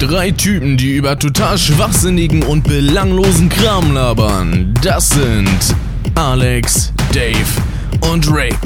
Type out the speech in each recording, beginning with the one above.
Drei Typen, die über total schwachsinnigen und belanglosen Kram labern. Das sind Alex, Dave und Rick.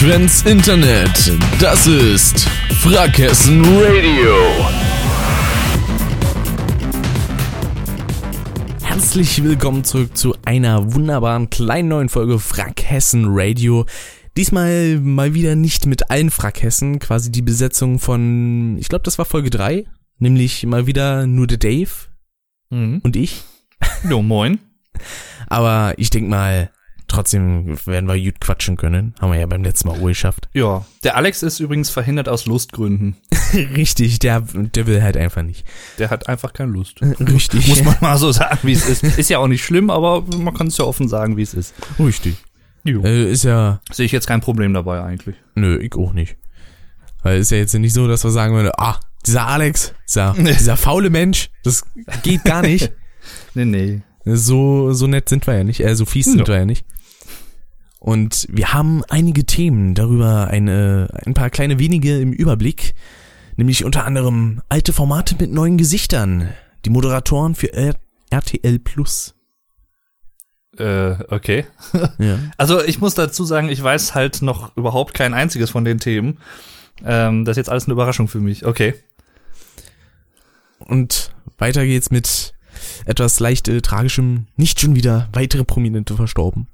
Frequenz Internet. Das ist Frackhessen Radio. Herzlich willkommen zurück zu einer wunderbaren kleinen neuen Folge Frackhessen Radio. Diesmal mal wieder nicht mit allen Frackhessen, quasi die Besetzung von, ich glaube, das war Folge 3, nämlich mal wieder nur der Dave Mhm. und ich. Jo, moin. Aber ich denk mal, trotzdem werden wir gut quatschen können. Haben wir ja beim letzten Mal auch geschafft. Ja, der Alex ist übrigens verhindert aus Lustgründen. Richtig, der, der will halt einfach nicht. Der hat einfach keine Lust. Richtig. Muss man mal so sagen, wie es ist. Ist ja auch nicht schlimm, aber man kann es ja offen sagen, wie es ist. Richtig. Jo. Äh, ist ja, Sehe ich jetzt kein Problem dabei eigentlich. nö, ich auch nicht. Weil ist ja jetzt nicht so, dass wir sagen würden, ah, dieser Alex, dieser, dieser faule Mensch, das geht gar nicht. Nee, nee. So, so nett sind wir ja nicht, äh, so fies sind Ja. wir ja nicht. Und wir haben einige Themen darüber, eine, ein paar kleine wenige im Überblick, nämlich unter anderem alte Formate mit neuen Gesichtern, die Moderatoren für R RTL Plus. Äh, okay. Ja. Also ich muss dazu sagen, ich weiß halt noch überhaupt kein einziges von den Themen. Ähm, das ist jetzt alles eine Überraschung für mich. Okay. Und weiter geht's mit etwas leicht äh, tragischem, nicht schon wieder weitere Prominente verstorben.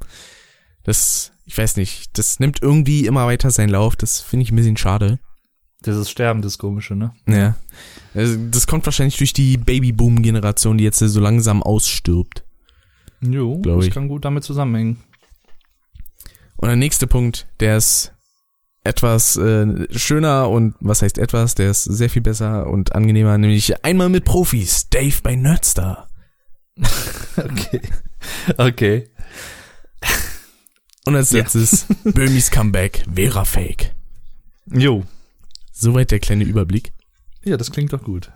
Das, ich weiß nicht, das nimmt irgendwie immer weiter seinen Lauf, das finde ich ein bisschen schade. Dieses Sterben, das Komische, ne? Ja. Also, Das kommt wahrscheinlich durch die Babyboom-Generation, die jetzt so langsam ausstirbt. Jo, Glaub das ich. kann gut damit zusammenhängen. Und der nächste Punkt, der ist etwas äh, schöner und was heißt etwas, der ist sehr viel besser und angenehmer, nämlich einmal mit Profis, Dave bei Nerdstar. Okay. Okay. Und als Ja. letztes, Böhmis Comeback, Vera Fake. Jo. Soweit der kleine Überblick. Ja, das klingt doch gut.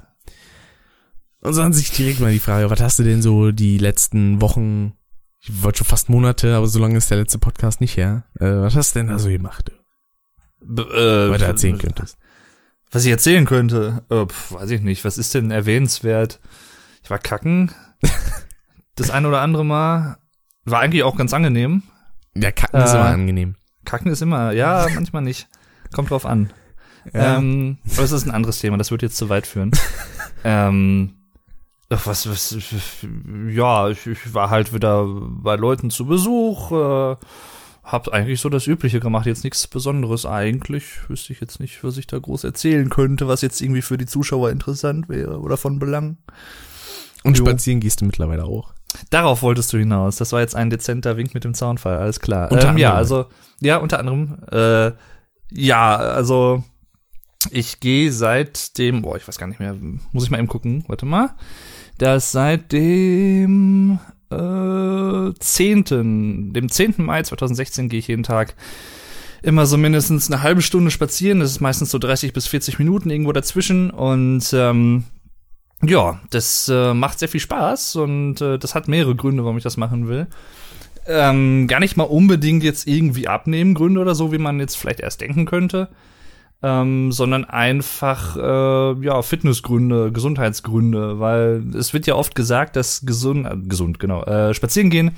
Und so an sich direkt mal die Frage, was hast du denn so die letzten Wochen, ich wollte schon fast Monate, aber so lange ist der letzte Podcast nicht her. Äh, was hast du denn da so gemacht, B äh, was du erzählen könntest? Was ich erzählen könnte, äh, pf, weiß ich nicht. Was ist denn erwähnenswert? Ich war kacken. das ein oder andere Mal. War eigentlich auch ganz angenehm. Ja, Kacken ist Äh, immer angenehm. Kacken ist immer, ja, manchmal nicht. Kommt drauf an. Ja. Ähm, aber das ist ein anderes Thema, das wird jetzt zu weit führen. ähm, ach, was, was, ja, ich, ich war halt wieder bei Leuten zu Besuch, äh, hab eigentlich so das Übliche gemacht, jetzt nichts Besonderes eigentlich. Wüsste ich jetzt nicht, was ich da groß erzählen könnte, was jetzt irgendwie für die Zuschauer interessant wäre oder von Belang. Und jo. spazieren gehst du mittlerweile auch. Darauf wolltest du hinaus. Das war jetzt ein dezenter Wink mit dem Zaunfall, alles klar. Unter ähm, ja, also, ja, unter anderem. Äh, ja, also, ich gehe seit dem, boah, ich weiß gar nicht mehr, muss ich mal eben gucken, warte mal. Das seit dem äh, 10., dem 10. Mai 2016 gehe ich jeden Tag immer so mindestens eine halbe Stunde spazieren. Das ist meistens so 30 bis 40 Minuten irgendwo dazwischen und ähm, ja, das äh, macht sehr viel Spaß und äh, das hat mehrere Gründe, warum ich das machen will. Ähm, gar nicht mal unbedingt jetzt irgendwie abnehmen Gründe oder so, wie man jetzt vielleicht erst denken könnte, ähm, sondern einfach äh, ja Fitnessgründe, Gesundheitsgründe, weil es wird ja oft gesagt, dass gesund, äh, gesund genau, äh, spazieren gehen,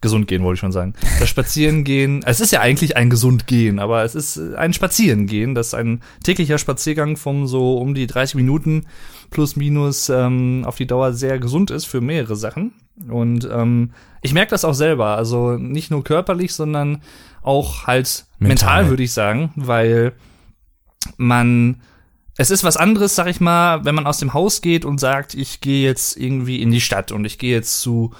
gesund gehen wollte ich schon sagen, das Spazieren gehen, es ist ja eigentlich ein gesund gehen, aber es ist ein Spazieren gehen, das ist ein täglicher Spaziergang von so um die 30 Minuten plus minus ähm, auf die Dauer sehr gesund ist für mehrere Sachen. Und ähm, ich merke das auch selber, also nicht nur körperlich, sondern auch halt mental, Mental. würde ich sagen, weil man es ist was anderes, sag ich mal, wenn man aus dem Haus geht und sagt, ich gehe jetzt irgendwie in die Stadt und ich gehe jetzt zu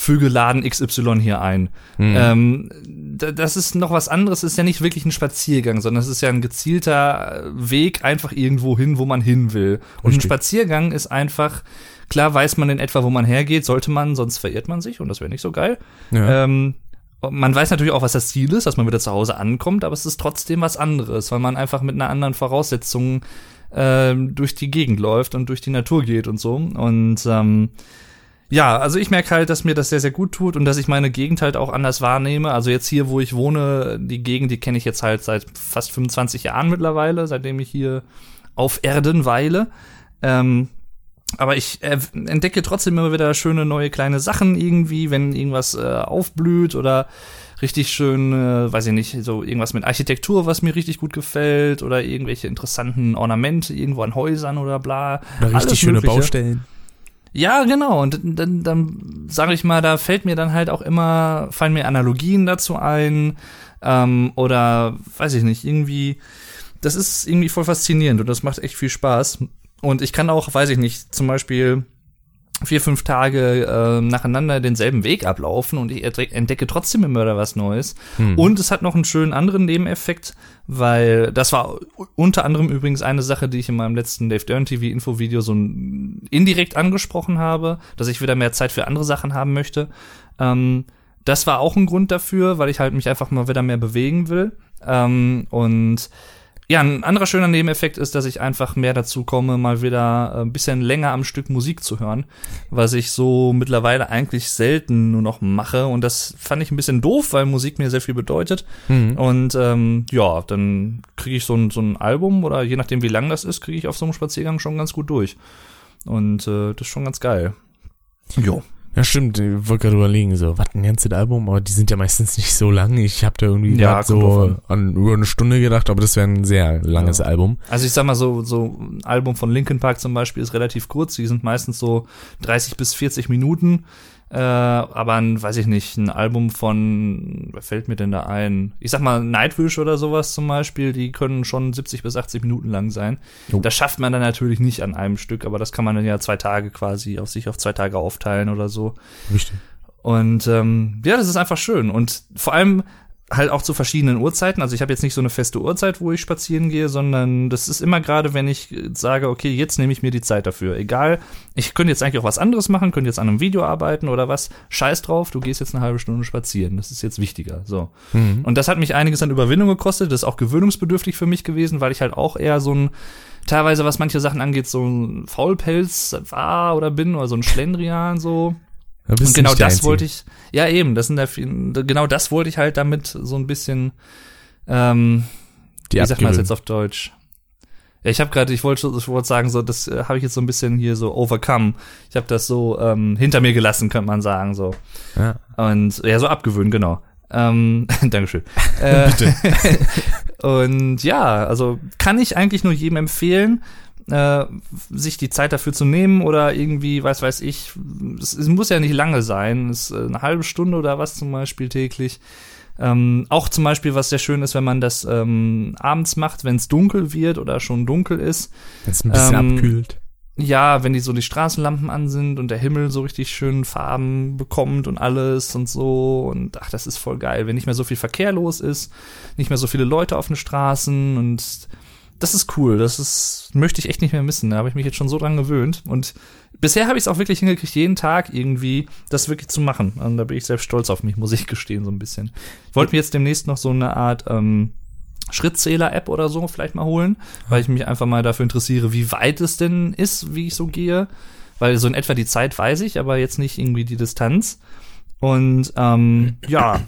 füge Laden XY hier ein. Mhm. Ähm, da- das ist noch was anderes, ist ja nicht wirklich ein Spaziergang, sondern es ist ja ein gezielter Weg einfach irgendwo hin, wo man hin will. Und ein Richtig. Spaziergang ist einfach, klar weiß man in etwa, wo man hergeht, sollte man, sonst verirrt man sich und das wäre nicht so geil. ja. Ähm, man weiß natürlich auch, was das Ziel ist, dass man wieder zu Hause ankommt, aber es ist trotzdem was anderes, weil man einfach mit einer anderen Voraussetzung ähm, durch die Gegend läuft und durch die Natur geht und so. Und ähm, ja, also ich merke halt, dass mir das sehr, sehr gut tut und dass ich meine Gegend halt auch anders wahrnehme. Also jetzt hier, wo ich wohne, die Gegend, die kenne ich jetzt halt seit fast 25 Jahren mittlerweile, seitdem ich hier auf Erden weile. Ähm, aber ich äh, entdecke trotzdem immer wieder schöne neue kleine Sachen irgendwie, wenn irgendwas äh, aufblüht oder richtig schön, äh, weiß ich nicht, so irgendwas mit Architektur, was mir richtig gut gefällt oder irgendwelche interessanten Ornamente irgendwo an Häusern oder bla. Oder richtig schöne Mögliche. Baustellen. Ja, genau. Und dann, dann sage ich mal, da fällt mir dann halt auch immer, fallen mir Analogien dazu ein ähm, oder weiß ich nicht, irgendwie, das ist irgendwie voll faszinierend und das macht echt viel Spaß. Und ich kann auch, weiß ich nicht, zum Beispiel vier, fünf Tage äh, nacheinander denselben Weg ablaufen und ich entdecke trotzdem immer wieder was Neues. Hm. Und es hat noch einen schönen anderen Nebeneffekt, weil das war unter anderem übrigens eine Sache, die ich in meinem letzten Dave Dern TV Infovideo so indirekt angesprochen habe, dass ich wieder mehr Zeit für andere Sachen haben möchte. Ähm, das war auch ein Grund dafür, weil ich halt mich einfach mal wieder mehr bewegen will. Ähm, und ja, ein anderer schöner Nebeneffekt ist, dass ich einfach mehr dazu komme, mal wieder äh, ein bisschen länger am Stück Musik zu hören, was ich so mittlerweile eigentlich selten nur noch mache. Und das fand ich ein bisschen doof, weil Musik mir sehr viel bedeutet. Mhm. Und ähm, ja, dann kriege ich so ein, so ein Album oder je nachdem, wie lang das ist, kriege ich auf so einem Spaziergang schon ganz gut durch. Und äh, das ist schon ganz geil. Jo. Ja, stimmt. Ich wollte gerade überlegen, so, was, ein ganzes Album? Aber die sind ja meistens nicht so lang. Ich habe da irgendwie Ja, so an. an über eine Stunde gedacht, aber das wäre ein sehr langes Ja. Album. Also ich sag mal so, so ein Album von Linkin Park zum Beispiel ist relativ kurz. Die sind meistens so 30 bis 40 Minuten. Äh, aber ein, weiß ich nicht, ein Album von, wer fällt mir denn da ein? Ich sag mal Nightwish oder sowas zum Beispiel, die können schon 70 bis 80 Minuten lang sein. Jo. Das schafft man dann natürlich nicht an einem Stück, aber das kann man dann ja zwei Tage quasi auf sich auf zwei Tage aufteilen oder so. Richtig. Und ähm, ja, das ist einfach schön. Und vor allem halt auch zu verschiedenen Uhrzeiten. Also ich habe jetzt nicht so eine feste Uhrzeit, wo ich spazieren gehe, sondern das ist immer gerade, wenn ich äh, sage, okay, jetzt nehme ich mir die Zeit dafür. Egal, ich könnte jetzt eigentlich auch was anderes machen, könnte jetzt an einem Video arbeiten oder was. Scheiß drauf, du gehst jetzt eine halbe Stunde spazieren. Das ist jetzt wichtiger. So. Mhm. Und das hat mich einiges an Überwindung gekostet. Das ist auch gewöhnungsbedürftig für mich gewesen, weil ich halt auch eher so ein, teilweise was manche Sachen angeht, so ein Faulpelz war oder bin oder so ein Schlendrian so. Und genau das Einzige. wollte ich, ja eben, das sind da viel, genau das wollte ich halt damit so ein bisschen, ähm, Die wie sagt man das jetzt auf Deutsch? Ja, ich habe gerade, ich wollte ich wollte sagen, so das äh, habe ich jetzt so ein bisschen hier so overcome. Ich habe das so ähm, hinter mir gelassen, könnte man sagen so. Ja. Und ja, so abgewöhnen, genau. Ähm, Dankeschön. Äh, Bitte. und ja, also kann ich eigentlich nur jedem empfehlen, äh, sich die Zeit dafür zu nehmen oder irgendwie, was weiß ich, es, es muss ja nicht lange sein, es ist eine halbe Stunde oder was zum Beispiel täglich. Ähm, auch zum Beispiel, was sehr schön ist, wenn man das ähm, abends macht, wenn es dunkel wird oder schon dunkel ist. Wenn es ein bisschen Ähm, abkühlt. Ja, wenn die so die Straßenlampen an sind und der Himmel so richtig schön Farben bekommt und alles und so und ach, das ist voll geil, wenn nicht mehr so viel Verkehr los ist, nicht mehr so viele Leute auf den Straßen und das ist cool, das ist möchte ich echt nicht mehr missen, da habe ich mich jetzt schon so dran gewöhnt und bisher habe ich es auch wirklich hingekriegt, jeden Tag irgendwie das wirklich zu machen und da bin ich selbst stolz auf mich, muss ich gestehen so ein bisschen. Ich wollte mir jetzt demnächst noch so eine Art ähm, Schrittzähler-App oder so vielleicht mal holen, weil ich mich einfach mal dafür interessiere, wie weit es denn ist, wie ich so gehe. Weil so in etwa die Zeit weiß ich, aber jetzt nicht irgendwie die Distanz. Und ähm, ja,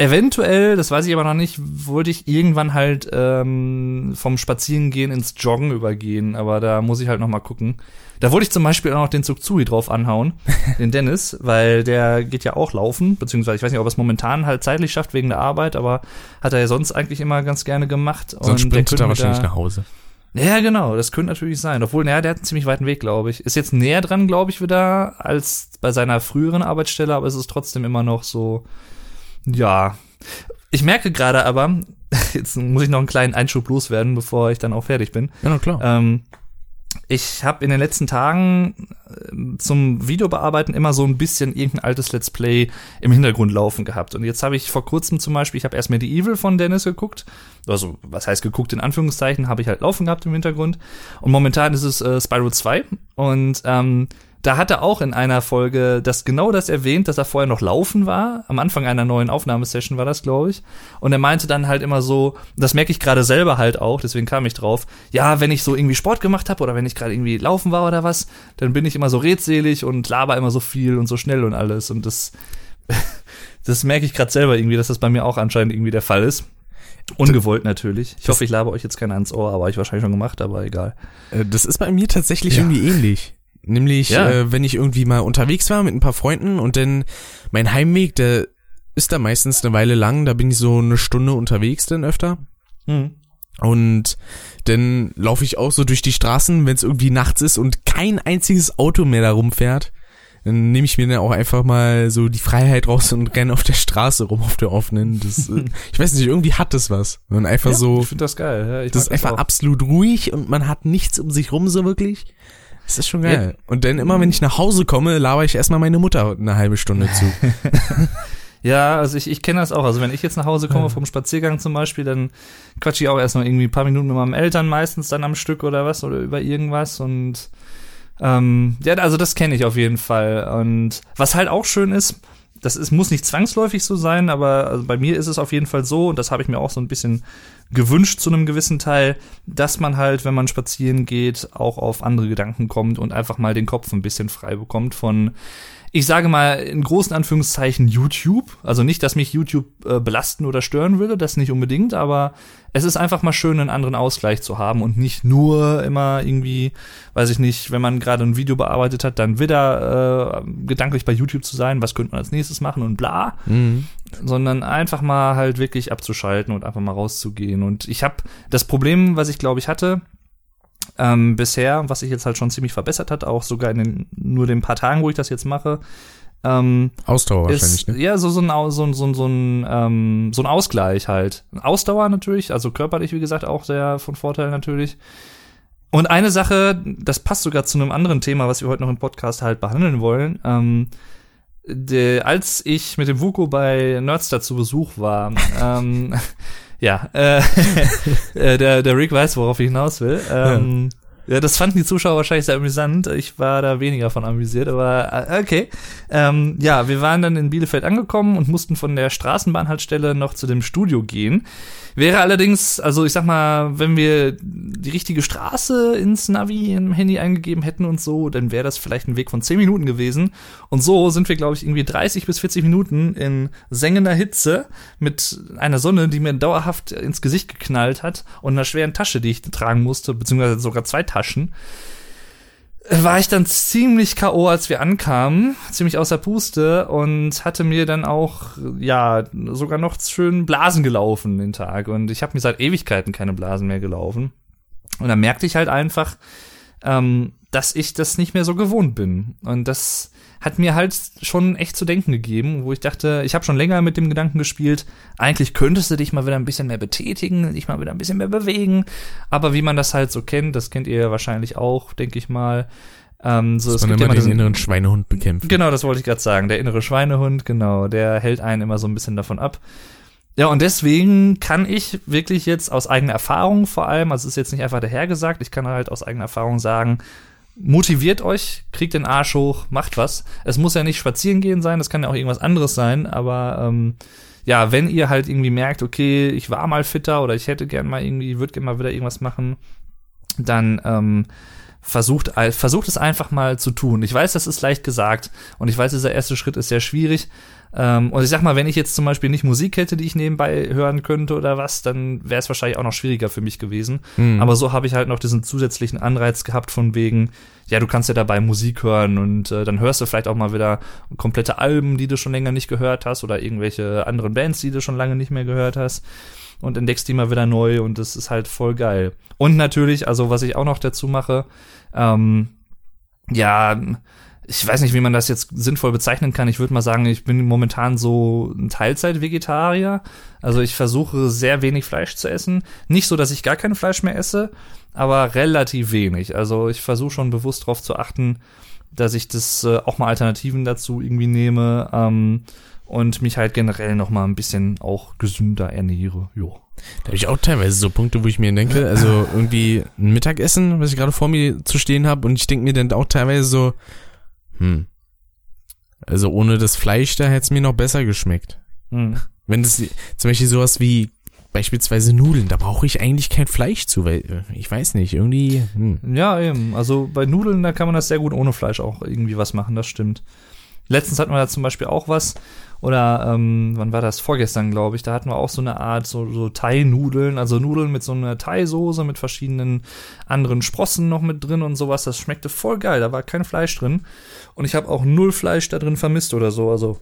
eventuell, das weiß ich aber noch nicht, wollte ich irgendwann halt ähm, vom Spazierengehen ins Joggen übergehen, aber da muss ich halt noch mal gucken. Da wollte ich zum Beispiel auch noch den Zugzui drauf anhauen, den Dennis, weil der geht ja auch laufen, beziehungsweise ich weiß nicht, ob er es momentan halt zeitlich schafft wegen der Arbeit, aber hat er ja sonst eigentlich immer ganz gerne gemacht. Sonst der sprintet er wahrscheinlich nach Hause. ja, genau, das könnte natürlich sein. Obwohl, naja, der hat einen ziemlich weiten Weg, glaube ich. Ist jetzt näher dran, glaube ich, wieder als bei seiner früheren Arbeitsstelle, aber es ist trotzdem immer noch so, ja. Ich merke gerade aber, jetzt muss ich noch einen kleinen Einschub loswerden, bevor ich dann auch fertig bin. Ja, na klar. Ähm, ich habe in den letzten Tagen äh, zum Videobearbeiten immer so ein bisschen irgendein altes Let's Play im Hintergrund laufen gehabt. Und jetzt habe ich vor kurzem zum Beispiel, ich habe erst Medieval von Dennis geguckt. Also, was heißt geguckt in Anführungszeichen, habe ich halt laufen gehabt im Hintergrund. Und momentan ist es äh, Spyro 2. Und ähm, da hat er auch in einer Folge das genau das erwähnt, dass er vorher noch laufen war. Am Anfang einer neuen Aufnahmesession war das, glaube ich. Und er meinte dann halt immer so, das merke ich gerade selber halt auch, deswegen kam ich drauf. Ja, wenn ich so irgendwie Sport gemacht habe oder wenn ich gerade irgendwie laufen war oder was, dann bin ich immer so redselig und laber immer so viel und so schnell und alles. Und das, das merke ich gerade selber irgendwie, dass das bei mir auch anscheinend irgendwie der Fall ist. Ungewollt natürlich. Ich hoffe, ich laber euch jetzt keiner ans Ohr, aber ich wahrscheinlich schon gemacht, aber egal. Äh, das ist bei mir tatsächlich ja. irgendwie ähnlich. Nämlich, ja. äh, wenn ich irgendwie mal unterwegs war mit ein paar Freunden und dann mein Heimweg, der ist da meistens eine Weile lang, da bin ich so eine Stunde unterwegs dann öfter. Mhm. Und dann laufe ich auch so durch die Straßen, wenn es irgendwie nachts ist und kein einziges Auto mehr da rumfährt. Dann nehme ich mir dann auch einfach mal so die Freiheit raus und renne auf der Straße rum, auf der offenen. Das, äh, ich weiß nicht, irgendwie hat das was. Und einfach ja, so. Ich finde das geil. Ja, das ist einfach auch. absolut ruhig und man hat nichts um sich rum so wirklich. Das ist schon geil. Ja. Und dann immer, wenn ich nach Hause komme, laber ich erstmal meine Mutter eine halbe Stunde zu. ja, also ich, ich kenne das auch. Also wenn ich jetzt nach Hause komme vom Spaziergang zum Beispiel, dann quatsche ich auch erst noch irgendwie ein paar Minuten mit meinen Eltern meistens dann am Stück oder was oder über irgendwas und ähm, ja, also das kenne ich auf jeden Fall. Und was halt auch schön ist, das ist, muss nicht zwangsläufig so sein, aber also bei mir ist es auf jeden Fall so, und das habe ich mir auch so ein bisschen gewünscht zu einem gewissen Teil, dass man halt, wenn man spazieren geht, auch auf andere Gedanken kommt und einfach mal den Kopf ein bisschen frei bekommt von ich sage mal in großen Anführungszeichen YouTube. Also nicht, dass mich YouTube äh, belasten oder stören würde, das nicht unbedingt, aber es ist einfach mal schön, einen anderen Ausgleich zu haben und nicht nur immer irgendwie, weiß ich nicht, wenn man gerade ein Video bearbeitet hat, dann wieder äh, gedanklich bei YouTube zu sein, was könnte man als nächstes machen und bla, mhm. sondern einfach mal halt wirklich abzuschalten und einfach mal rauszugehen. Und ich habe das Problem, was ich glaube ich hatte, ähm, bisher, was sich jetzt halt schon ziemlich verbessert hat, auch sogar in den, nur den paar Tagen, wo ich das jetzt mache. Ähm, Ausdauer ist, wahrscheinlich, ne? Ja, so, so, ein, so, so, so, ein, ähm, so ein Ausgleich halt. Ausdauer natürlich, also körperlich, wie gesagt, auch sehr von Vorteil natürlich. Und eine Sache, das passt sogar zu einem anderen Thema, was wir heute noch im Podcast halt behandeln wollen. Ähm, de, als ich mit dem Vuko bei Nerdstar zu Besuch war, ähm, ja, äh, äh, der, der Rick weiß, worauf ich hinaus will. Ähm, ja. ja. das fanden die Zuschauer wahrscheinlich sehr amüsant. Ich war da weniger von amüsiert, aber äh, okay. Ähm, ja, wir waren dann in Bielefeld angekommen und mussten von der Straßenbahnhaltestelle noch zu dem Studio gehen. Wäre allerdings, also ich sag mal, wenn wir die richtige Straße ins Navi im Handy eingegeben hätten und so, dann wäre das vielleicht ein Weg von 10 Minuten gewesen. Und so sind wir, glaube ich, irgendwie 30 bis 40 Minuten in sengender Hitze mit einer Sonne, die mir dauerhaft ins Gesicht geknallt hat und einer schweren Tasche, die ich tragen musste, beziehungsweise sogar zwei Taschen war ich dann ziemlich K.O., als wir ankamen, ziemlich außer Puste und hatte mir dann auch, ja, sogar noch schön Blasen gelaufen den Tag. Und ich habe mir seit Ewigkeiten keine Blasen mehr gelaufen. Und dann merkte ich halt einfach, ähm, dass ich das nicht mehr so gewohnt bin. Und das hat mir halt schon echt zu denken gegeben, wo ich dachte, ich habe schon länger mit dem Gedanken gespielt, eigentlich könntest du dich mal wieder ein bisschen mehr betätigen, dich mal wieder ein bisschen mehr bewegen, aber wie man das halt so kennt, das kennt ihr wahrscheinlich auch, denke ich mal. Ähm, so, Dass es man immer den inneren Schweinehund bekämpfen. Genau, das wollte ich gerade sagen. Der innere Schweinehund, genau, der hält einen immer so ein bisschen davon ab. Ja, und deswegen kann ich wirklich jetzt aus eigener Erfahrung vor allem, also es ist jetzt nicht einfach dahergesagt, ich kann halt aus eigener Erfahrung sagen, motiviert euch, kriegt den Arsch hoch, macht was. Es muss ja nicht spazieren gehen sein, das kann ja auch irgendwas anderes sein, aber ähm, ja, wenn ihr halt irgendwie merkt, okay, ich war mal fitter oder ich hätte gern mal irgendwie, würde gern mal wieder irgendwas machen, dann ähm, versucht, versucht es einfach mal zu tun. Ich weiß, das ist leicht gesagt und ich weiß, dieser erste Schritt ist sehr schwierig, ähm, und ich sag mal, wenn ich jetzt zum Beispiel nicht Musik hätte, die ich nebenbei hören könnte oder was, dann wäre es wahrscheinlich auch noch schwieriger für mich gewesen. Mhm. Aber so habe ich halt noch diesen zusätzlichen Anreiz gehabt von wegen, ja, du kannst ja dabei Musik hören und äh, dann hörst du vielleicht auch mal wieder komplette Alben, die du schon länger nicht gehört hast oder irgendwelche anderen Bands, die du schon lange nicht mehr gehört hast und entdeckst die mal wieder neu und das ist halt voll geil. Und natürlich, also was ich auch noch dazu mache, ähm, ja, ich weiß nicht, wie man das jetzt sinnvoll bezeichnen kann. Ich würde mal sagen, ich bin momentan so ein Teilzeit-Vegetarier. Also ich versuche sehr wenig Fleisch zu essen. Nicht so, dass ich gar kein Fleisch mehr esse, aber relativ wenig. Also ich versuche schon bewusst darauf zu achten, dass ich das äh, auch mal Alternativen dazu irgendwie nehme ähm, und mich halt generell noch mal ein bisschen auch gesünder ernähre. Jo. Da habe ich auch teilweise so Punkte, wo ich mir denke, also irgendwie ein Mittagessen, was ich gerade vor mir zu stehen habe, und ich denke mir dann auch teilweise so, hm, also ohne das Fleisch, da hätte es mir noch besser geschmeckt. Hm. Wenn das zum Beispiel sowas wie beispielsweise Nudeln, da brauche ich eigentlich kein Fleisch zu, weil äh, ich weiß nicht, irgendwie. Hm. Ja, eben. Also bei Nudeln, da kann man das sehr gut ohne Fleisch auch irgendwie was machen, das stimmt. Letztens hatten wir da zum Beispiel auch was, oder ähm, wann war das? Vorgestern, glaube ich. Da hatten wir auch so eine Art, so, so Thai-Nudeln, also Nudeln mit so einer Thai-Soße, mit verschiedenen anderen Sprossen noch mit drin und sowas. Das schmeckte voll geil. Da war kein Fleisch drin. Und ich habe auch null Fleisch da drin vermisst oder so. Also,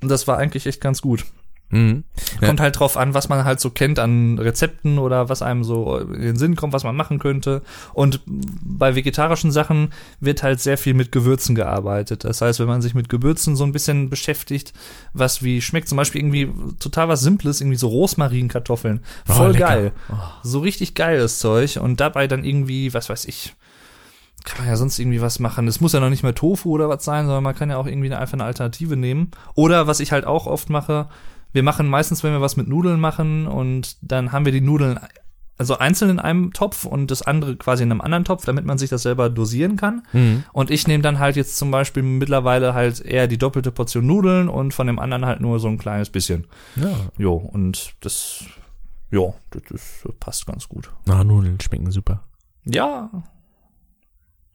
das war eigentlich echt ganz gut. Mhm. Ja. Kommt halt drauf an, was man halt so kennt an Rezepten oder was einem so in den Sinn kommt, was man machen könnte. Und bei vegetarischen Sachen wird halt sehr viel mit Gewürzen gearbeitet. Das heißt, wenn man sich mit Gewürzen so ein bisschen beschäftigt, was wie schmeckt, zum Beispiel irgendwie total was Simples, irgendwie so Rosmarinkartoffeln. Oh, Voll lecker. geil. Oh. So richtig geiles Zeug. Und dabei dann irgendwie, was weiß ich, kann man ja sonst irgendwie was machen. Es muss ja noch nicht mehr Tofu oder was sein, sondern man kann ja auch irgendwie einfach eine Alternative nehmen. Oder was ich halt auch oft mache, wir machen meistens, wenn wir was mit Nudeln machen und dann haben wir die Nudeln also einzeln in einem Topf und das andere quasi in einem anderen Topf, damit man sich das selber dosieren kann. Mhm. Und ich nehme dann halt jetzt zum Beispiel mittlerweile halt eher die doppelte Portion Nudeln und von dem anderen halt nur so ein kleines bisschen. Ja. Jo, und das, jo, das, das passt ganz gut. Na, Nudeln schmecken super. Ja,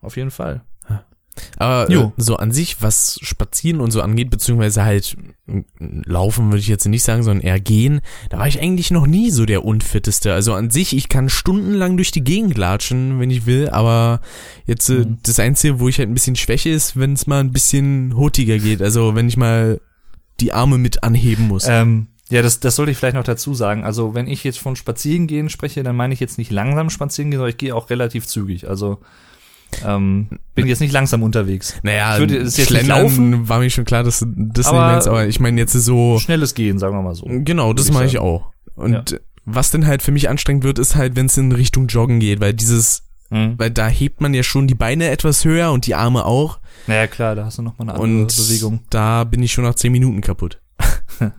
auf jeden Fall. Aber Jo. äh, so an sich, was Spazieren und so angeht, beziehungsweise halt Laufen würde ich jetzt nicht sagen, sondern eher Gehen, da war ich eigentlich noch nie so der Unfitteste. Also an sich, ich kann stundenlang durch die Gegend latschen, wenn ich will, aber jetzt äh, Mhm. das Einzige, wo ich halt ein bisschen schwäche ist, wenn es mal ein bisschen hutiger geht. Also wenn ich mal die Arme mit anheben muss. Ähm, ja, das, das sollte ich vielleicht noch dazu sagen. Also, wenn ich jetzt von Spazierengehen spreche, dann meine ich jetzt nicht langsam spazieren gehen, sondern ich gehe auch relativ zügig. Also, ähm, bin jetzt nicht langsam unterwegs. naja, ich würde es jetzt Schlendern laufen. war mir schon klar, dass du das Aber- nicht meinst, aber ich meine jetzt so Schnelles Gehen, sagen wir mal so. Genau, das mache ich auch. Und was dann halt für mich anstrengend wird, ist halt, wenn es in Richtung Joggen geht, weil dieses, Mhm. weil da hebt man ja schon die Beine etwas höher und die Arme auch. Naja, klar, da hast du noch mal eine andere Und Bewegung. da bin ich schon nach zehn Minuten kaputt.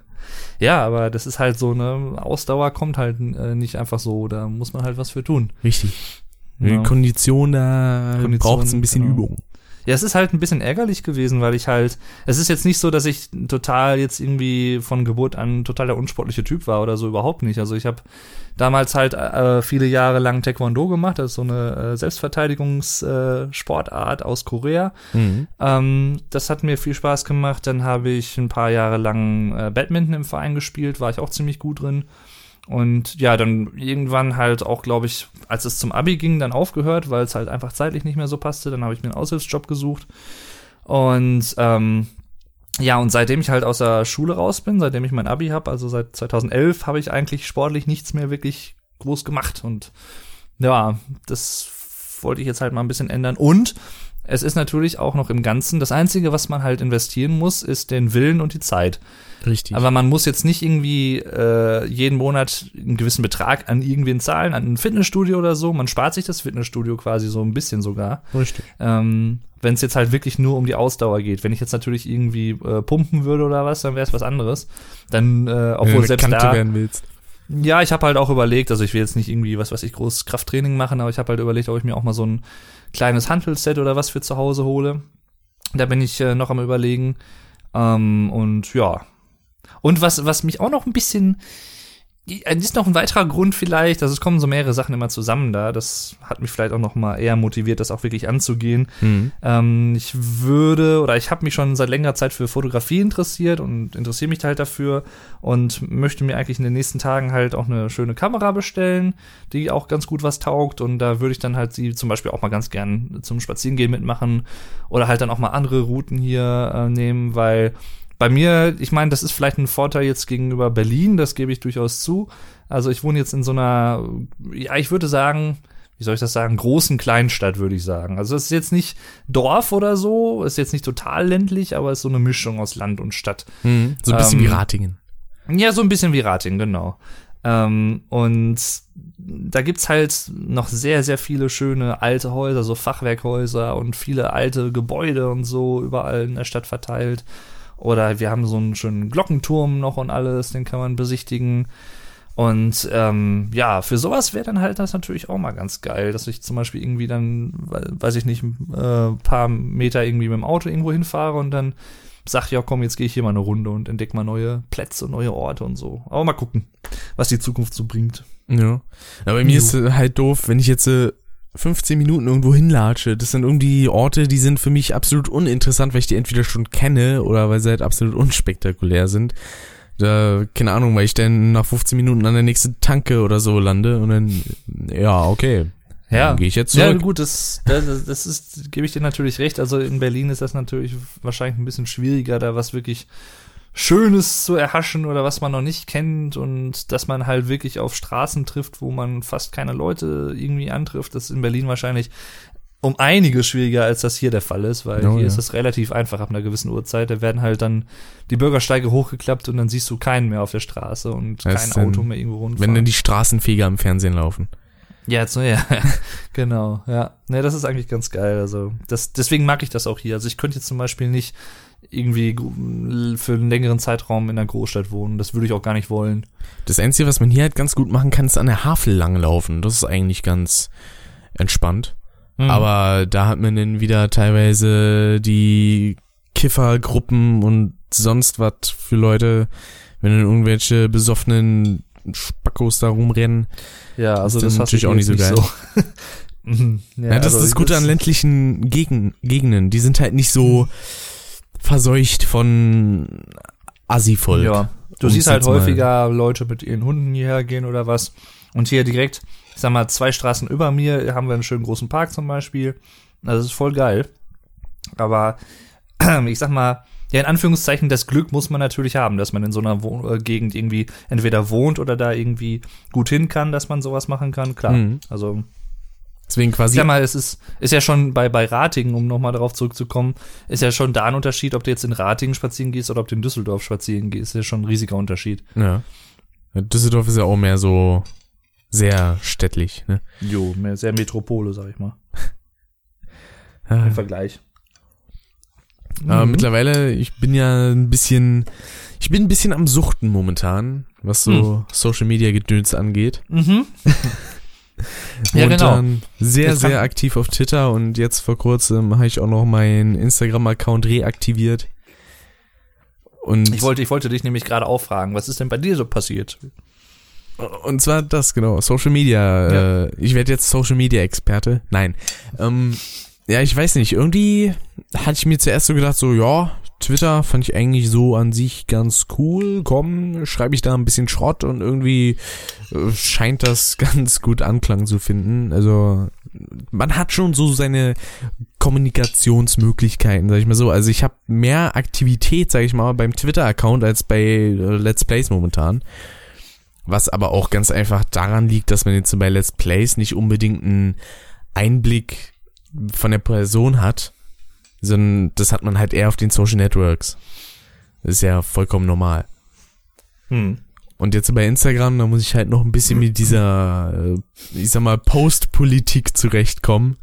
Ja, aber das ist halt so eine Ausdauer kommt halt äh, nicht einfach so. Da muss man halt was für tun. Richtig. Die Kondition, da braucht es ein bisschen genau. Übung. Ja, es ist halt ein bisschen ärgerlich gewesen, weil ich halt, es ist jetzt nicht so, dass ich total jetzt irgendwie von Geburt an total der unsportliche Typ war oder so überhaupt nicht. Also ich habe damals halt äh, viele Jahre lang Taekwondo gemacht, das ist so eine äh, Selbstverteidigungssportart äh, aus Korea. Mhm. Ähm, das hat mir viel Spaß gemacht. Dann habe ich ein paar Jahre lang äh, Badminton im Verein gespielt, war ich auch ziemlich gut drin. Und ja, dann irgendwann halt auch, glaube ich, als es zum Abi ging, dann aufgehört, weil es halt einfach zeitlich nicht mehr so passte. Dann habe ich mir einen Aushilfsjob gesucht. Und ähm, ja, und seitdem ich halt aus der Schule raus bin, seitdem ich mein Abi habe, also seit 2011, habe ich eigentlich sportlich nichts mehr wirklich groß gemacht. Und ja, das wollte ich jetzt halt mal ein bisschen ändern. Und es ist natürlich auch noch im Ganzen, das Einzige, was man halt investieren muss, ist den Willen und die Zeit. Richtig. Aber man muss jetzt nicht irgendwie äh, jeden Monat einen gewissen Betrag an irgendwen zahlen, an ein Fitnessstudio oder so. Man spart sich das Fitnessstudio quasi so ein bisschen sogar. Richtig. Ähm, Wenn es jetzt halt wirklich nur um die Ausdauer geht. Wenn ich jetzt natürlich irgendwie äh, pumpen würde oder was, dann wäre es was anderes. Dann, äh, obwohl eine selbst Kante da. werden willst. Ja, ich habe halt auch überlegt, also ich will jetzt nicht irgendwie was, was ich groß Krafttraining machen, aber ich habe halt überlegt, ob ich mir auch mal so ein kleines Hantelset oder was für zu Hause hole. Da bin ich äh, noch am überlegen. Ähm, und ja. Und was, was mich auch noch ein bisschen, ist noch ein weiterer Grund vielleicht, also es kommen so mehrere Sachen immer zusammen da. Das hat mich vielleicht auch noch mal eher motiviert, das auch wirklich anzugehen. Mhm. Ähm, ich würde oder ich habe mich schon seit längerer Zeit für Fotografie interessiert und interessiere mich halt dafür und möchte mir eigentlich in den nächsten Tagen halt auch eine schöne Kamera bestellen, die auch ganz gut was taugt und da würde ich dann halt sie zum Beispiel auch mal ganz gern zum Spazierengehen mitmachen oder halt dann auch mal andere Routen hier äh, nehmen, weil bei mir, ich meine, das ist vielleicht ein Vorteil jetzt gegenüber Berlin, das gebe ich durchaus zu. Also ich wohne jetzt in so einer, ja, ich würde sagen, wie soll ich das sagen, großen Kleinstadt, würde ich sagen. Also es ist jetzt nicht Dorf oder so, ist jetzt nicht total ländlich, aber es ist so eine Mischung aus Land und Stadt. Mhm. So ein bisschen Ähm, wie Ratingen. Ja, so ein bisschen wie Rating, genau. Ähm, und da gibt's halt noch sehr, sehr viele schöne alte Häuser, so Fachwerkhäuser und viele alte Gebäude und so überall in der Stadt verteilt. Oder wir haben so einen schönen Glockenturm noch und alles, den kann man besichtigen. Und ähm, ja, für sowas wäre dann halt das natürlich auch mal ganz geil, dass ich zum Beispiel irgendwie dann, we- weiß ich nicht, äh, paar Meter irgendwie mit dem Auto irgendwo hinfahre und dann sag, ja komm, jetzt gehe ich hier mal eine Runde und entdecke mal neue Plätze, neue Orte und so. Aber mal gucken, was die Zukunft so bringt. Ja. Aber bei mir ist halt doof, wenn ich jetzt äh, 15 Minuten irgendwo hinlatsche. Das sind irgendwie Orte, die sind für mich absolut uninteressant, weil ich die entweder schon kenne oder weil sie halt absolut unspektakulär sind. Da, keine Ahnung, weil ich dann nach 15 Minuten an der nächsten Tanke oder so lande und dann, ja, okay. Ja. Dann gehe ich jetzt Ja, zurück. gut, das, das, das ist, gebe ich dir natürlich recht. Also in Berlin ist das natürlich wahrscheinlich ein bisschen schwieriger, da was wirklich Schönes zu erhaschen oder was man noch nicht kennt und dass man halt wirklich auf Straßen trifft, wo man fast keine Leute irgendwie antrifft. Das ist in Berlin wahrscheinlich um einiges schwieriger, als das hier der Fall ist, weil Oh, hier ja. ist das relativ einfach ab einer gewissen Uhrzeit. Da werden halt dann die Bürgersteige hochgeklappt und dann siehst du keinen mehr auf der Straße und Das kein Auto mehr irgendwo rundfahren. Wenn dann die Straßenfeger im Fernsehen laufen. Ja, so, ja, genau, ja. Ne, das ist eigentlich ganz geil. Also, das, deswegen mag ich das auch hier. Also, ich könnte jetzt zum Beispiel nicht irgendwie für einen längeren Zeitraum in einer Großstadt wohnen. Das würde ich auch gar nicht wollen. Das Einzige, was man hier halt ganz gut machen kann, ist an der Havel langlaufen. Das ist eigentlich ganz entspannt. Mhm. Aber da hat man dann wieder teilweise die Kiffergruppen und sonst was für Leute, wenn dann irgendwelche besoffenen Spackos da rumrennen. ja, also ist das ich natürlich auch nicht so so. Mhm. Ja, das also ist das Gute an ländlichen Gegen Gegenden. Die sind halt nicht so verseucht von Assi-Volk. Ja, du siehst halt häufiger Leute mit ihren Hunden hierher gehen oder was. Und hier direkt, ich sag mal, zwei Straßen über mir haben wir einen schönen großen Park zum Beispiel. Also, Das ist voll geil. Aber ich sag mal, ja, in Anführungszeichen, das Glück muss man natürlich haben, dass man in so einer Wohn äh, Gegend irgendwie entweder wohnt oder da irgendwie gut hin kann, dass man sowas machen kann. Klar. Mhm. Also, Deswegen ich quasi sag mal, es ist, ist ja schon bei, bei Ratingen, um nochmal darauf zurückzukommen, ist ja schon da ein Unterschied, ob du jetzt in Ratingen spazieren gehst oder ob du in Düsseldorf spazieren gehst. Ist ja schon ein riesiger Unterschied. Ja. Düsseldorf ist ja auch mehr so sehr städtlich, ne? Jo, mehr, sehr Metropole, sag ich mal. Ah, Im Vergleich. Aber Mhm. mittlerweile, ich bin ja ein bisschen, ich bin ein bisschen am Suchten momentan, was so Hm. Social Media Gedöns angeht. Mhm. Ja, genau. Momentan Sehr, Jetzt sehr aktiv auf Twitter und jetzt vor kurzem habe ich auch noch meinen Instagram-Account reaktiviert. Und, Ich wollte, ich wollte dich nämlich gerade auch fragen, was ist denn bei dir so passiert? und zwar das, genau, Social Media. Ja. Äh, ich werde jetzt Social Media Experte. Nein. Ähm, ja, ich weiß nicht, irgendwie hatte ich mir zuerst so gedacht, so, ja, Twitter fand ich eigentlich so an sich ganz cool. Komm, schreibe ich da ein bisschen Schrott und irgendwie äh, scheint das ganz gut Anklang zu finden. Also man hat schon so seine Kommunikationsmöglichkeiten, sag ich mal so. Also ich habe mehr Aktivität, sag ich mal, beim Twitter-Account als bei äh, Let's Plays momentan. Was aber auch ganz einfach daran liegt, dass man jetzt bei Let's Plays nicht unbedingt einen Einblick von der Person hat, sondern das hat man halt eher auf den Social Networks. Das ist ja vollkommen normal. Hm. Und jetzt bei Instagram, da muss ich halt noch ein bisschen mit dieser, äh, ich sag mal, Post-Politik zurechtkommen.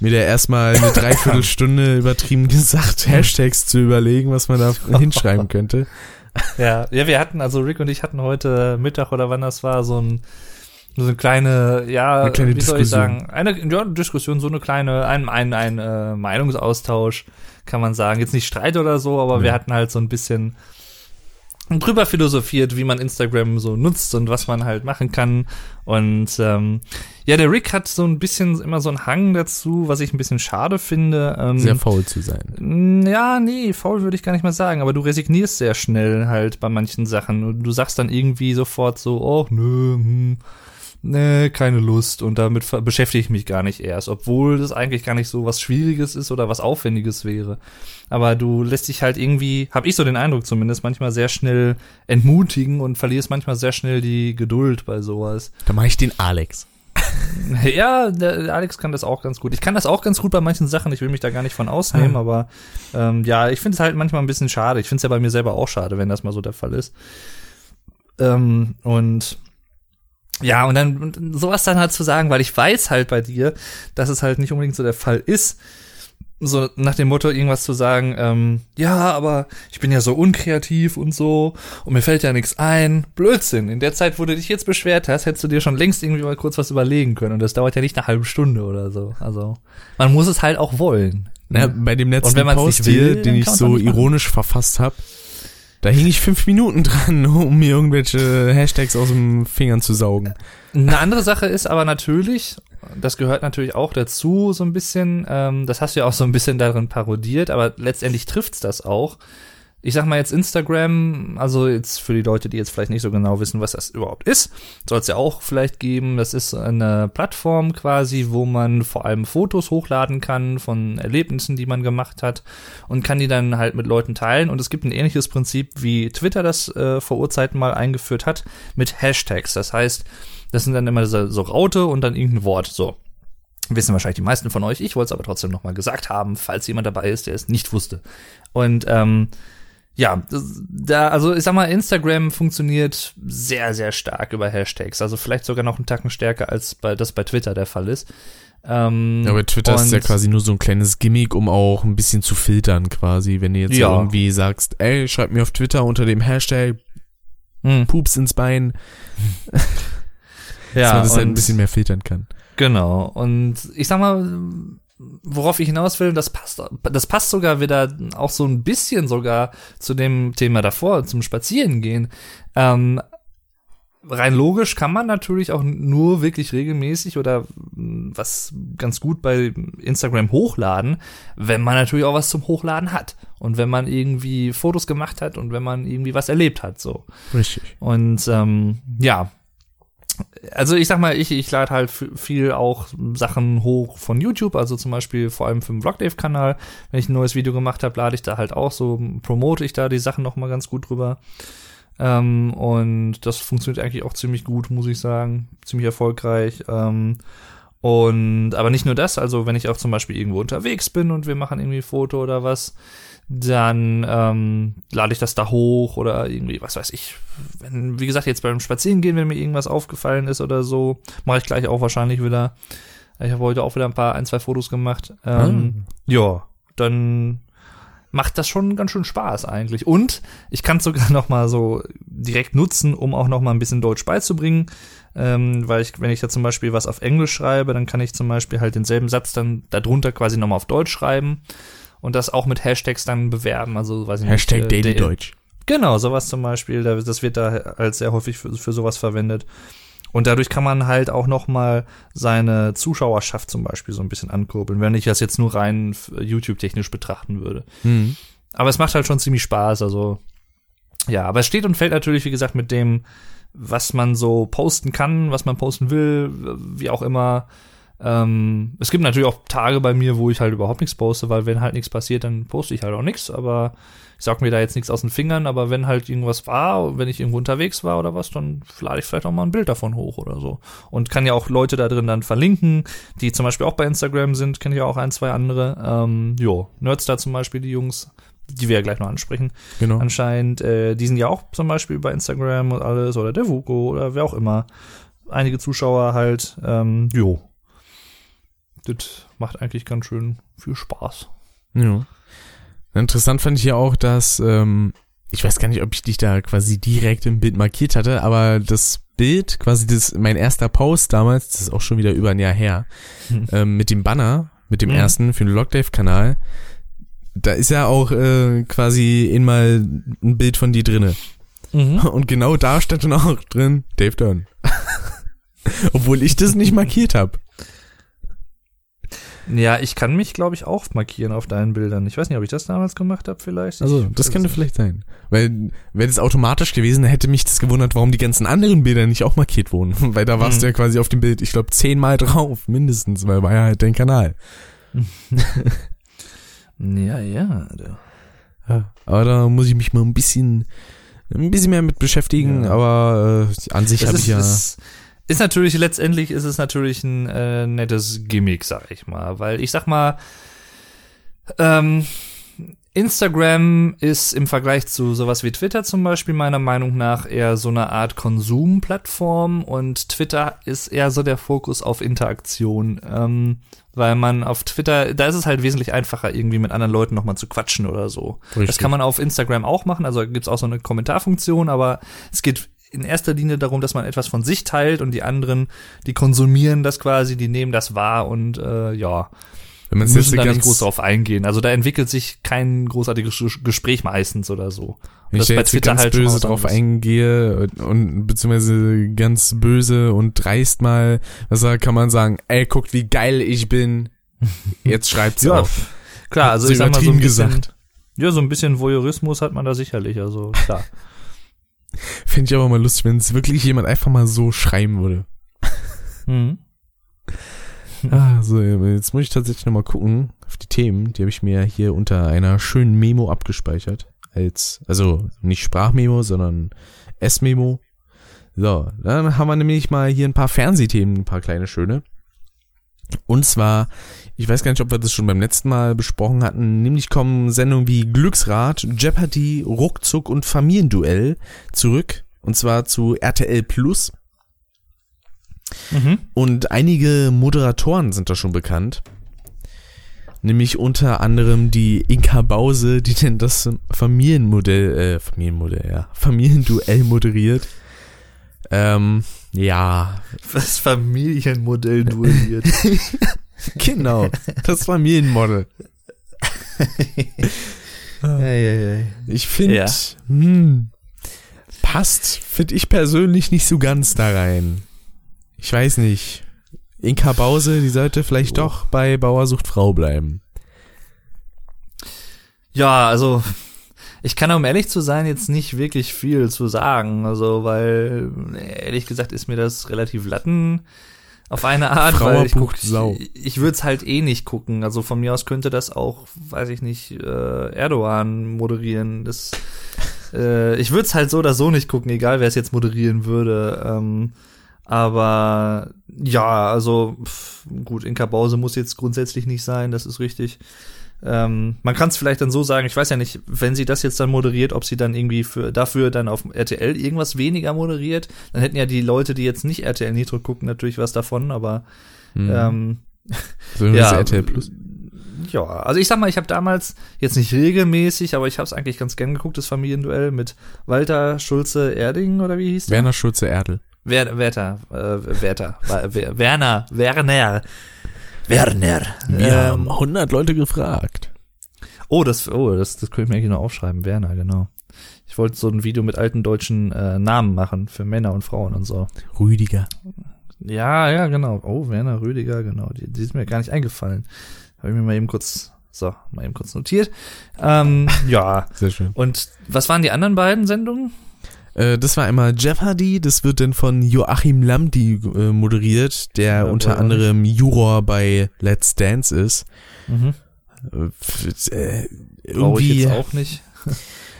Mir da erstmal eine Dreiviertelstunde übertrieben gesagt, Hashtags zu überlegen, was man da hinschreiben könnte. Ja, ja, wir hatten, also Rick und ich hatten heute Mittag oder wann das war, so ein so eine kleine, ja, Eine kleine wie soll ich Diskussion. sagen, eine ja, Diskussion, so eine kleine, ein, ein, ein äh, Meinungsaustausch, kann man sagen. Jetzt nicht Streit oder so, aber Ja. wir hatten halt so ein bisschen drüber philosophiert, wie man Instagram so nutzt und was man halt machen kann. Und ähm, ja, der Rick hat so ein bisschen immer so einen Hang dazu, was ich ein bisschen schade finde. Ähm, Sehr faul zu sein. Ja, nee, faul würde ich gar nicht mal sagen, aber du resignierst sehr schnell halt bei manchen Sachen und du sagst dann irgendwie sofort so, oh, nö, hm, nee, keine Lust und damit beschäftige ich mich gar nicht erst, obwohl das eigentlich gar nicht so was Schwieriges ist oder was Aufwendiges wäre. Aber du lässt dich halt irgendwie, habe ich so den Eindruck zumindest, manchmal sehr schnell entmutigen und verlierst manchmal sehr schnell die Geduld bei sowas. Da mache ich den Alex. ja, der, der Alex kann das auch ganz gut. Ich kann das auch ganz gut bei manchen Sachen. Ich will mich da gar nicht von ausnehmen, Ah. aber ähm, ja, ich finde es halt manchmal ein bisschen schade. Ich finde es ja bei mir selber auch schade, wenn das mal so der Fall ist. Ähm, und ja, und dann und sowas dann halt zu sagen, weil ich weiß halt bei dir, dass es halt nicht unbedingt so der Fall ist. So nach dem Motto irgendwas zu sagen, ähm, ja, aber ich bin ja so unkreativ und so und mir fällt ja nichts ein. Blödsinn. In der Zeit, wo du dich jetzt beschwert hast, hättest du dir schon längst irgendwie mal kurz was überlegen können und das dauert ja nicht eine halbe Stunde oder so. Also man muss es halt auch wollen. Na, bei dem letzten Post nicht will, den ich so ironisch verfasst habe, da hing ich fünf Minuten dran, um mir irgendwelche Hashtags aus den Fingern zu saugen. Eine andere Sache ist aber natürlich, das gehört natürlich auch dazu so ein bisschen, ähm, das hast du ja auch so ein bisschen darin parodiert, aber letztendlich trifft's das auch. Ich sag mal jetzt Instagram, also jetzt für die Leute, die jetzt vielleicht nicht so genau wissen, was das überhaupt ist, soll es ja auch vielleicht geben. Das ist eine Plattform quasi, wo man vor allem Fotos hochladen kann von Erlebnissen, die man gemacht hat und kann die dann halt mit Leuten teilen. Und es gibt ein ähnliches Prinzip, wie Twitter das äh, vor Urzeiten mal eingeführt hat, mit Hashtags. Das heißt, das sind dann immer so, so Raute und dann irgendein Wort. So. Wissen wahrscheinlich die meisten von euch. Ich wollte es aber trotzdem nochmal gesagt haben, falls jemand dabei ist, der es nicht wusste. Und ähm, ja, das- da, also ich sag mal, Instagram funktioniert sehr, sehr stark über Hashtags. Also vielleicht sogar noch einen Tacken stärker, als bei, das bei Twitter der Fall ist. Ähm, Ja, bei Twitter ist ja quasi nur so ein kleines Gimmick, um auch ein bisschen zu filtern quasi. Wenn du jetzt Ja. irgendwie sagst, ey, schreib mir auf Twitter unter dem Hashtag Hm, Pups ins Bein, dass ja, man das halt ein bisschen mehr filtern kann. Genau. Und ich sag mal, worauf ich hinaus will, das passt, das passt sogar wieder auch so ein bisschen sogar zu dem Thema davor, zum Spazierengehen. Ähm, rein logisch kann man natürlich auch nur wirklich regelmäßig oder mh, was ganz gut bei Instagram hochladen, wenn man natürlich auch was zum Hochladen hat. Und wenn man irgendwie Fotos gemacht hat und wenn man irgendwie was erlebt hat, so. Richtig. Und ähm, ja, also ich sag mal, ich, ich lade halt viel auch Sachen hoch von YouTube, also zum Beispiel vor allem für den Vlogdave-Kanal. Wenn ich ein neues Video gemacht habe, lade ich da halt auch so, promote ich da die Sachen noch mal ganz gut drüber. Ähm, und das funktioniert eigentlich auch ziemlich gut, muss ich sagen. Ziemlich erfolgreich. Ähm, und aber nicht nur das, also wenn ich auch zum Beispiel irgendwo unterwegs bin und wir machen irgendwie ein Foto oder was, dann ähm, lade ich das da hoch oder irgendwie, was weiß ich. Wenn, wie gesagt, jetzt beim Spazierengehen, wenn mir irgendwas aufgefallen ist oder so, mache ich gleich auch wahrscheinlich wieder. Ich habe heute auch wieder ein paar, ein, zwei Fotos gemacht. Ähm, Ja, dann macht das schon ganz schön Spaß eigentlich. Und ich kann es sogar noch mal so direkt nutzen, um auch noch mal ein bisschen Deutsch beizubringen. Ähm, weil ich, wenn ich da zum Beispiel was auf Englisch schreibe, dann kann ich zum Beispiel halt denselben Satz dann darunter quasi noch mal auf Deutsch schreiben und das auch mit Hashtags dann bewerben. Also weiß ich Hashtag nicht. äh, Daily Deutsch. Genau, sowas zum Beispiel, da- das wird da als sehr häufig für, für sowas verwendet. Und dadurch kann man halt auch noch mal seine Zuschauerschaft zum Beispiel so ein bisschen ankurbeln, wenn ich das jetzt nur rein YouTube-technisch betrachten würde. Mhm. Aber es macht halt schon ziemlich Spaß, also ja, aber es steht und fällt natürlich, wie gesagt, mit dem, was man so posten kann, was man posten will, wie auch immer. Ähm, es gibt natürlich auch Tage bei mir, wo ich halt überhaupt nichts poste, weil wenn halt nichts passiert, dann poste ich halt auch nichts, aber ich sag mir da jetzt nichts aus den Fingern, aber wenn halt irgendwas war, wenn ich irgendwo unterwegs war oder was, dann lade ich vielleicht auch mal ein Bild davon hoch oder so. Und kann ja auch Leute da drin dann verlinken, die zum Beispiel auch bei Instagram sind, kenne ich auch ein, zwei andere. Ähm, jo, Nerdstar zum Beispiel, die Jungs, die wir ja gleich noch ansprechen, Genau. anscheinend, äh, die sind ja auch zum Beispiel bei Instagram und alles, oder der Vuko oder wer auch immer. Einige Zuschauer halt, ähm, jo. Das macht eigentlich ganz schön viel Spaß. Ja. Interessant fand ich ja auch, dass, ähm, ich weiß gar nicht, ob ich dich da quasi direkt im Bild markiert hatte, aber das Bild, quasi das, mein erster Post damals, das ist auch schon wieder über ein Jahr her, Hm. ähm, mit dem Banner, mit dem Mhm. ersten für den Logdave-Kanal, da ist ja auch äh, quasi in mal ein Bild von dir drinne. Mhm. Und genau da stand dann auch drin, Dave Dunn. Obwohl ich das nicht markiert habe. Ja, ich kann mich, glaube ich, auch markieren auf deinen Bildern. Ich weiß nicht, ob ich das damals gemacht habe, vielleicht. Also, das könnte vielleicht sein. Weil, wäre das automatisch gewesen, dann hätte mich das gewundert, warum die ganzen anderen Bilder nicht auch markiert wurden. Weil da warst Mhm. du ja quasi auf dem Bild, ich glaube, zehnmal drauf, mindestens, weil war ja halt dein Kanal. Ja, ja. Ja. Aber da muss ich mich mal ein bisschen, ein bisschen mehr mit beschäftigen, Ja. aber äh, an sich habe ist, ich ja. es, ist natürlich, letztendlich ist es natürlich ein äh, nettes Gimmick, sag ich mal. Weil ich sag mal, ähm, Instagram ist im Vergleich zu sowas wie Twitter zum Beispiel meiner Meinung nach eher so eine Art Konsumplattform und Twitter ist eher so der Fokus auf Interaktion, ähm, weil man auf Twitter, da ist es halt wesentlich einfacher, irgendwie mit anderen Leuten nochmal zu quatschen oder so. Richtig. Das kann man auf Instagram auch machen, also gibt's auch so eine Kommentarfunktion, aber es geht in erster Linie darum, dass man etwas von sich teilt und die anderen, die konsumieren das quasi, die nehmen das wahr und äh, ja, Wenn man müssen jetzt da nicht ganz, groß drauf eingehen. Also da entwickelt sich kein großartiges Ges- Gespräch meistens oder so. wenn ich da jetzt ganz mal böse drauf anderes. eingehe und, und beziehungsweise ganz böse und dreist mal, was da kann man sagen, ey, guckt, wie geil ich bin. Jetzt schreibt's Ja, auf. Klar, also So ich sag mal so ein bisschen, gesagt. ja, so ein bisschen Voyeurismus hat man da sicherlich, also klar. Finde ich aber mal lustig, wenn es wirklich jemand einfach mal so schreiben würde. mhm. Ah, so, jetzt muss ich tatsächlich nochmal gucken auf die Themen. Die habe ich mir hier unter einer schönen Memo abgespeichert. Als, also nicht Sprachmemo, sondern S-Memo. So, dann haben wir nämlich mal hier ein paar Fernsehthemen, ein paar kleine schöne. Und zwar, ich weiß gar nicht, ob wir das schon beim letzten Mal besprochen hatten, nämlich kommen Sendungen wie Glücksrad, Jeopardy, Ruckzuck und Familienduell zurück. Und zwar zu RTL Plus. Mhm. Und einige Moderatoren sind da schon bekannt. Nämlich unter anderem die Inka Bause, die denn das Familienmodell, äh, Familienmodell, ja, Familienduell moderiert. Ähm, ja, Das Familienmodell duelliert. genau, das Familienmodell. Ich finde, Ja. hm, passt, finde ich persönlich nicht so ganz da rein. Ich weiß nicht. Inka Bause, die sollte vielleicht So. doch bei Bauersucht Frau bleiben. Ja, also ich kann, um ehrlich zu sein, jetzt nicht wirklich viel zu sagen. Also, weil, ehrlich gesagt, ist mir das relativ latten auf eine Art, weil ich guck, bucht Sau. ich, ich würde es halt eh nicht gucken. Also von mir aus könnte das auch, weiß ich nicht, äh, Erdogan moderieren. Das, äh, ich würde es halt so oder so nicht gucken, egal wer es jetzt moderieren würde. Ähm, aber ja, also pff, gut, Inka Bause muss jetzt grundsätzlich nicht sein, das ist richtig. Ähm, man kann es vielleicht dann so sagen, ich weiß ja nicht, wenn sie das jetzt dann moderiert, ob sie dann irgendwie für dafür dann auf RTL irgendwas weniger moderiert, dann hätten ja die Leute, die jetzt nicht RTL Nitro gucken, natürlich was davon, aber Hm. ähm, so ja, RTL Plus. ja, also ich sag mal, ich habe damals jetzt nicht regelmäßig, aber ich habe es eigentlich ganz gern geguckt, das Familienduell mit Walter Schulze Erding oder wie hieß der? Werner Schulze Erdl. Wer, Werther, äh, Werther, Wer- Werner, Werner, Werner. Wir Ähm, haben 100 Leute gefragt. Oh, das, oh, das, das könnte ich mir eigentlich noch aufschreiben. Werner, genau. Ich wollte so ein Video mit alten deutschen äh, Namen machen für Männer und Frauen und so. Rüdiger. Ja, ja, genau. Oh, Werner Rüdiger, genau. Die, die ist mir gar nicht eingefallen. Habe ich mir mal eben kurz, so, mal eben kurz notiert. Ähm, ja. Sehr schön. Und was waren die anderen beiden Sendungen? Äh, das war einmal Jeopardy, das wird dann von Joachim Lamdi äh, moderiert, der Ja, unter auch anderem Juror bei Let's Dance ist. Mhm. Äh, f- äh, Brauche ich irgendwie, jetzt auch nicht.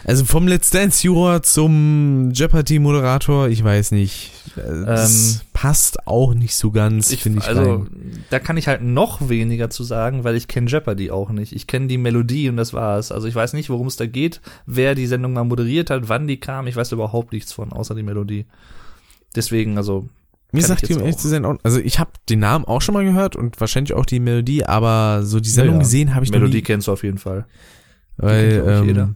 also vom Let's Dance Juror zum Jeopardy Moderator, ich weiß nicht. Das passt auch nicht so ganz, finde ich. also, rein. da kann ich halt noch weniger zu sagen, weil ich kenne Jeopardy auch nicht. Ich kenne die Melodie und das war's. Also ich weiß nicht, worum es da geht, wer die Sendung mal moderiert hat, wann die kam. Ich weiß überhaupt nichts von, außer die Melodie. Deswegen, also, Mir sagt die, um ehrlich zu sein, auch, also ich habe den Namen auch schon mal gehört und wahrscheinlich auch die Melodie, aber so die Sendung Ja, gesehen habe ich noch Melodie nie. kennst du auf jeden Fall. Weil, ähm, jeder.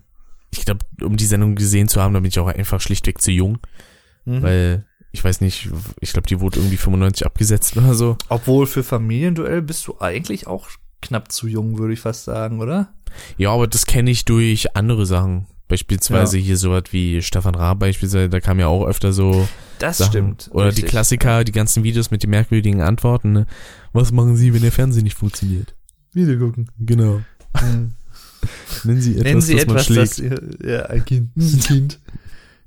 Ich glaube, um die Sendung gesehen zu haben, da bin ich auch einfach schlichtweg zu jung, Mhm. weil ich weiß nicht, ich glaube, die wurde irgendwie 95 abgesetzt oder so. Obwohl für Familienduell bist du eigentlich auch knapp zu jung, würde ich fast sagen, oder? Ja, aber das kenne ich durch andere Sachen. Beispielsweise hier sowas wie Stefan Raab beispielsweise, da kam ja auch öfter so Das Sachen. stimmt. Oder richtig. die Klassiker, die ganzen Videos mit den merkwürdigen Antworten. Ne? Was machen Sie, wenn der Fernseher nicht funktioniert? Video gucken. Genau. Nennen Sie etwas, Nennen Sie das man etwas, schlägt. das ihr, ja, ein Kind. Ein Kind.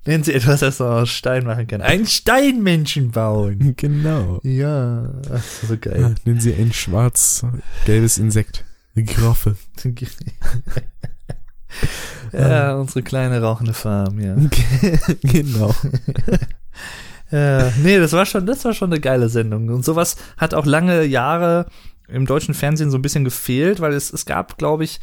Nennen Sie etwas, das man aus Stein machen kann. Ein Steinmenschen bauen. Genau. Ja, ach, so Ja, geil. nennen Sie ein schwarz-gelbes Insekt. Eine Giraffe. ja, unsere kleine rauchende Farm, ja. genau. Äh, nee, das war schon, das war schon eine geile Sendung. Und sowas hat auch lange Jahre im deutschen Fernsehen so ein bisschen gefehlt, weil es, es gab, glaube ich,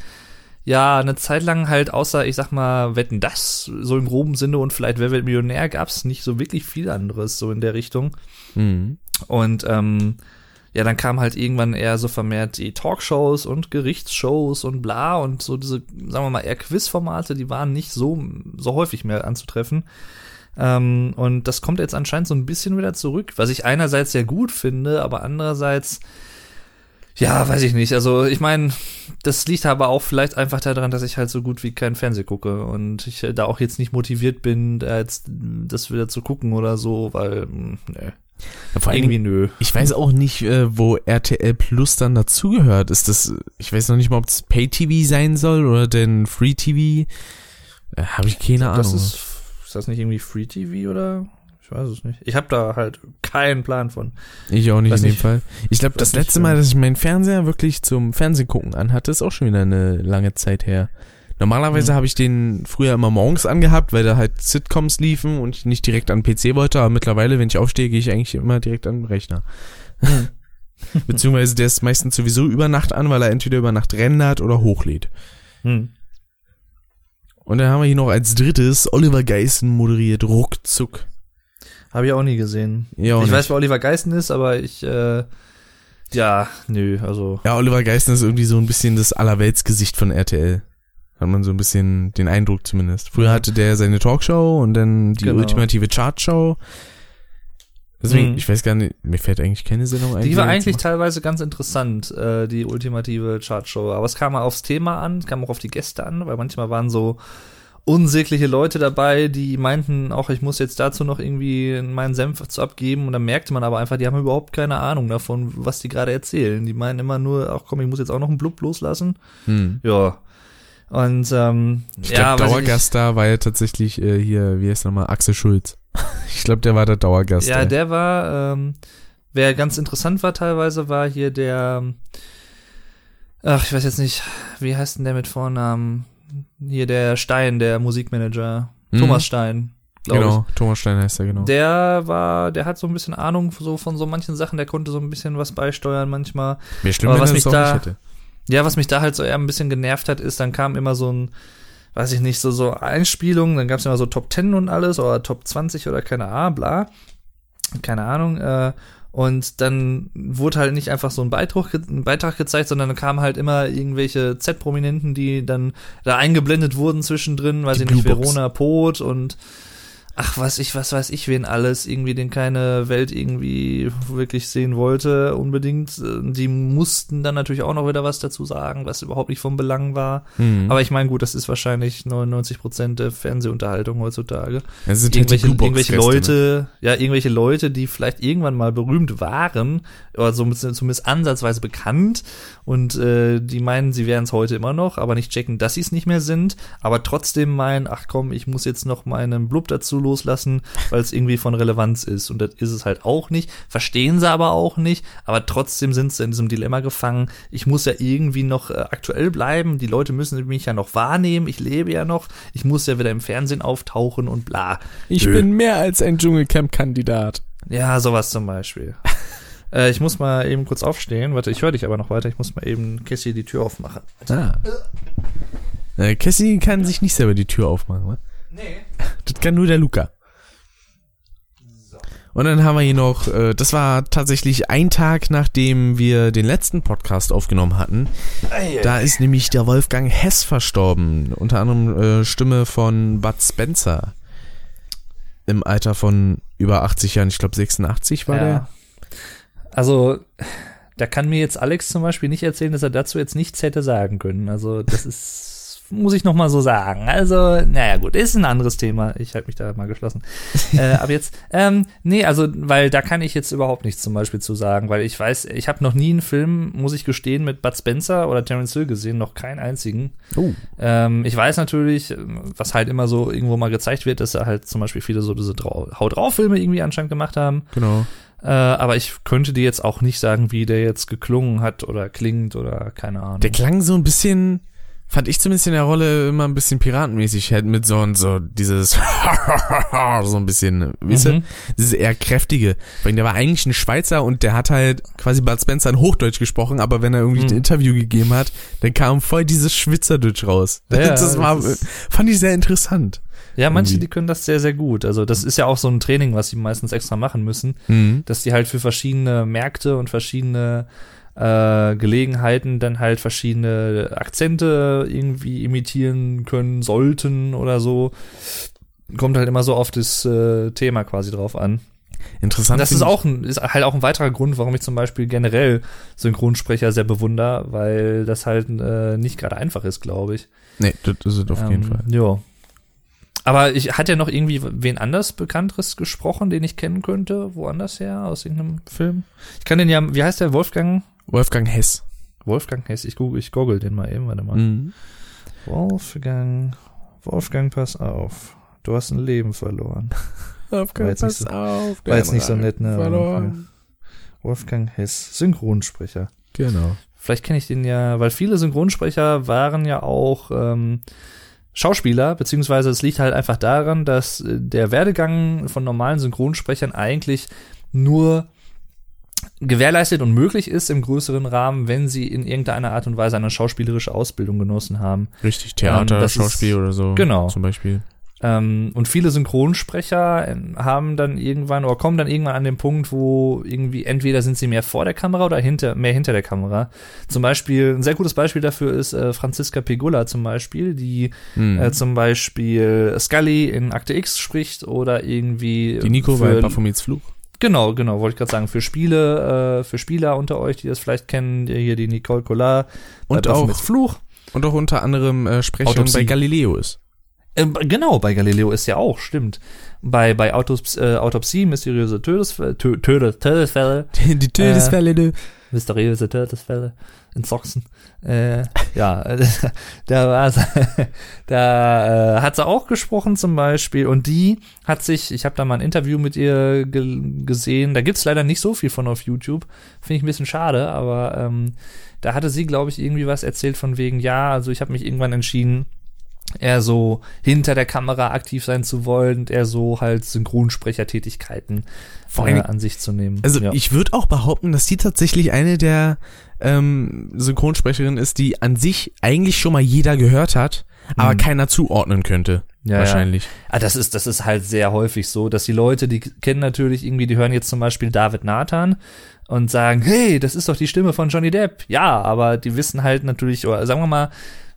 ja, eine Zeit lang halt, außer, ich sag mal, Wetten das, so im groben Sinne und vielleicht Wer wird Millionär, gab's nicht so wirklich viel anderes so in der Richtung. Mhm. Und ähm, ja, dann kam halt irgendwann eher so vermehrt die Talkshows und Gerichtsshows und bla und so diese, sagen wir mal, eher Quizformate, die waren nicht so, so häufig mehr anzutreffen. Ähm, und das kommt jetzt anscheinend so ein bisschen wieder zurück, was ich einerseits sehr gut finde, aber andererseits, ja, weiß ich nicht. Also ich meine, das liegt aber auch vielleicht einfach daran, dass ich halt so gut wie kein Fernseh gucke und ich da auch jetzt nicht motiviert bin, da jetzt das wieder zu gucken oder so, weil, mh, nee. Ja, vor allem, Irgendwie nö. ich weiß auch nicht, äh, wo RTL Plus dann dazugehört. Ist das, ich weiß noch nicht mal, ob es Pay-TV sein soll oder denn Free-TV. Äh, Habe ich keine Ahnung. Das ist, ist das nicht irgendwie Free TV oder? Ich weiß es nicht. Ich habe da halt keinen Plan von. Ich auch nicht Weiß in dem nicht. Fall. Ich glaube, das letzte. Mal, dass ich meinen Fernseher wirklich zum Fernsehgucken anhatte, ist auch schon wieder eine lange Zeit her. Normalerweise Hm. habe ich den früher immer morgens angehabt, weil da halt Sitcoms liefen und ich nicht direkt an PC wollte, aber mittlerweile, wenn ich aufstehe, gehe ich eigentlich immer direkt an den Rechner. Hm. Beziehungsweise der ist meistens sowieso über Nacht an, weil er entweder über Nacht rendert oder hochlädt. Hm. Und dann haben wir hier noch als drittes Oliver Geissen moderiert Ruckzuck. Habe ich auch nie gesehen. Ja, ich nicht. weiß, wer Oliver Geissen ist, aber ich, äh, ja, nö, also. Ja, Oliver Geissen ist irgendwie so ein bisschen das Allerweltsgesicht von RTL. Hat man so ein bisschen den Eindruck zumindest. Früher hatte der seine Talkshow und dann die Genau. ultimative Chartshow. Deswegen, Mhm. ich weiß gar nicht, mir fällt eigentlich keine Sendung ein. Die war eigentlich teilweise ganz interessant, äh, die ultimative Chartshow. Aber es kam mal aufs Thema an, kam auch auf die Gäste an, weil manchmal waren so unsägliche Leute dabei, die meinten auch, ich muss jetzt dazu noch irgendwie meinen Senf zu abgeben. Und dann merkte man aber einfach, die haben überhaupt keine Ahnung davon, was die gerade erzählen. Die meinen immer nur, ach komm, ich muss jetzt auch noch einen Blub loslassen. Hm. Ja. Und ähm, Ich ja, glaube, weiß Dauergast da war ja tatsächlich äh, hier, wie heißt nochmal, Axel Schulz. ich glaube, der war der Dauergast. Ja, ey. der war, ähm, wer ganz interessant war teilweise, war hier der, ach, ich weiß jetzt nicht, wie heißt denn der mit Vornamen? Hier der Stein, der Musikmanager. Mhm. Thomas Stein, Genau, Thomas Stein heißt er, genau. ich. Der war, der hat so ein bisschen Ahnung so von so manchen Sachen, der konnte so ein bisschen was beisteuern manchmal. Mir schlimm, aber was mich da- nicht hätte. Ja, was mich da halt so eher ein bisschen genervt hat, ist, dann kam immer so ein, weiß ich nicht, so, so Einspielungen, dann gab's immer so Top 10 und alles oder Top 20 oder keine Ahnung, bla. Keine Ahnung, äh, und dann wurde halt nicht einfach so ein Beitrag, ein Beitrag gezeigt, sondern dann kamen halt immer irgendwelche Z-Prominenten, die dann da eingeblendet wurden zwischendrin, weiß Die ich nicht. Verona Pot und ach, was ich, was weiß ich, wen alles, irgendwie, den keine Welt irgendwie wirklich sehen wollte, unbedingt. Äh, Die mussten dann natürlich auch noch wieder was dazu sagen, was überhaupt nicht von Belang war. Mhm. Aber ich meine, gut, das ist wahrscheinlich 99 Prozent der Fernsehunterhaltung heutzutage. das sind halt Irgendwelche, Blue irgendwelche ne? Leute, ja, irgendwelche Leute, die vielleicht irgendwann mal berühmt waren, oder so zumindest ansatzweise bekannt, und äh, die meinen, sie wären es heute immer noch, aber nicht checken, dass sie es nicht mehr sind, aber trotzdem meinen, ach komm, ich muss jetzt noch meinen Blub dazu loslassen, weil es irgendwie von Relevanz ist. Und das ist es halt auch nicht. Verstehen sie aber auch nicht, aber trotzdem sind sie in diesem Dilemma gefangen. Ich muss ja irgendwie noch äh, aktuell bleiben, die Leute müssen mich ja noch wahrnehmen, ich lebe ja noch, ich muss ja wieder im Fernsehen auftauchen und bla. Ich Nö. bin mehr als ein Dschungelcamp-Kandidat. Ja, sowas zum Beispiel. äh, ich muss mal eben kurz aufstehen. Warte, ich höre dich aber noch weiter. Ich muss mal eben Cassie die Tür aufmachen. Ah. Äh, Cassie kann sich nicht selber die Tür aufmachen, wa? Nee. Das kann nur der Luca. Und dann haben wir hier noch, äh, das war tatsächlich ein Tag, nachdem wir den letzten Podcast aufgenommen hatten. Da ist nämlich der Wolfgang Hess verstorben. Unter anderem äh, Stimme von Bud Spencer. Im Alter von über 80 Jahren. Ich glaube 86 war der. Also, da kann mir jetzt Alex zum Beispiel nicht erzählen, dass er dazu jetzt nichts hätte sagen können. Also, das ist, muss ich noch mal so sagen. Also, naja, gut, ist ein anderes Thema. Ich halte mich da mal geschlossen. äh, aber jetzt, ähm, nee, also, weil da kann ich jetzt überhaupt nichts zum Beispiel zu sagen, weil ich weiß, ich habe noch nie einen Film, muss ich gestehen, mit Bud Spencer oder Terence Hill gesehen, noch keinen einzigen. Oh. Ähm, ich weiß natürlich, was halt immer so irgendwo mal gezeigt wird, dass er halt zum Beispiel viele so diese Haut drauf Filme irgendwie anscheinend gemacht haben. Genau. Äh, aber ich könnte dir jetzt auch nicht sagen, wie der jetzt geklungen hat oder klingt oder keine Ahnung. Der klang so ein bisschen fand ich zumindest in der Rolle immer ein bisschen piratenmäßig, halt mit so und so dieses so ein bisschen, weißt du, Mhm. dieses eher kräftige. Weil der war eigentlich ein Schweizer und der hat halt quasi Bud Spencer in Hochdeutsch gesprochen, aber wenn er irgendwie Mhm. ein Interview gegeben hat, dann kam voll dieses Schwitzerdeutsch raus. Ja, das war, das fand ich sehr interessant. Ja, manche, die können das sehr, sehr gut. Also das ist ja auch so ein Training, was sie meistens extra machen müssen, Mhm. dass die halt für verschiedene Märkte und verschiedene äh, Gelegenheiten dann halt verschiedene Akzente irgendwie imitieren können sollten oder so. Kommt halt immer so auf das äh, Thema quasi drauf an. Interessant. Das ist auch ein, ist halt auch ein weiterer Grund, warum ich zum Beispiel generell Synchronsprecher sehr bewunder, weil das halt äh, nicht gerade einfach ist, glaube ich. Nee, das ist es auf jeden Ähm, Fall. Ja. Aber ich hat ja noch irgendwie wen anders Bekannteres gesprochen, den ich kennen könnte, woanders her, aus irgendeinem Film. Ich kann den ja, wie heißt der, Wolfgang? Wolfgang Hess. Wolfgang Hess, ich google, ich google den mal eben, warte mal. Mhm. Wolfgang, Wolfgang, pass auf. Du hast ein Leben verloren. Wolfgang, nicht so- auf. war jetzt nicht so nett, ne, Verloren. Wolfgang Hess, Synchronsprecher. Genau. Vielleicht kenne ich den ja, weil viele Synchronsprecher waren ja auch ähm, Schauspieler, beziehungsweise es liegt halt einfach daran, dass äh, der Werdegang von normalen Synchronsprechern eigentlich nur gewährleistet und möglich ist im größeren Rahmen, wenn sie in irgendeiner Art und Weise eine schauspielerische Ausbildung genossen haben. Richtig, Theater, Ähm, das ist- Schauspiel oder so. genau. Zum Beispiel. Ähm, und viele Synchronsprecher haben dann irgendwann oder kommen dann irgendwann an den Punkt, wo irgendwie entweder sind sie mehr vor der Kamera oder hinter, mehr hinter der Kamera. Zum Beispiel, ein sehr gutes Beispiel dafür ist äh, Franziska Pegula zum Beispiel, die Mhm. äh, zum Beispiel Scully in Akte X spricht oder irgendwie Die Nico bei Baphomets Fluch. Genau, genau, wollte ich gerade sagen, für Spiele, äh, für Spieler unter euch, die das vielleicht kennen, die- hier die Nicole Collard Und bei auch, Baphomets Fluch. und auch unter anderem äh, Sprecherin bei Galileo ist. Ähm, genau, bei Galileo ist ja auch, stimmt. Bei, bei Autos, äh, Autopsie, mysteriöse Todesfälle, Tö Töde, Todesfälle, Die Todesfälle, du. mysteriöse Todesfälle in Sachsen. Äh, ja, da war da äh, hat sie auch gesprochen zum Beispiel und die hat sich, ich habe da mal ein Interview mit ihr ge gesehen, da gibt's leider nicht so viel von auf YouTube, finde ich ein bisschen schade, aber ähm, da hatte sie, glaube ich, irgendwie was erzählt von wegen, ja, also ich habe mich irgendwann entschieden, eher so hinter der Kamera aktiv sein zu wollen eher so halt Synchronsprechertätigkeiten Vor äh, allem- an sich zu nehmen. Also ja. ich würde auch behaupten, dass die tatsächlich eine der ähm, Synchronsprecherinnen ist, die an sich eigentlich schon mal jeder gehört hat, aber Mhm. keiner zuordnen könnte. Ja, wahrscheinlich. Ah, das ist, das ist halt sehr häufig so, dass die Leute, die kennen natürlich irgendwie, die hören jetzt zum Beispiel David Nathan und sagen, hey, das ist doch die Stimme von Johnny Depp. Ja, aber die wissen halt natürlich, oder sagen wir mal,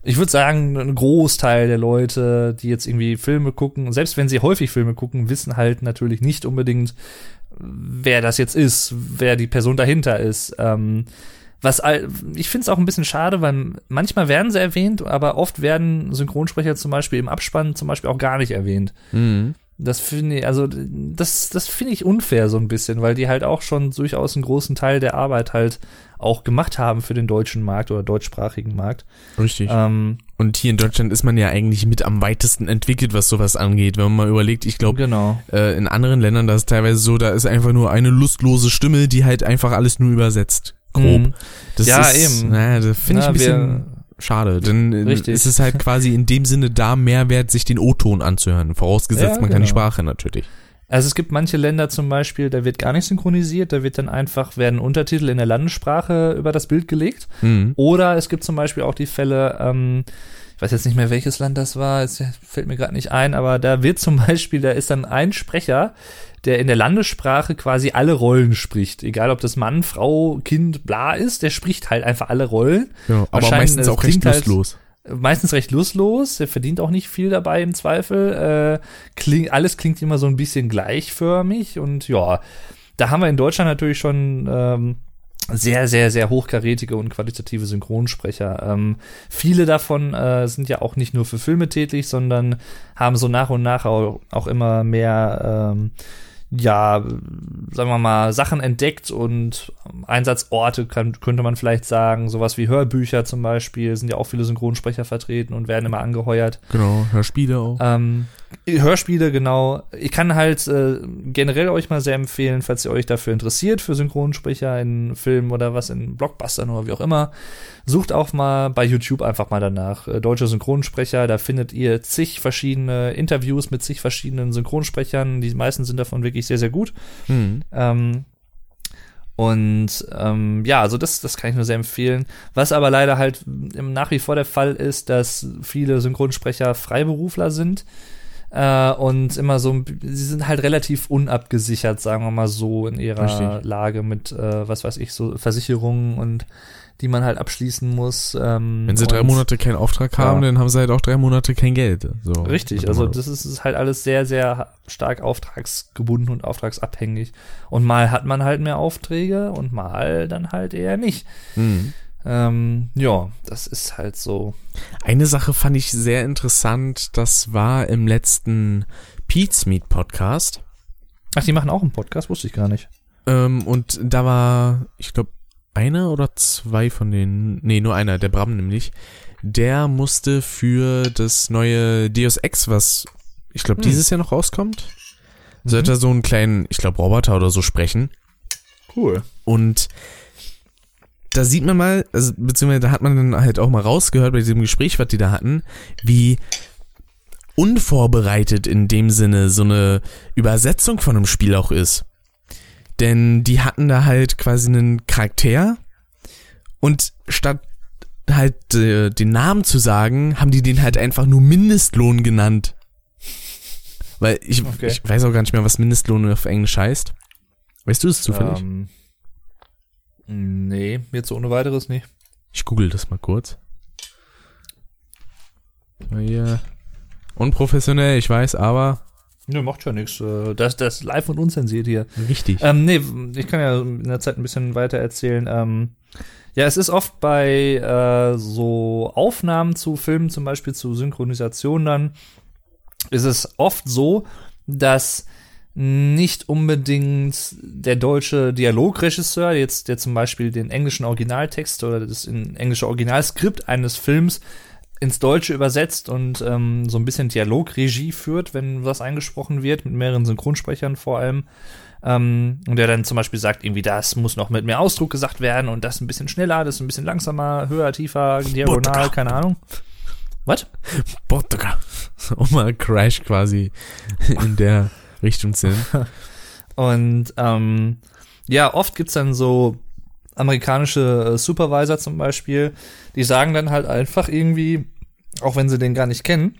ich würde sagen, ein Großteil der Leute, die jetzt irgendwie Filme gucken, selbst wenn sie häufig Filme gucken, wissen halt natürlich nicht unbedingt, wer das jetzt ist, wer die Person dahinter ist. Ähm, was ich finde es auch ein bisschen schade, weil manchmal werden sie erwähnt, aber oft werden Synchronsprecher zum Beispiel im Abspann zum Beispiel auch gar nicht erwähnt. Mhm. Das finde ich, also das, das finde ich unfair so ein bisschen, weil die halt auch schon durchaus einen großen Teil der Arbeit halt auch gemacht haben für den deutschen Markt oder deutschsprachigen Markt. Richtig. Ähm, Und hier in Deutschland ist man ja eigentlich mit am weitesten entwickelt, was sowas angeht. Wenn man mal überlegt, ich glaube, genau. äh, in anderen Ländern, da ist teilweise so, da ist einfach nur eine lustlose Stimme, die halt einfach alles nur übersetzt. Grob. Mhm. Das Ja, ist, eben. Naja, das finde ich ein bisschen wir- schade. Denn äh, Richtig. es ist halt quasi in dem Sinne da Mehrwert, sich den O-Ton anzuhören. Vorausgesetzt, Ja, man kann die genau. Sprache natürlich. Also es gibt manche Länder zum Beispiel, da wird gar nicht synchronisiert, da wird dann einfach, werden Untertitel in der Landessprache über das Bild gelegt. Mhm. Oder es gibt zum Beispiel auch die Fälle, ähm, ich weiß jetzt nicht mehr, welches Land das war, es fällt mir gerade nicht ein, aber da wird zum Beispiel, da ist dann ein Sprecher, der in der Landessprache quasi alle Rollen spricht. Egal ob das Mann, Frau, Kind, bla ist, der spricht halt einfach alle Rollen. Ja, aber meistens auch recht halt- lustlos. Meistens recht lustlos, der verdient auch nicht viel dabei im Zweifel. Äh, kling, alles klingt immer so ein bisschen gleichförmig und ja, da haben wir in Deutschland natürlich schon ähm, sehr, sehr, sehr hochkarätige und qualitative Synchronsprecher. Ähm, viele davon äh, sind ja auch nicht nur für Filme tätig, sondern haben so nach und nach auch, auch immer mehr, ähm, ja, sagen wir mal, Sachen entdeckt und Einsatzorte kann, könnte man vielleicht sagen. Sowas wie Hörbücher zum Beispiel sind ja auch viele Synchronsprecher vertreten und werden immer angeheuert. Genau, Hörspiele auch. Ähm, Hörspiele, genau. Ich kann halt äh, generell euch mal sehr empfehlen, falls ihr euch dafür interessiert, für Synchronsprecher in Filmen oder was, in Blockbustern oder wie auch immer. Sucht auch mal bei YouTube einfach mal danach. Äh, deutsche Synchronsprecher, da findet ihr zig verschiedene Interviews mit zig verschiedenen Synchronsprechern. Die meisten sind davon wirklich sehr, sehr gut. Mhm. Ähm, und ähm, ja, also das, das kann ich nur sehr empfehlen. Was aber leider halt nach wie vor der Fall ist, dass viele Synchronsprecher Freiberufler sind äh, und immer so, sie sind halt relativ unabgesichert, sagen wir mal so, in ihrer Richtig. Lage mit, äh, was weiß ich, so Versicherungen und die man halt abschließen muss. Ähm, Wenn sie drei Monate keinen Auftrag Ja. haben, dann haben sie halt auch drei Monate kein Geld. So. Richtig, also das ist, ist halt alles sehr, sehr stark auftragsgebunden und auftragsabhängig. Und mal hat man halt mehr Aufträge und mal dann halt eher nicht. Mhm. Ähm, ja, das ist halt so. Eine Sache fand ich sehr interessant, das war im letzten Pete's Meet Podcast. Ach, die machen auch einen Podcast, wusste ich gar nicht. Ähm, und da war, ich glaube, einer oder zwei von denen, nee, nur einer, der Bram nämlich, der musste für das neue Deus Ex, was ich glaube Hm. dieses Jahr noch rauskommt, sollte Mhm. er so einen kleinen, ich glaube, Roboter oder so sprechen. Cool. Und da sieht man mal, also, beziehungsweise da hat man dann halt auch mal rausgehört bei diesem Gespräch, was die da hatten, wie unvorbereitet in dem Sinne so eine Übersetzung von einem Spiel auch ist. Denn die hatten da halt quasi einen Charakter und statt halt äh, den Namen zu sagen, haben die den halt einfach nur Mindestlohn genannt. Weil ich, Okay. ich weiß auch gar nicht mehr, was Mindestlohn auf Englisch heißt. Weißt du es zufällig? Ähm, nee, jetzt so ohne weiteres nicht. Ich google das mal kurz. Hier. Unprofessionell, ich weiß, aber Nö, macht ja nichts. Das, das ist live und unzensiert hier. richtig. Ähm, nee, ich kann ja in der Zeit ein bisschen weiter erzählen. Ähm, ja, es ist oft bei äh, so Aufnahmen zu Filmen, zum Beispiel zu Synchronisation dann, ist es oft so, dass nicht unbedingt der deutsche Dialogregisseur, jetzt der zum Beispiel den englischen Originaltext oder das englische Originalskript eines Films ins Deutsche übersetzt und ähm, so ein bisschen Dialogregie führt, wenn was eingesprochen wird, mit mehreren Synchronsprechern vor allem. Ähm, und der dann zum Beispiel sagt, irgendwie, das muss noch mit mehr Ausdruck gesagt werden und das ein bisschen schneller, das ein bisschen langsamer, höher, tiefer, diagonal, Botka. keine Ahnung. Was? Botka. Oma Crash quasi in der Richtung sind. Und ähm, ja, oft gibt's dann so amerikanische äh, Supervisor zum Beispiel, die sagen dann halt einfach irgendwie, auch wenn sie den gar nicht kennen,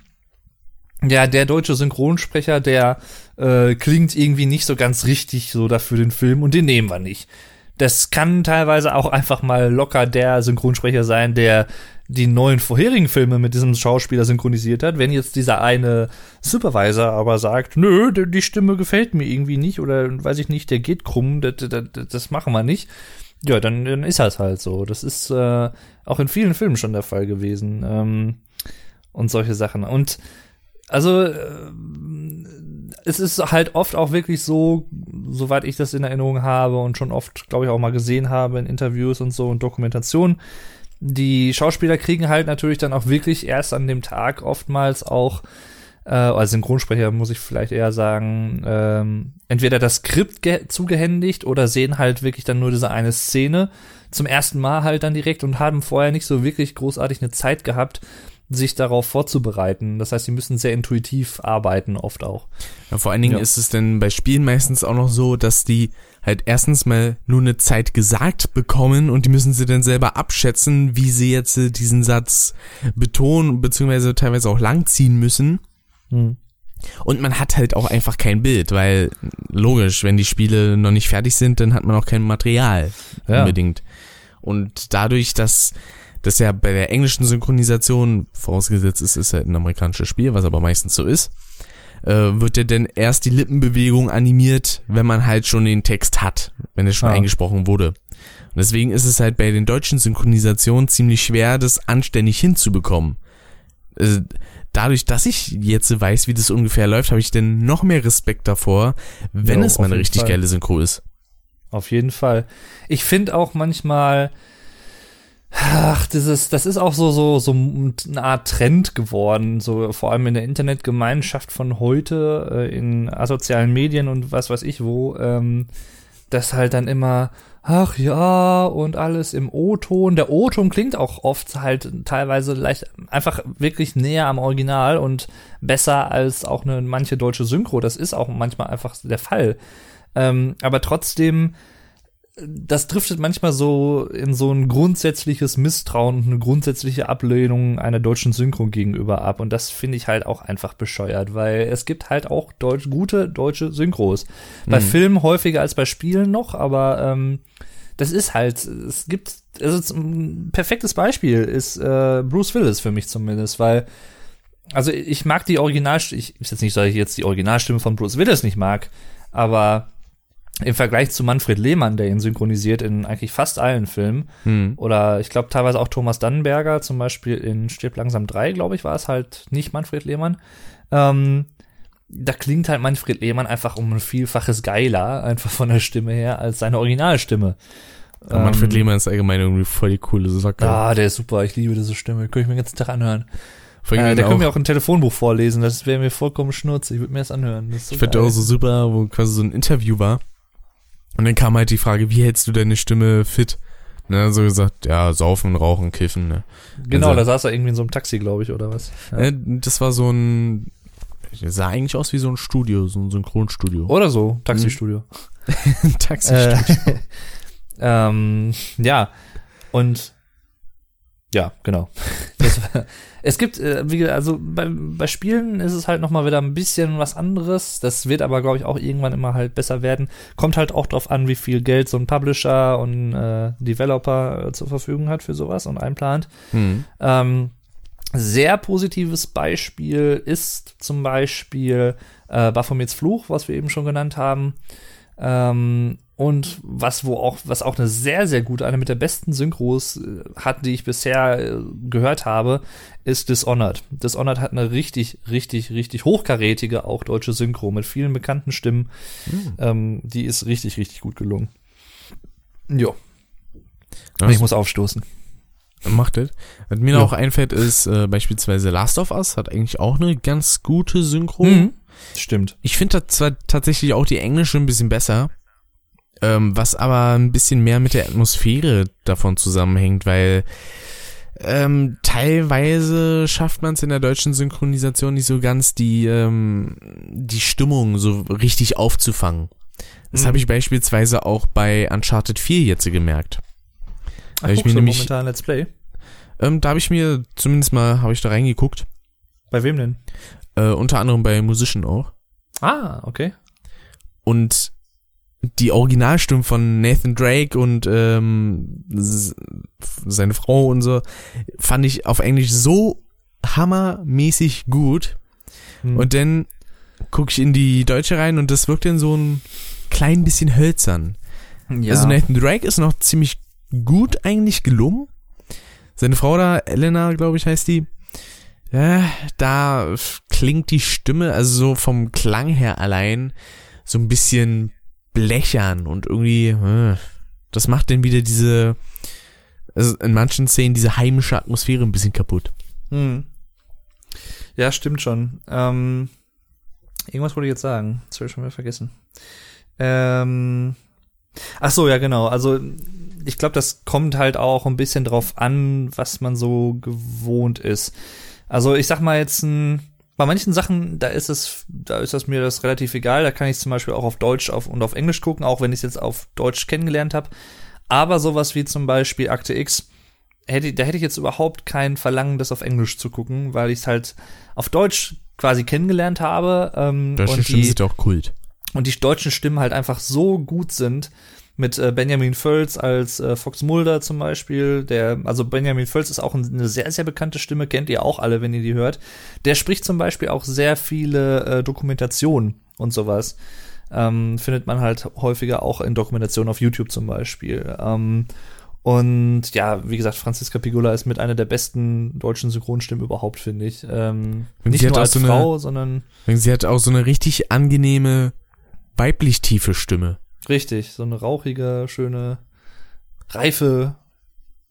ja, der deutsche Synchronsprecher, der äh, klingt irgendwie nicht so ganz richtig so dafür den Film und den nehmen wir nicht. Das kann teilweise auch einfach mal locker der Synchronsprecher sein, der die neuen vorherigen Filme mit diesem Schauspieler synchronisiert hat. Wenn jetzt dieser eine Supervisor aber sagt, nö, die Stimme gefällt mir irgendwie nicht oder weiß ich nicht, der geht krumm, das, das, das machen wir nicht. Ja, dann, dann ist das halt so. Das ist äh, auch in vielen Filmen schon der Fall gewesen. Ähm, und solche Sachen. Und also äh, es ist halt oft auch wirklich so, soweit ich das in Erinnerung habe und schon oft, glaube ich, auch mal gesehen habe in Interviews und so und Dokumentationen, die Schauspieler kriegen halt natürlich dann auch wirklich erst an dem Tag oftmals auch, äh, als Synchronsprecher muss ich vielleicht eher sagen, ähm, entweder das Skript ge- zugehändigt oder sehen halt wirklich dann nur diese eine Szene zum ersten Mal halt dann direkt und haben vorher nicht so wirklich großartig eine Zeit gehabt, sich darauf vorzubereiten. Das heißt, sie müssen sehr intuitiv arbeiten, oft auch. Ja, vor allen Dingen Ja. ist es denn bei Spielen meistens auch noch so, dass die halt erstens mal nur eine Zeit gesagt bekommen und die müssen sie dann selber abschätzen, wie sie jetzt äh, diesen Satz betonen, beziehungsweise teilweise auch langziehen müssen. Und man hat halt auch einfach kein Bild, weil logisch, wenn die Spiele noch nicht fertig sind, dann hat man auch kein Material Ja. unbedingt. Und dadurch, dass das ja bei der englischen Synchronisation, vorausgesetzt es ist halt ein amerikanisches Spiel, was aber meistens so ist, äh, wird ja dann erst die Lippenbewegung animiert, wenn man halt schon den Text hat, wenn es schon Ah. eingesprochen wurde. Und deswegen ist es halt bei den deutschen Synchronisationen ziemlich schwer, das anständig hinzubekommen. Äh, dadurch, dass ich jetzt weiß, wie das ungefähr läuft, habe ich denn noch mehr Respekt davor, wenn Jo, es mal eine richtig Fall. geile Synchro ist. Auf jeden Fall. Ich finde auch manchmal, Ach, das ist, das ist auch so, so, so eine Art Trend geworden, so vor allem in der Internetgemeinschaft von heute, äh, in asozialen Medien und was weiß ich wo, ähm, dass halt dann immer, ach ja, und alles im O-Ton. Der O-Ton klingt auch oft halt teilweise leicht, einfach wirklich näher am Original und besser als auch eine manche deutsche Synchro. Das ist auch manchmal einfach der Fall. Ähm, aber trotzdem, das driftet manchmal so in so ein grundsätzliches Misstrauen und eine grundsätzliche Ablehnung einer deutschen Synchro gegenüber ab. Und das finde ich halt auch einfach bescheuert, weil es gibt halt auch deutsch, gute deutsche Synchros. Bei mhm. Filmen häufiger als bei Spielen noch, aber ähm, das ist halt, es gibt, also ein perfektes Beispiel ist äh, Bruce Willis für mich zumindest, weil also ich mag die Originalstimme, ich ist jetzt nicht, dass ich jetzt die Originalstimme von Bruce Willis nicht mag, aber im Vergleich zu Manfred Lehmann, der ihn synchronisiert in eigentlich fast allen Filmen, hm. oder ich glaube teilweise auch Thomas Dannenberger, zum Beispiel in Stirb langsam 3, glaube ich, war es halt nicht Manfred Lehmann. Ähm, da klingt halt Manfred Lehmann einfach um ein Vielfaches geiler, einfach von der Stimme her, als seine Originalstimme. Ja, Manfred ähm, Lehmann ist allgemein irgendwie voll die coole Socke. Ah, der ist super, ich liebe diese Stimme, könnte ich mir den ganzen Tag anhören. Äh, der könnte mir auch ein Telefonbuch vorlesen, das wäre mir vollkommen schnurz, ich würde mir das anhören. Das so ich finde auch so super, wo quasi so ein Interview war und dann kam halt die Frage, wie hältst du deine Stimme fit? Ne, so gesagt, ja, saufen, rauchen, kiffen. Ne? Genau, also, da saß er irgendwie in so einem Taxi, glaube ich, oder was? Ja. Äh, das war so ein, sah eigentlich aus wie so ein Studio, so ein Synchronstudio. Oder so, Taxistudio. Hm. Taxistudio. Äh, ähm, ja, und ja, genau. Das, es gibt, äh, wie, also bei, bei Spielen ist es halt nochmal wieder ein bisschen was anderes. Das wird aber, glaube ich, auch irgendwann immer halt besser werden. Kommt halt auch drauf an, wie viel Geld so ein Publisher und äh, Developer äh, zur Verfügung hat für sowas und einplant. Mhm. Ähm, sehr positives Beispiel ist zum Beispiel äh, Baphomets Fluch, was wir eben schon genannt haben. Ähm, und was wo auch was auch eine sehr sehr gute eine mit der besten Synchros äh, hat, die ich bisher äh, gehört habe, ist Dishonored. Dishonored hat eine richtig richtig richtig hochkarätige auch deutsche Synchro mit vielen bekannten Stimmen. Mhm. Ähm, die ist richtig richtig gut gelungen. Jo. Ich muss aufstoßen. Macht das. Was mir ja. noch einfällt, ist äh, beispielsweise Last of Us hat eigentlich auch eine ganz gute Synchro. Mhm. Stimmt. Ich finde zwar tatsächlich auch die englische ein bisschen besser, ähm, was aber ein bisschen mehr mit der Atmosphäre davon zusammenhängt, weil ähm, teilweise schafft man es in der deutschen Synchronisation nicht so ganz, die, ähm, die Stimmung so richtig aufzufangen. Das mhm. habe ich beispielsweise auch bei Uncharted 4 jetzt gemerkt. Ach, ich mir nämlich, momentan Let's Play? Ähm, da habe ich mir zumindest mal, habe ich da reingeguckt. Bei wem denn? Äh, unter anderem bei Musician auch. Ah, okay. Und die Originalstimme von Nathan Drake und ähm, seine Frau und so fand ich auf Englisch so hammermäßig gut. Hm. Und dann gucke ich in die Deutsche rein und das wirkt dann so ein klein bisschen hölzern. Ja. Also Nathan Drake ist noch ziemlich gut eigentlich gelungen. Seine Frau da, Elena, glaube ich, heißt die, ja, da klingt die Stimme, also so vom Klang her allein, so ein bisschen blechern und irgendwie, äh, das macht dann wieder diese, also in manchen Szenen diese heimische Atmosphäre ein bisschen kaputt. Hm. Ja, stimmt schon. Ähm, irgendwas wollte ich jetzt sagen. Das habe ich schon wieder vergessen. Ähm, ach so, ja, genau. Also, ich glaube, das kommt halt auch ein bisschen drauf an, was man so gewohnt ist. Also ich sag mal jetzt ein, bei manchen Sachen, da ist es, da ist das mir das relativ egal. Da kann ich zum Beispiel auch auf Deutsch auf, und auf Englisch gucken, auch wenn ich es jetzt auf Deutsch kennengelernt habe. Aber sowas wie zum Beispiel Akte X, hätte, da hätte ich jetzt überhaupt kein Verlangen, das auf Englisch zu gucken, weil ich es halt auf Deutsch quasi kennengelernt habe. Ähm, Deutsche Stimmen sind auch Kult. Und die deutschen Stimmen halt einfach so gut sind, mit äh, Benjamin Völz als äh, Fox Mulder zum Beispiel. Der, also Benjamin Völz ist auch eine sehr, sehr bekannte Stimme, kennt ihr auch alle, wenn ihr die hört. Der spricht zum Beispiel auch sehr viele äh, Dokumentationen und sowas. Ähm, findet man halt häufiger auch in Dokumentationen auf YouTube zum Beispiel. Ähm, und ja, wie gesagt, Franziska Pigula ist mit einer der besten deutschen Synchronstimmen überhaupt, finde ich. Ähm, nicht nur als so Frau, eine, sondern. Sie hat auch so eine richtig angenehme, weiblich tiefe Stimme. Richtig, so eine rauchige, schöne, reife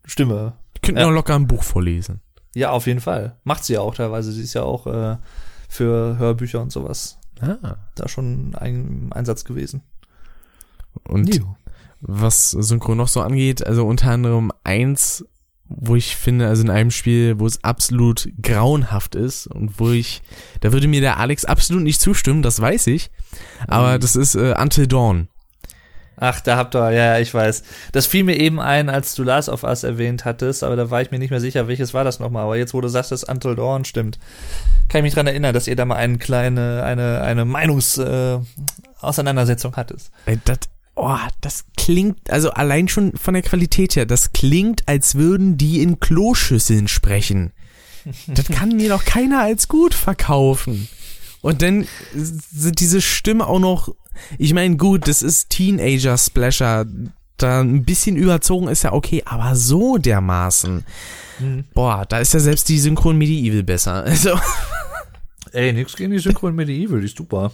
Stimme. könnte Ja. auch locker ein Buch vorlesen. Ja, auf jeden Fall. Macht sie ja auch teilweise. Sie ist ja auch äh, für Hörbücher und sowas Ah. da schon ein Einsatz gewesen. Und Jo. was Synchro noch so angeht, also unter anderem eins, wo ich finde, also in einem Spiel, wo es absolut grauenhaft ist und wo ich, da würde mir der Alex absolut nicht zustimmen, das weiß ich, aber Mhm. das ist äh, Until Dawn. Ach, da habt ihr, ja, ich weiß. Das fiel mir eben ein, als du Last of Us erwähnt hattest, aber da war ich mir nicht mehr sicher, welches war das nochmal. Aber jetzt, wo du sagst, dass Until Dawn stimmt, kann ich mich dran erinnern, dass ihr da mal eine kleine, eine, eine Meinungsauseinandersetzung äh, Auseinandersetzung hattest. Das, oh, das klingt, also allein schon von der Qualität her, das klingt, als würden die in Kloschüsseln sprechen. Das kann mir doch keiner als gut verkaufen. Und dann sind diese Stimmen auch noch, ich meine, gut, das ist Teenager-Splasher, da ein bisschen überzogen ist ja okay, aber so dermaßen. Mhm. Boah, da ist ja selbst die Synchron Medieval besser. Also, Ey, nix gegen die Synchron Medieval, die ist super.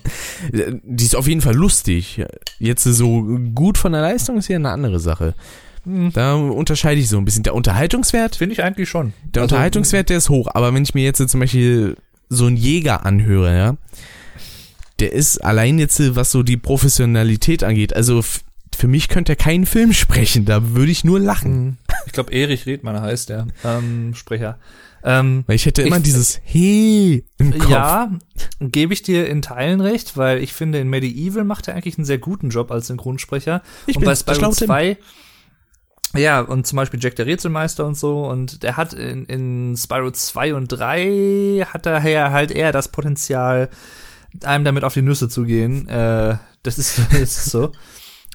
die ist auf jeden Fall lustig. Jetzt so gut von der Leistung ist ja eine andere Sache. Mhm. Da unterscheide ich so ein bisschen. Der Unterhaltungswert, Finde ich eigentlich schon. der Also, Unterhaltungswert, der ist hoch. Aber wenn ich mir jetzt zum Beispiel so einen Jäger anhöre, ja, der ist allein jetzt, was so die Professionalität angeht, also für mich könnte er keinen Film sprechen, da würde ich nur lachen. Mhm. Ich glaube, Erich Redmann heißt der ähm, Sprecher. Ähm, Weil ich hätte immer Ich- dieses He im Kopf. Ja, gebe ich dir in Teilen recht, weil ich finde, in Medieval macht er eigentlich einen sehr guten Job als Synchronsprecher. Ich und bin bei Spyro schlaue Tim. 2, ja, und zum Beispiel Jack der Rätselmeister und so, und der hat in, in Spyro 2 und 3 hat daher halt eher das Potenzial, einem damit auf die Nüsse zu gehen. Äh, das ist, das ist so.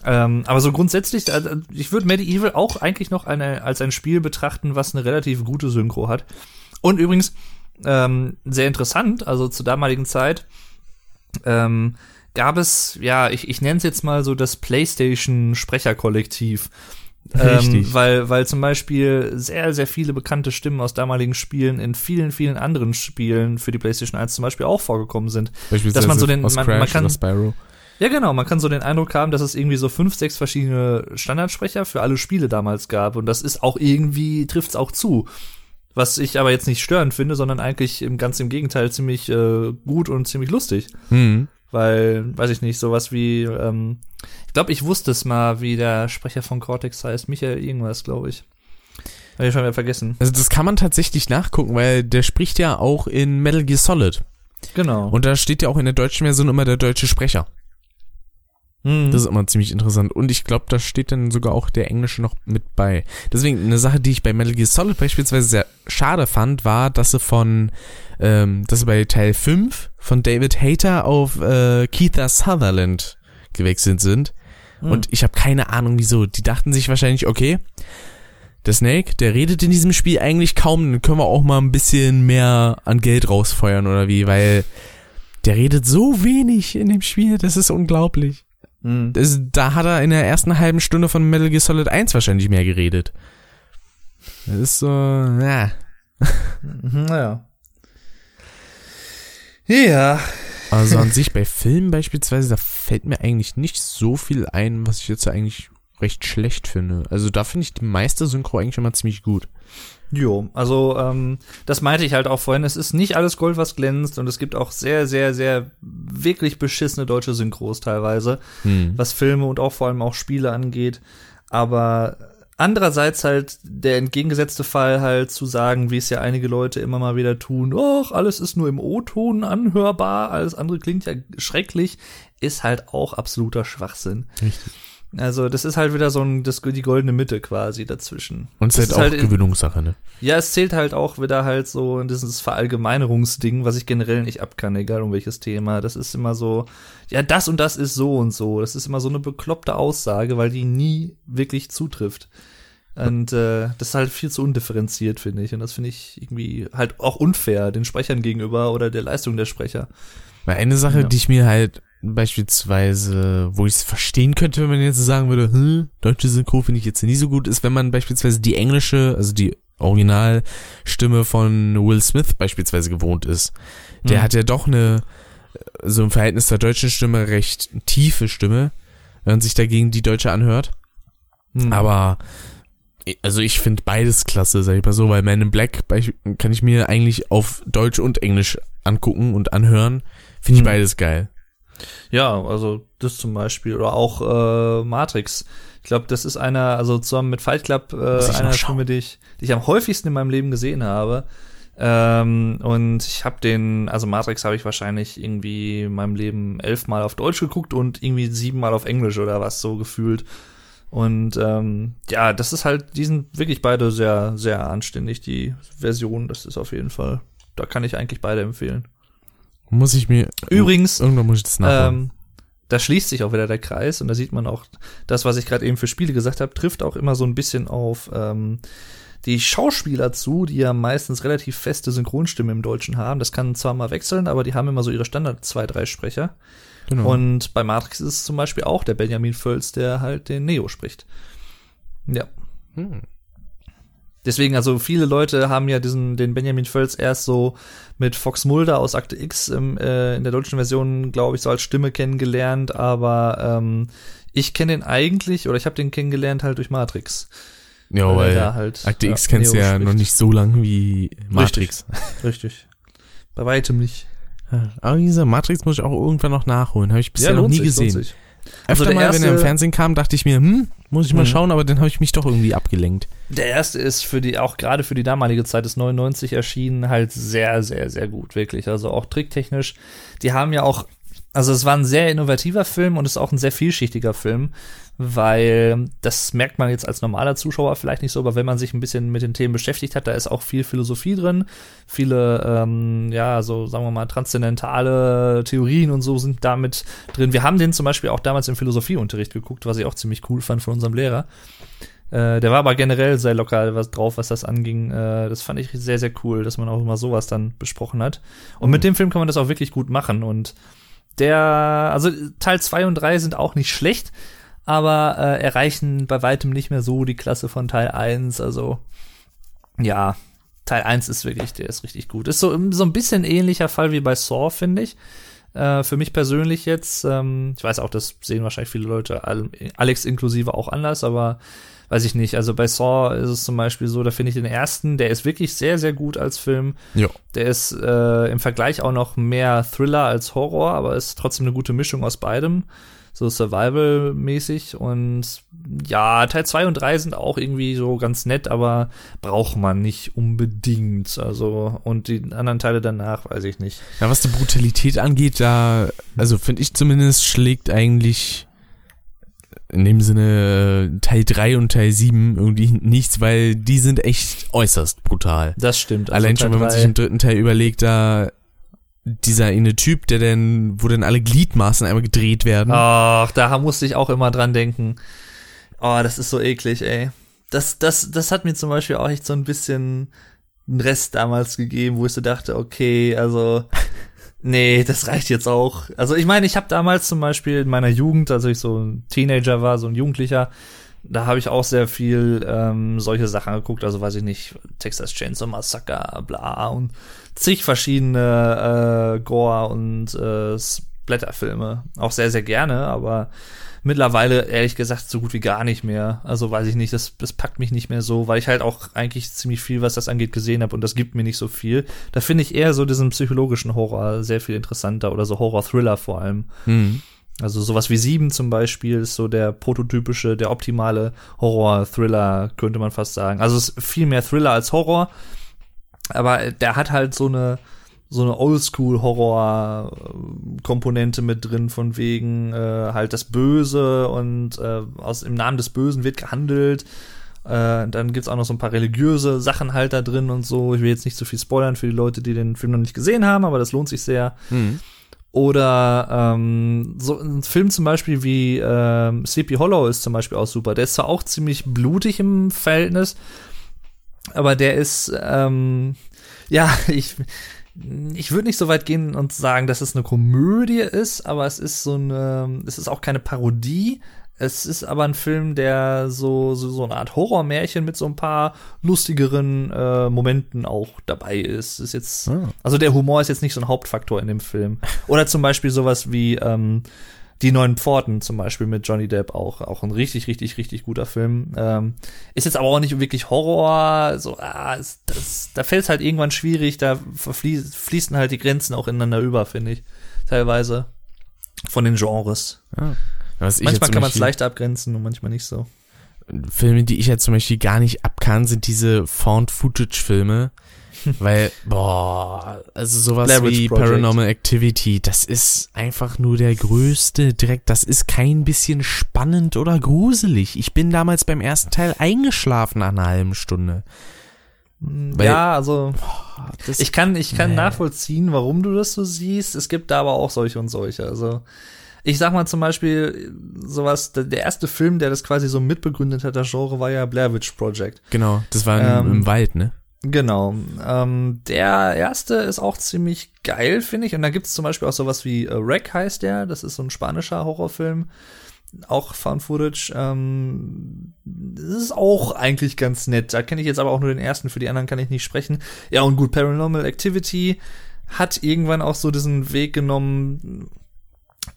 Ähm, aber so grundsätzlich, also ich würde Medieval auch eigentlich noch eine, als ein Spiel betrachten, was eine relativ gute Synchro hat. Und übrigens, ähm, sehr interessant, also zur damaligen Zeit, ähm, gab es, ja, ich, ich nenne es jetzt mal so das PlayStation-Sprecherkollektiv. Richtig. Ähm, weil, weil zum Beispiel sehr, sehr viele bekannte Stimmen aus damaligen Spielen in vielen, vielen anderen Spielen für die PlayStation 1 zum Beispiel auch vorgekommen sind. Dass man so den- man- man kann-. Ja, genau. Man kann so den Eindruck haben, dass es irgendwie so fünf, sechs verschiedene Standardsprecher für alle Spiele damals gab. Und das ist auch irgendwie, trifft's auch zu. Was ich aber jetzt nicht störend finde, sondern eigentlich im ganz im Gegenteil ziemlich äh, gut und ziemlich lustig. Hm. Weil, weiß ich nicht, sowas wie, ähm, ich glaube, ich wusste es mal, wie der Sprecher von Cortex heißt. Michael irgendwas, glaube ich. Hab ich schon wieder vergessen. Also das kann man tatsächlich nachgucken, weil der spricht ja auch in Metal Gear Solid. Genau. Und da steht ja auch in der deutschen Version immer der deutsche Sprecher. Mhm. Das ist immer ziemlich interessant. Und ich glaube, da steht dann sogar auch der Englische noch mit bei. Deswegen, eine Sache, die ich bei Metal Gear Solid beispielsweise sehr schade fand, war, dass sie von, ähm, dass sie bei Teil 5 von David Hayter auf äh, Keitha Sutherland gewechselt sind. Mhm. Und ich habe keine Ahnung wieso. Die dachten sich wahrscheinlich, okay, der Snake, der redet in diesem Spiel eigentlich kaum, dann können wir auch mal ein bisschen mehr an Geld rausfeuern oder wie, weil der redet so wenig in dem Spiel, das ist unglaublich. Mhm. Das, da hat er in der ersten halben Stunde von Metal Gear Solid 1 wahrscheinlich mehr geredet. Das ist so, ja. Mhm, Naja. Ja. Also an sich bei Filmen beispielsweise, da fällt mir eigentlich nicht so viel ein, was ich jetzt eigentlich recht schlecht finde. Also da finde ich die meiste Synchro eigentlich immer ziemlich gut. Jo, also ähm, das meinte ich halt auch vorhin. Es ist nicht alles Gold, was glänzt und es gibt auch sehr, sehr, sehr wirklich beschissene deutsche Synchros teilweise, Hm. was Filme und auch vor allem auch Spiele angeht. Aber andererseits halt der entgegengesetzte Fall halt zu sagen, wie es ja einige Leute immer mal wieder tun, ach, alles ist nur im O-Ton anhörbar, alles andere klingt ja schrecklich, ist halt auch absoluter Schwachsinn. Richtig. Also das ist halt wieder so ein, das, die goldene Mitte quasi dazwischen. Und es ist halt auch in- Gewöhnungssache, ne? ja, es zählt halt auch wieder halt so in dieses Verallgemeinerungsding, was ich generell nicht abkann, egal um welches Thema. Das ist immer so, ja, das und das ist so und so. Das ist immer so eine bekloppte Aussage, weil die nie wirklich zutrifft. Und äh, das ist halt viel zu undifferenziert, finde ich. Und das finde ich irgendwie halt auch unfair den Sprechern gegenüber oder der Leistung der Sprecher. Weil eine Sache, Ja. die ich mir halt beispielsweise, wo ich es verstehen könnte, wenn man jetzt sagen würde, hm, deutsche Synchro finde ich jetzt nie so gut, ist, wenn man beispielsweise die englische, also die Originalstimme von Will Smith beispielsweise gewohnt ist. Der Hm. hat ja doch eine, so im Verhältnis zur deutschen Stimme, recht tiefe Stimme, wenn man sich dagegen die deutsche anhört. Hm. Aber Also ich finde beides klasse, sag ich mal so, weil Man in Black kann ich mir eigentlich auf Deutsch und Englisch angucken und anhören. Finde ich Hm. beides geil. Ja, also das zum Beispiel. Oder auch äh, Matrix. Ich glaube, das ist einer, also zusammen mit Fight Club, äh, einer. Filme, die ich, die ich am häufigsten in meinem Leben gesehen habe. Ähm, und ich habe den, also Matrix habe ich wahrscheinlich irgendwie in meinem Leben elfmal auf Deutsch geguckt und irgendwie siebenmal auf Englisch oder was so gefühlt. Und ähm, ja, das ist halt, die sind wirklich beide sehr, sehr anständig, die Version. Das ist auf jeden Fall, da kann ich eigentlich beide empfehlen. Muss ich mir. Übrigens, Irgendwann muss ich das nachholen. ähm, da schließt sich auch wieder der Kreis und da sieht man auch, das, was ich gerade eben für Spiele gesagt habe, trifft auch immer so ein bisschen auf ähm, die Schauspieler zu, die ja meistens relativ feste Synchronstimme im Deutschen haben. Das kann zwar mal wechseln, aber die haben immer so ihre Standard zwei, drei Sprecher. genau. Und bei Matrix ist es zum Beispiel auch der Benjamin Völz, der halt den Neo spricht. Ja. Hm. Deswegen, also viele Leute haben ja diesen, den Benjamin Völz erst so mit Fox Mulder aus Akte X im, äh, in der deutschen Version, glaube ich, so als Stimme kennengelernt, aber ähm, ich kenne den eigentlich, oder ich habe den kennengelernt halt durch Matrix. ja, weil da halt, Akte ja, X kennst du ja spricht. noch nicht so lang wie Matrix. Richtig. Bei weitem nicht. Aber wie gesagt, Matrix muss ich auch irgendwann noch nachholen. Habe ich bisher noch lohnt nie sich, gesehen. Öfter Also mal, wenn er im erste- Fernsehen kam, dachte ich mir, hm, muss ich mal Mhm. schauen, aber dann habe ich mich doch irgendwie abgelenkt. Der erste ist für die, auch gerade für die damalige Zeit des 99 erschienen, halt sehr, sehr, sehr gut, wirklich. Also auch tricktechnisch. Die haben ja auch, also es war ein sehr innovativer Film und es ist auch ein sehr vielschichtiger Film, weil das merkt man jetzt als normaler Zuschauer vielleicht nicht so, aber wenn man sich ein bisschen mit den Themen beschäftigt hat, da ist auch viel Philosophie drin, viele, ähm, ja, so sagen wir mal, transzendentale Theorien und so sind damit drin. Wir haben den zum Beispiel auch damals im Philosophieunterricht geguckt, was ich auch ziemlich cool fand von unserem Lehrer. Äh, der war aber generell sehr locker was drauf, was das anging. Äh, das fand ich sehr, sehr cool, dass man auch immer sowas dann besprochen hat. Und mit dem Film kann man das auch wirklich gut machen. Und der, also Teil 2 und 3 sind auch nicht schlecht, aber äh, erreichen bei weitem nicht mehr so die Klasse von Teil 1. Also, ja, Teil 1 ist wirklich, der ist richtig gut. Ist so, so ein bisschen ähnlicher Fall wie bei Saw, finde ich. Äh, für mich persönlich jetzt, ähm, ich weiß auch, das sehen wahrscheinlich viele Leute, Al- Alex inklusive auch anders, aber weiß ich nicht. Also bei Saw ist es zum Beispiel so, da finde ich den ersten, der ist wirklich sehr, sehr gut als Film. Ja. Der ist äh, im Vergleich auch noch mehr Thriller als Horror, aber ist trotzdem eine gute Mischung aus beidem. So Survival-mäßig. Und ja, Teil 2 und 3 sind auch irgendwie so ganz nett, aber braucht man nicht unbedingt. Also, und die anderen Teile danach, weiß ich nicht. Ja, was die Brutalität angeht, da, also finde ich zumindest, schlägt eigentlich in dem Sinne äh, Teil 3 und Teil 7 irgendwie nichts, weil die sind echt äußerst brutal. Das stimmt. Also Allein schon, wenn man sich im dritten Teil überlegt, da dieser eine Typ, der denn, wo dann alle Gliedmaßen einmal gedreht werden. Ach, da musste ich auch immer dran denken. Oh, das ist so eklig, ey. Das, das, das hat mir zum Beispiel auch echt so ein bisschen einen Rest damals gegeben, wo ich so dachte, okay, also, nee, das reicht jetzt auch. Also ich meine, ich habe damals zum Beispiel in meiner Jugend, als ich so ein Teenager war, so ein Jugendlicher, da habe ich auch sehr viel ähm, solche Sachen geguckt, also weiß ich nicht, Texas Chainsaw Massacre, bla und zig verschiedene äh, Gore und äh, Splatterfilme. Auch sehr, sehr gerne, aber mittlerweile ehrlich gesagt so gut wie gar nicht mehr. Also weiß ich nicht, das, das packt mich nicht mehr so, weil ich halt auch eigentlich ziemlich viel, was das angeht, gesehen habe und das gibt mir nicht so viel. Da finde ich eher so diesen psychologischen Horror sehr viel interessanter oder so Horror-Thriller vor allem. Hm. Also sowas wie Sieben zum Beispiel ist so der prototypische, der optimale Horror-Thriller, könnte man fast sagen. Also es ist viel mehr Thriller als Horror, aber der hat halt so eine so eine Oldschool-Horror-Komponente mit drin, von wegen äh, halt das Böse und äh, aus im Namen des Bösen wird gehandelt. Äh, dann gibt's auch noch so ein paar religiöse Sachen halt da drin und so. Ich will jetzt nicht zu viel spoilern für die Leute, die den Film noch nicht gesehen haben, aber das lohnt sich sehr. Hm. Oder ähm, so ein Film zum Beispiel wie ähm, Sleepy Hollow ist zum Beispiel auch super. Der ist zwar auch ziemlich blutig im Verhältnis, aber der ist, ähm, ja, ich, ich würde nicht so weit gehen und sagen, dass es eine Komödie ist, aber es ist so eine, es ist auch keine Parodie. Es ist aber ein Film, der so, so, so eine Art Horrormärchen mit so ein paar lustigeren äh, Momenten auch dabei ist. Ist jetzt, Ah. also der Humor ist jetzt nicht so ein Hauptfaktor in dem Film. Oder zum Beispiel sowas wie ähm, Die Neuen Pforten zum Beispiel mit Johnny Depp auch, auch ein richtig, richtig, richtig guter Film. Ähm, ist jetzt aber auch nicht wirklich Horror, so, ah, ist, das, da fällt es halt irgendwann schwierig, da fließen halt die Grenzen auch ineinander über, finde ich, teilweise. Von den Genres. Ja. manchmal kann man es leicht abgrenzen und manchmal nicht so. Filme, die ich ja zum Beispiel gar nicht abkann, sind diese Found-Footage-Filme. Weil, boah, also sowas Leverage wie Project. Paranormal Activity, das ist einfach nur der größte Dreck. Das ist kein bisschen spannend oder gruselig. Ich bin damals beim ersten Teil eingeschlafen nach einer halben Stunde. Weil, ja, also boah, ich kann, ich kann nee. nachvollziehen, warum du das so siehst. Es gibt da aber auch solche und solche. Also ich sag mal zum Beispiel sowas, der, der erste Film, der das quasi so mitbegründet hat, das Genre, war ja Blair Witch Project. Genau, das war ähm, im Wald, ne? Genau. Ähm, der erste ist auch ziemlich geil, finde ich. Und da gibt es zum Beispiel auch sowas wie äh, Wreck heißt der. Das ist so ein spanischer Horrorfilm. Auch Found Footage. Ähm, das ist auch eigentlich ganz nett. Da kenne ich jetzt aber auch nur den ersten. Für die anderen kann ich nicht sprechen. Ja, und gut, Paranormal Activity hat irgendwann auch so diesen Weg genommen,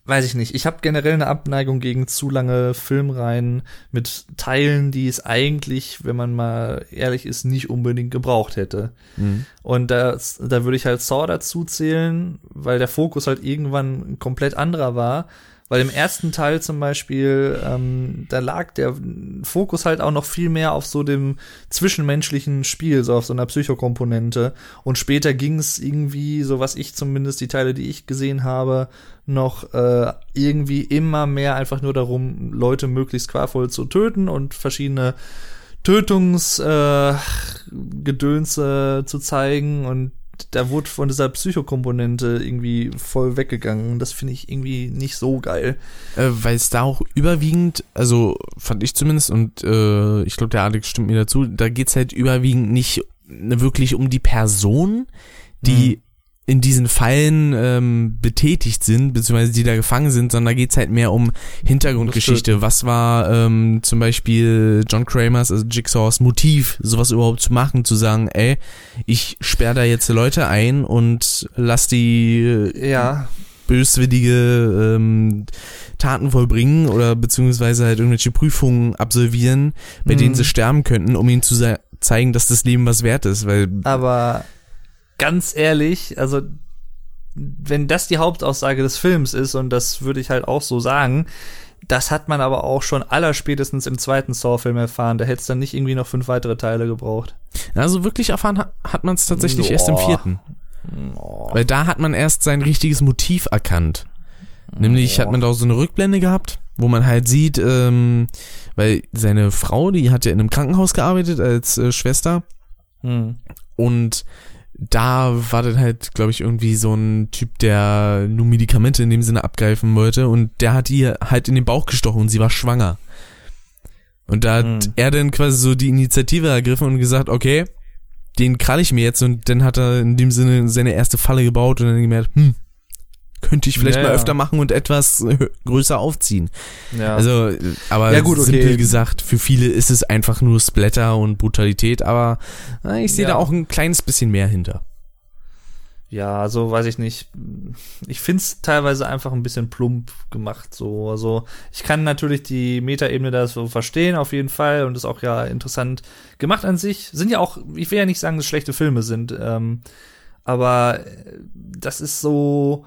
weiß ich nicht. Ich habe generell eine Abneigung gegen zu lange Filmreihen mit Teilen, die es eigentlich, wenn man mal ehrlich ist, nicht unbedingt gebraucht hätte. Mhm. Und da, da würde ich halt Saw dazu zählen, weil der Fokus halt irgendwann komplett anderer war. Weil im ersten Teil zum Beispiel, ähm, da lag der Fokus halt auch noch viel mehr auf so dem zwischenmenschlichen Spiel, so auf so einer Psychokomponente. Und später ging es irgendwie, so was ich zumindest, die Teile, die ich gesehen habe, noch äh, irgendwie immer mehr einfach nur darum, Leute möglichst qualvoll zu töten und verschiedene Tötungsgedönse äh, zu zeigen und da wurde von dieser Psychokomponente irgendwie voll weggegangen. Das finde ich irgendwie nicht so geil. Äh, Weil es da auch überwiegend, also fand ich zumindest, und äh, ich glaube, der Alex stimmt mir dazu, da geht's halt überwiegend nicht wirklich um die Person, die hm in diesen Fallen ähm, betätigt sind, beziehungsweise die da gefangen sind, sondern da geht's halt mehr um Hintergrundgeschichte. Was war ähm, zum Beispiel John Kramers, also Jigsaws Motiv, sowas überhaupt zu machen, zu sagen, ey, ich sperre da jetzt Leute ein und lass die äh, ja. böswillige ähm, Taten vollbringen oder beziehungsweise halt irgendwelche Prüfungen absolvieren, bei mhm. denen sie sterben könnten, um ihnen zu zeigen, dass das Leben was wert ist, weil aber ganz ehrlich, also wenn das die Hauptaussage des Films ist, und das würde ich halt auch so sagen, das hat man aber auch schon allerspätestens im zweiten Saw-Film erfahren. Da hätte es dann nicht irgendwie noch fünf weitere Teile gebraucht. Also wirklich erfahren hat, man es tatsächlich Boah. erst im vierten. Boah. Weil da hat man erst sein richtiges Motiv erkannt. Nämlich hat man da so eine Rückblende gehabt, wo man halt sieht, ähm, weil seine Frau, die hat ja in einem Krankenhaus gearbeitet als äh, Schwester. Hm. Und da war dann halt, glaube ich, irgendwie so ein Typ, der nur Medikamente in dem Sinne abgreifen wollte und der hat ihr halt in den Bauch gestochen und sie war schwanger. Und da hat mhm. er dann quasi so die Initiative ergriffen und gesagt, okay, den krall ich mir jetzt und dann hat er in dem Sinne seine erste Falle gebaut und dann gemerkt, hm, könnte ich vielleicht ja, mal öfter machen und etwas größer aufziehen. Ja. Also, aber ja, gut, simpel okay. gesagt, für viele ist es einfach nur Splatter und Brutalität, aber na, ich sehe ja. da auch ein kleines bisschen mehr hinter. Ja, also weiß ich nicht. Ich find's teilweise einfach ein bisschen plump gemacht. So, also ich kann natürlich die Metaebene da so verstehen, auf jeden Fall, und ist auch ja interessant gemacht an sich. Sind ja auch, ich will ja nicht sagen, dass schlechte Filme sind, ähm, aber das ist so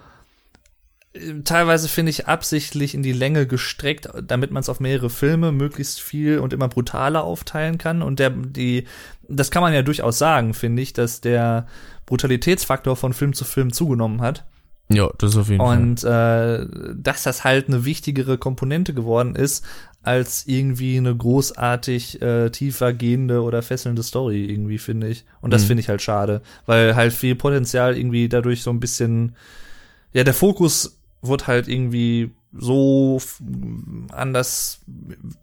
teilweise finde ich absichtlich in die Länge gestreckt, damit man es auf mehrere Filme möglichst viel und immer brutaler aufteilen kann. Und der, die, das kann man ja durchaus sagen, finde ich, dass der Brutalitätsfaktor von Film zu Film zugenommen hat. Ja, das auf jeden und, Fall. Und äh, dass das halt eine wichtigere Komponente geworden ist, als irgendwie eine großartig äh, tiefer gehende oder fesselnde Story irgendwie, finde ich. Und das mhm. finde ich halt schade, weil halt viel Potenzial irgendwie dadurch so ein bisschen, ja, der Fokus wurde halt irgendwie so anders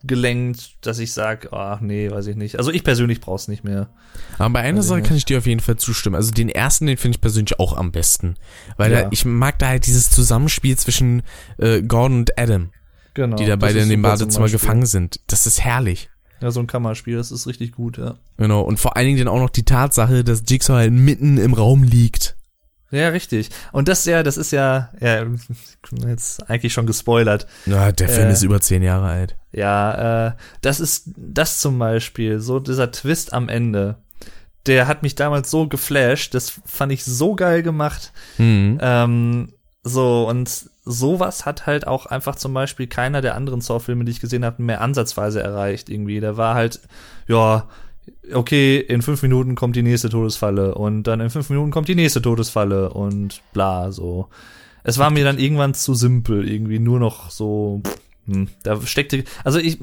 gelenkt, dass ich sage, ach nee, weiß ich nicht. Also ich persönlich brauch's nicht mehr. Aber bei einer Sache kann ich dir auf jeden Fall zustimmen. Also den ersten, den finde ich persönlich auch am besten. Weil ja. da, ich mag da halt dieses Zusammenspiel zwischen äh, Gordon und Adam. Genau. Die da beide in dem Badezimmer gefangen sind. Das ist herrlich. Ja, so ein Kammerspiel, das ist richtig gut, ja. Genau, und vor allen Dingen dann auch noch die Tatsache, dass Jigsaw halt mitten im Raum liegt. Ja, richtig. Und das ja, das ist ja, ja, jetzt eigentlich schon gespoilert. Ja, der Film Äh, ist über zehn Jahre alt. Ja, äh, das ist das zum Beispiel, so dieser Twist am Ende. Der hat mich damals so geflasht, das fand ich so geil gemacht. Mhm. Ähm, so, und sowas hat halt auch einfach zum Beispiel keiner der anderen Saw-Filme, die ich gesehen habe, mehr ansatzweise erreicht irgendwie. Der war halt, ja, okay, in fünf Minuten kommt die nächste Todesfalle und dann in fünf Minuten kommt die nächste Todesfalle und bla, so. Es war mir dann irgendwann zu simpel, irgendwie nur noch so, hm, da steckte, also ich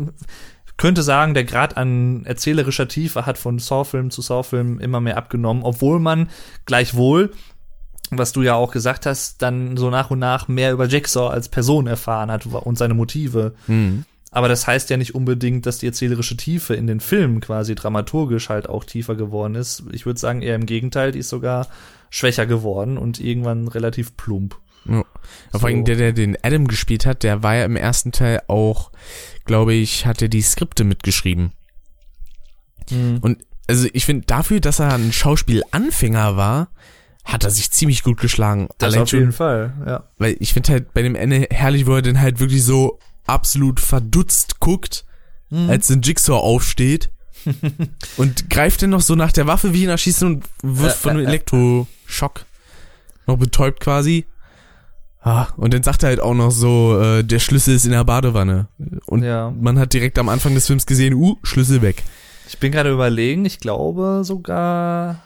könnte sagen, der Grad an erzählerischer Tiefe hat von Saw-Film zu Saw-Film immer mehr abgenommen, obwohl man gleichwohl was du ja auch gesagt hast, dann so nach und nach mehr über Jigsaw als Person erfahren hat und seine Motive. Mhm. Aber das heißt ja nicht unbedingt, dass die erzählerische Tiefe in den Filmen quasi dramaturgisch halt auch tiefer geworden ist. Ich würde sagen, eher im Gegenteil, die ist sogar schwächer geworden und irgendwann relativ plump. Ja. Vor allem der, der den Adam gespielt hat, der war ja im ersten Teil auch, glaube ich, hat er die Skripte mitgeschrieben. Und also ich finde, dafür, dass er ein Schauspielanfänger war, hat er sich ziemlich gut geschlagen. das Allein auf schon, jeden Fall, ja. weil ich finde halt bei dem Ende herrlich, wo er dann halt wirklich so absolut verdutzt guckt, Mhm. als ein Jigsaw aufsteht und greift dann noch so nach der Waffe wie ihn erschießen und wird Äh, von einem äh, äh. Elektroschock noch betäubt quasi. Ah, und dann sagt er halt auch noch so, äh, der Schlüssel ist in der Badewanne. Und Ja. man hat direkt am Anfang des Films gesehen, uh, Schlüssel weg. Ich bin gerade überlegen, ich glaube sogar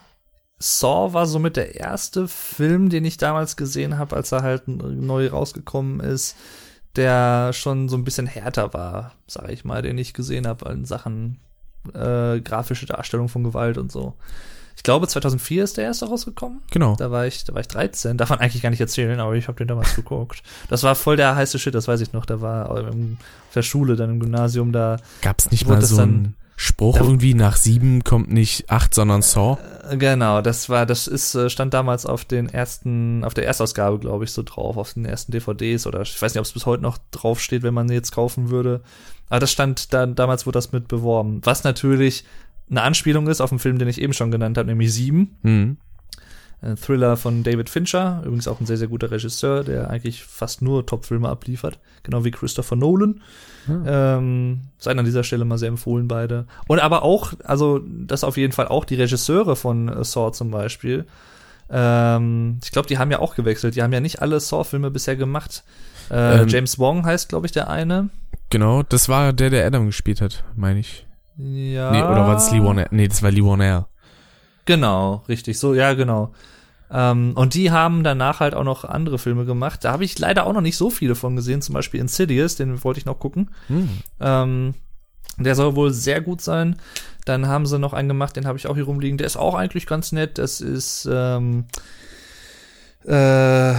Saw war somit der erste Film, den ich damals gesehen habe, als er halt neu rausgekommen ist, der schon so ein bisschen härter war, sage ich mal, den ich gesehen habe in Sachen äh, grafische Darstellung von Gewalt und so. Ich glaube 2004 ist der erste rausgekommen. Genau. Da war ich, da war ich 13. Darf man eigentlich gar nicht erzählen, aber ich habe den damals geguckt. Das war voll der heiße Shit, das weiß ich noch. Da war im, auf der Schule, dann im Gymnasium, da Gab's nicht mal das so dann- einen Spruch Da- irgendwie, nach sieben kommt nicht acht, sondern Saw? Genau, das war, das ist, äh, stand damals auf den ersten, auf der Erstausgabe, glaube ich, so drauf, auf den ersten DVDs oder ich weiß nicht, ob es bis heute noch drauf steht, wenn man jetzt kaufen würde. Aber das stand da, damals wurde das mit beworben. Was natürlich eine Anspielung ist auf einen Film, den ich eben schon genannt habe, nämlich Sieben. Hm. Ein Thriller von David Fincher, übrigens auch ein sehr, sehr guter Regisseur, der eigentlich fast nur Top-Filme abliefert, genau wie Christopher Nolan. Ähm, seien an dieser Stelle mal sehr empfohlen, beide. Und aber auch, also das auf jeden Fall auch die Regisseure von äh, Saw zum Beispiel. Ähm, ich glaube, die haben ja auch gewechselt. Die haben ja nicht alle Saw-Filme bisher gemacht. Äh, Ähm, James Wong heißt, glaube ich, der eine. Genau, das war der, der Adam gespielt hat, meine ich. Ja. Nee, oder war das Lee Warner? Nee, das war Lee Warner. Genau, richtig. So, ja, genau. Ähm, und die haben danach halt auch noch andere Filme gemacht. Da habe ich leider auch noch nicht so viele von gesehen. Zum Beispiel Insidious, den wollte ich noch gucken. Hm. Ähm, der soll wohl sehr gut sein. Dann haben sie noch einen gemacht, den habe ich auch hier rumliegen. Der ist auch eigentlich ganz nett. Das ist ähm, äh,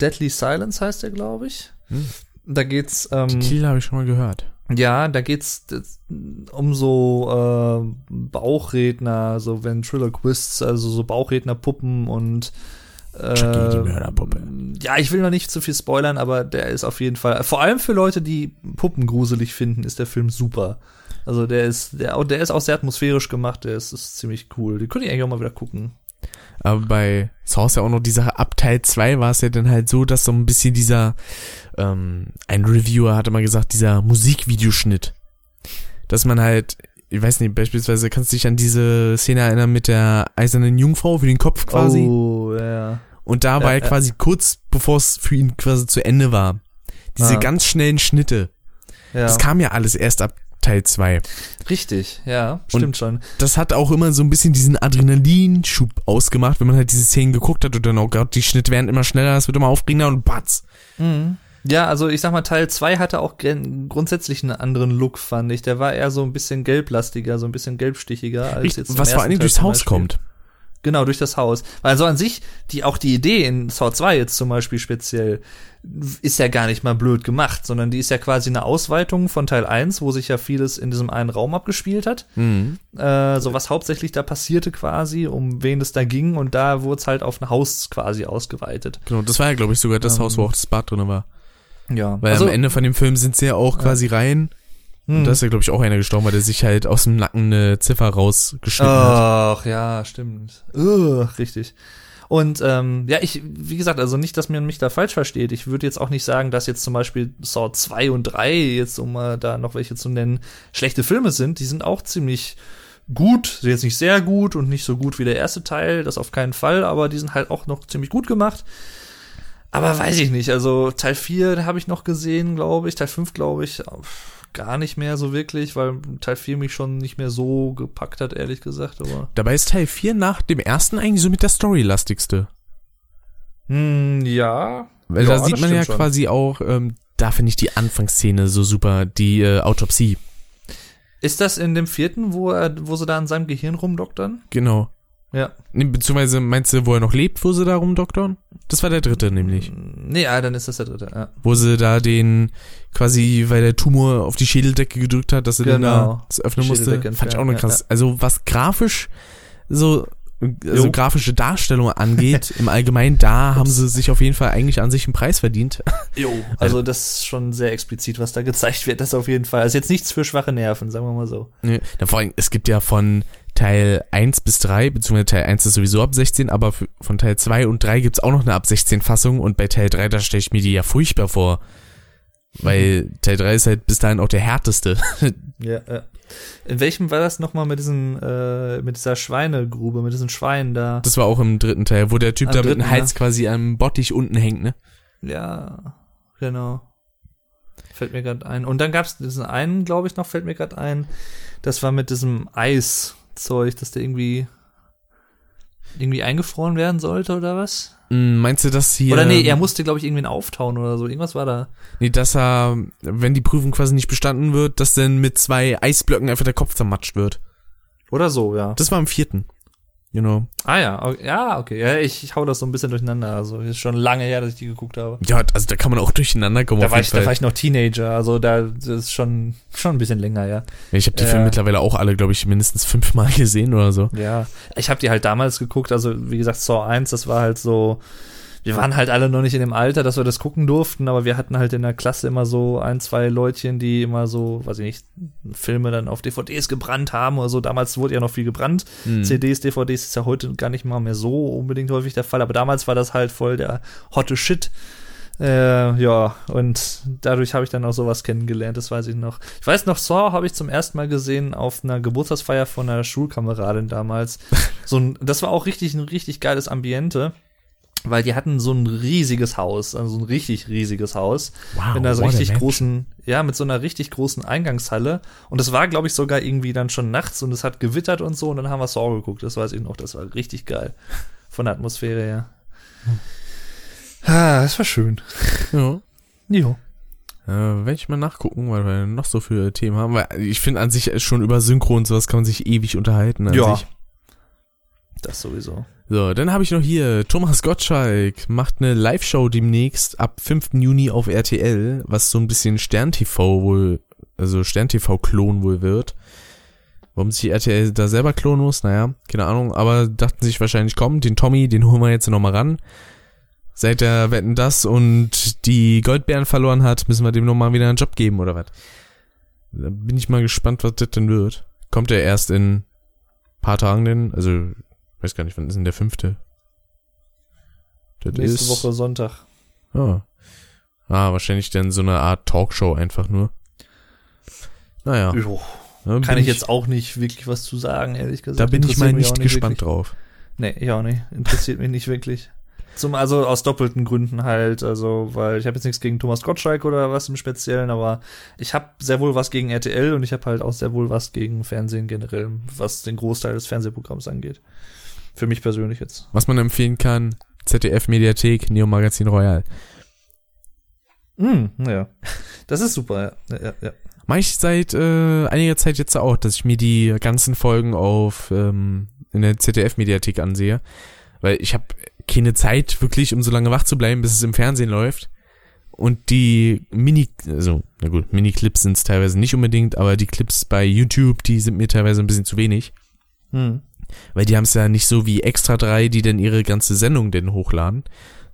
Deadly Silence heißt der, glaube ich. Hm. Da geht's ähm, Titel habe ich schon mal gehört. Ja, da geht's um so äh, Bauchredner, so Ventriloquists, also so Bauchrednerpuppen und äh. Ja, ich will noch nicht zu viel spoilern, aber der ist auf jeden Fall, vor allem für Leute, die Puppen gruselig finden, ist der Film super. Also der ist, der, der ist auch sehr atmosphärisch gemacht, der ist, ist ziemlich cool. Die könnte ich eigentlich auch mal wieder gucken. Aber bei ist ja auch noch die Sache, ab Teil 2 war es ja dann halt so, dass so ein bisschen dieser, ähm, ein Reviewer hatte mal gesagt, dieser Musikvideoschnitt, dass man halt, ich weiß nicht, beispielsweise kannst du dich an diese Szene erinnern mit der eisernen Jungfrau für den Kopf quasi. Oh, ja. Und da war Ja, ja ja. quasi kurz bevor es für ihn quasi zu Ende war. Diese Ah. ganz schnellen Schnitte. ja. Das kam ja alles erst ab Teil 2. Richtig, ja, stimmt schon. Das hat auch immer so ein bisschen diesen Adrenalinschub ausgemacht, wenn man halt diese Szenen geguckt hat und dann, oh Gott, die Schnitte werden immer schneller, es wird immer aufregender und batz. Mhm. Ja, also ich sag mal, Teil 2 hatte auch grundsätzlich einen anderen Look, fand ich. Der war eher so ein bisschen gelblastiger, so ein bisschen gelbstiger als Richtig, jetzt was vor Teil durchs Haus kommt. Genau, durch das Haus. Also an sich, die, auch die Idee in Saw 2 jetzt zum Beispiel speziell, ist ja gar nicht mal blöd gemacht, sondern die ist ja quasi eine Ausweitung von Teil 1, wo sich ja vieles in diesem einen Raum abgespielt hat. Mhm. Äh, so was hauptsächlich da passierte quasi, um wen es da ging, und da wurde es halt auf ein Haus quasi ausgeweitet. Genau, das war ja, glaube ich, sogar das Ähm, Haus, wo auch das Bad drin war. Ja, Weil am Ende von dem Film sind sie ja auch quasi rein. hm. Und da ist ja, glaube ich, auch einer gestorben, weil der sich halt aus dem Nacken eine Ziffer rausgeschnitten hat. Ach ja, stimmt. Ugh, richtig. Und ähm, ja, ich, wie gesagt, also nicht, dass man mich da falsch versteht. Ich würde jetzt auch nicht sagen, dass jetzt zum Beispiel Saw 2 und 3, jetzt um mal da noch welche zu nennen, schlechte Filme sind. Die sind auch ziemlich gut, sind jetzt nicht sehr gut und nicht so gut wie der erste Teil, das auf keinen Fall, aber die sind halt auch noch ziemlich gut gemacht. Aber weiß ich nicht, also Teil 4 habe ich noch gesehen, glaube ich, Teil 5 glaube ich gar nicht mehr so wirklich, weil Teil 4 mich schon nicht mehr so gepackt hat, ehrlich gesagt, aber Dabei ist Teil 4 nach dem ersten eigentlich so mit der Story-lastigste. hm, ja. Weil Ja, da sieht man ja schon. quasi auch, ähm, da finde ich die Anfangsszene so super, die äh, Autopsie. Ist das in dem vierten, wo er, wo sie da an seinem Gehirn rumdoktern? Genau. Ja. Nee, beziehungsweise meinst du, wo er noch lebt, wo sie da rumdoktern? Das war der dritte nämlich. Nee, ah, dann ist das der dritte, ja. Wo sie da den quasi, weil der Tumor auf die Schädeldecke gedrückt hat, dass er den da Genau. das öffnen musste. Fand ich auch noch krass. Also was grafisch so also grafische Darstellung angeht, im Allgemeinen, da haben sie sich auf jeden Fall eigentlich an sich einen Preis verdient. Jo. Also das ist schon sehr explizit, was da gezeigt wird, das auf jeden Fall. Also jetzt nichts für schwache Nerven, sagen wir mal so. Nee. Vor allem, es gibt ja von Teil 1 bis 3, beziehungsweise Teil 1 ist sowieso ab 16, aber für, von Teil 2 und 3 gibt's auch noch eine ab 16 Fassung und bei Teil 3, da stelle ich mir die ja furchtbar vor. Weil Teil 3 ist halt bis dahin auch der härteste. Ja, ja. In welchem war das nochmal mit diesem, äh, mit dieser Schweinegrube, mit diesen Schweinen da? Das war auch im dritten Teil, wo der Typ Am da mit dem Hals quasi am Bottich unten hängt, ne? Ja, genau. Fällt mir gerade ein. Und dann gab's diesen einen, glaube ich, noch, fällt mir gerade ein. Das war mit diesem Eiszeug, dass der irgendwie irgendwie eingefroren werden sollte oder was? Mm, Meinst du, dass hier. Oder nee, er musste, glaube ich, irgendwen auftauen oder so. Irgendwas war da. Nee, dass er, wenn die Prüfung quasi nicht bestanden wird, dass dann mit zwei Eisblöcken einfach der Kopf zermatscht wird. Oder so, ja. Das war im vierten. You know. Ah ja, okay. ja, okay. Ja, ich, ich hau das so ein bisschen durcheinander. Also ist schon lange her, dass ich die geguckt habe. Ja, also da kann man auch durcheinander kommen. Da war, ich, da Fall. war ich noch Teenager, also da das ist schon, schon ein bisschen länger, ja. Ja, ich habe die Äh, Filme mittlerweile auch alle, glaube ich, mindestens fünfmal gesehen oder so. Ja, ich habe die halt damals geguckt, also wie gesagt, Saw 1, das war halt so, wir waren halt alle noch nicht in dem Alter, dass wir das gucken durften, aber wir hatten halt in der Klasse immer so ein, zwei Leutchen, die immer so, weiß ich nicht, Filme dann auf DVDs gebrannt haben oder so. Damals wurde ja noch viel gebrannt. Hm. CDs, DVDs ist ja heute gar nicht mal mehr so unbedingt häufig der Fall, aber damals war das halt voll der hotte Shit. Äh, ja, und dadurch habe ich dann auch sowas kennengelernt, das weiß ich noch. Ich weiß noch, Saw habe ich zum ersten Mal gesehen auf einer Geburtstagsfeier von einer Schulkameradin damals. so ein, das war auch richtig ein richtig geiles Ambiente, weil die hatten so ein riesiges Haus, also so ein richtig riesiges Haus Wow, mit einer so richtig großen, ja, mit so einer richtig großen Eingangshalle. Und es war, glaube ich, sogar irgendwie dann schon nachts und es hat gewittert und so und dann haben wir Saw geguckt. Das weiß ich noch, das war richtig geil. Von der Atmosphäre her. Ah, das war schön. Ja. Jo. Äh, werde ich mal nachgucken, weil wir noch so viele Themen haben. Weil ich finde an sich schon über Synchro und sowas kann man sich ewig unterhalten. An Ja. Sich. Das sowieso. So, dann habe ich noch hier Thomas Gottschalk macht eine Live-Show demnächst ab 5. Juni auf RTL, was so ein bisschen Stern-TV wohl, also Stern-TV-Klon wohl wird. Warum sich RTL da selber klonen muss, naja, keine Ahnung, aber dachten sich wahrscheinlich, komm, den Tommy, den holen wir jetzt nochmal ran. Seit er Wetten das und die Goldbeeren verloren hat, müssen wir dem nochmal wieder einen Job geben, oder was? Da bin ich mal gespannt, was das denn wird. Kommt er erst in paar Tagen denn? Also, weiß gar nicht, wann ist denn der fünfte? Das Nächste ist, Woche Sonntag. Ah. ah, wahrscheinlich dann so eine Art Talkshow einfach nur. Naja. Jo. da Kann bin ich jetzt auch nicht wirklich was zu sagen, ehrlich gesagt. Da bin ich mal auch nicht gespannt wirklich. drauf. Nee, ich auch nicht. Interessiert mich nicht wirklich. Zum, also aus doppelten Gründen halt, also weil ich habe jetzt nichts gegen Thomas Gottschalk oder was im Speziellen, aber ich habe sehr wohl was gegen RTL und ich habe halt auch sehr wohl was gegen Fernsehen generell, was den Großteil des Fernsehprogramms angeht. Für mich persönlich jetzt. Was man empfehlen kann, ZDF Mediathek, Neo Magazin Royal. Hm, ja. Das ist super, ja. ja, ja, ja. Mach ich seit äh, einiger Zeit jetzt auch, dass ich mir die ganzen Folgen auf ähm, in der ZDF Mediathek ansehe, weil ich habe keine Zeit wirklich, um so lange wach zu bleiben, bis es im Fernsehen läuft. Und die Mini, also na gut, Mini-Clips sind es teilweise nicht unbedingt, aber die Clips bei YouTube, die sind mir teilweise ein bisschen zu wenig, Hm. Weil die haben es ja nicht so wie Extra 3, die dann ihre ganze Sendung denn hochladen,